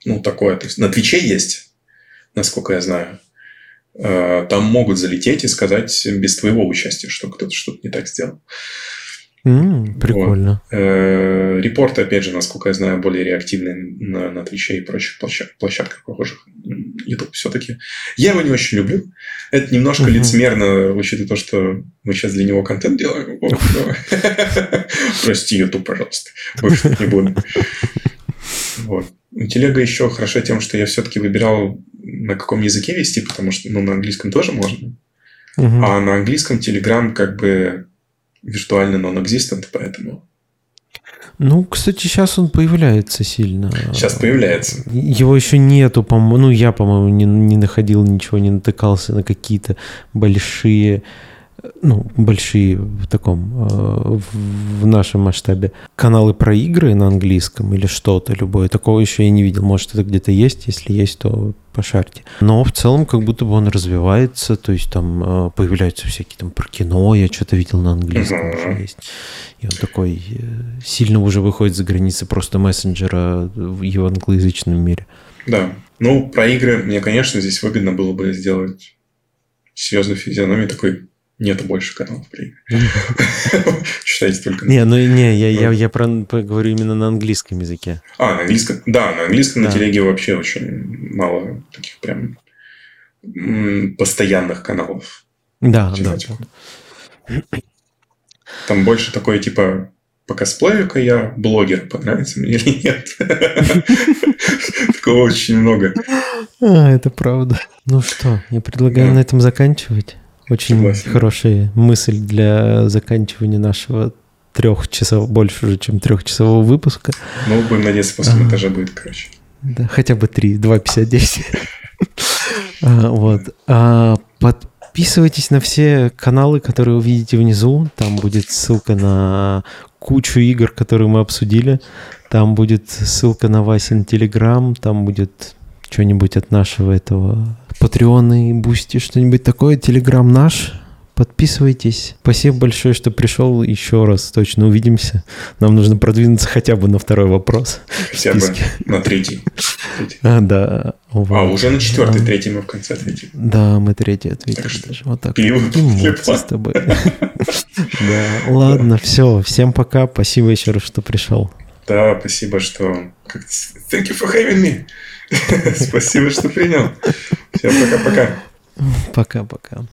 ну, такое. То есть на Твиче есть насколько я знаю. Э, там могут залететь и сказать без твоего участия, что кто-то что-то не так сделал. Mm, прикольно. Вот. Э, репорты, опять же, насколько я знаю, более реактивные на, на Твиче и прочих площадках, площадках похожих. YouTube все-таки. Я его не очень люблю. Это немножко uh-huh. лицемерно, учитывая то, что мы сейчас для него контент делаем. Прости, YouTube, пожалуйста. Больше не буду. Вот. Телега еще хороша тем, что я все-таки выбирал, на каком языке вести, потому что ну, на английском тоже можно. Угу. А на английском Telegram как бы виртуально non-existent, поэтому... Ну, кстати, сейчас он появляется сильно. Сейчас появляется. Его еще нету, по-моему. Ну, я, по-моему, не, не находил ничего, не натыкался на какие-то большие ну, большие в таком, э, в нашем масштабе, каналы про игры на английском или что-то любое. Такого еще я не видел. Может, это где-то есть. Если есть, то пошарьте. Но в целом как будто бы он развивается, то есть там э, появляются всякие там про кино, я что-то видел на английском уже есть. И он такой э, сильно уже выходит за границы просто мессенджера в его англоязычном мире. Да. Ну, про игры мне, конечно, здесь выгодно было бы сделать серьезную физиономию такой Нету больше каналов при Считайте только... Не, ну не, я, я, я про, говорю именно на английском языке. А, на английском? Да, на английском на телеге вообще очень мало таких прям постоянных каналов. Да, да. Там больше такое типа по косплею-ка я блогер, понравится мне или нет. Такого очень много. А, это правда. Ну что, я предлагаю на этом заканчивать. Очень Согласен. хорошая мысль для заканчивания нашего трех часов, больше уже, чем трехчасового выпуска. Ну, будем надеяться, после монтажа будет, короче. Да, хотя бы три, два пятьдесят десять. А, вот. А, подписывайтесь на все каналы, которые увидите внизу. Там будет ссылка на кучу игр, которые мы обсудили. Там будет ссылка на Васин Телеграм, там будет что-нибудь от нашего этого Патреона и Бусти, что-нибудь такое. Телеграм наш. Подписывайтесь. Спасибо большое, что пришел. Еще раз точно увидимся. Нам нужно продвинуться хотя бы на второй вопрос. Хотя бы на третий. А, да. А, уже на четвертый, да. третий мы в конце ответим. Да, мы третий ответили. Так вот так. Пиво с тобой. Да, ладно, все. Всем пока. Спасибо еще раз, что пришел. Да, спасибо, что... Thank you for having me. Спасибо, что принял. Всем пока-пока. Пока-пока.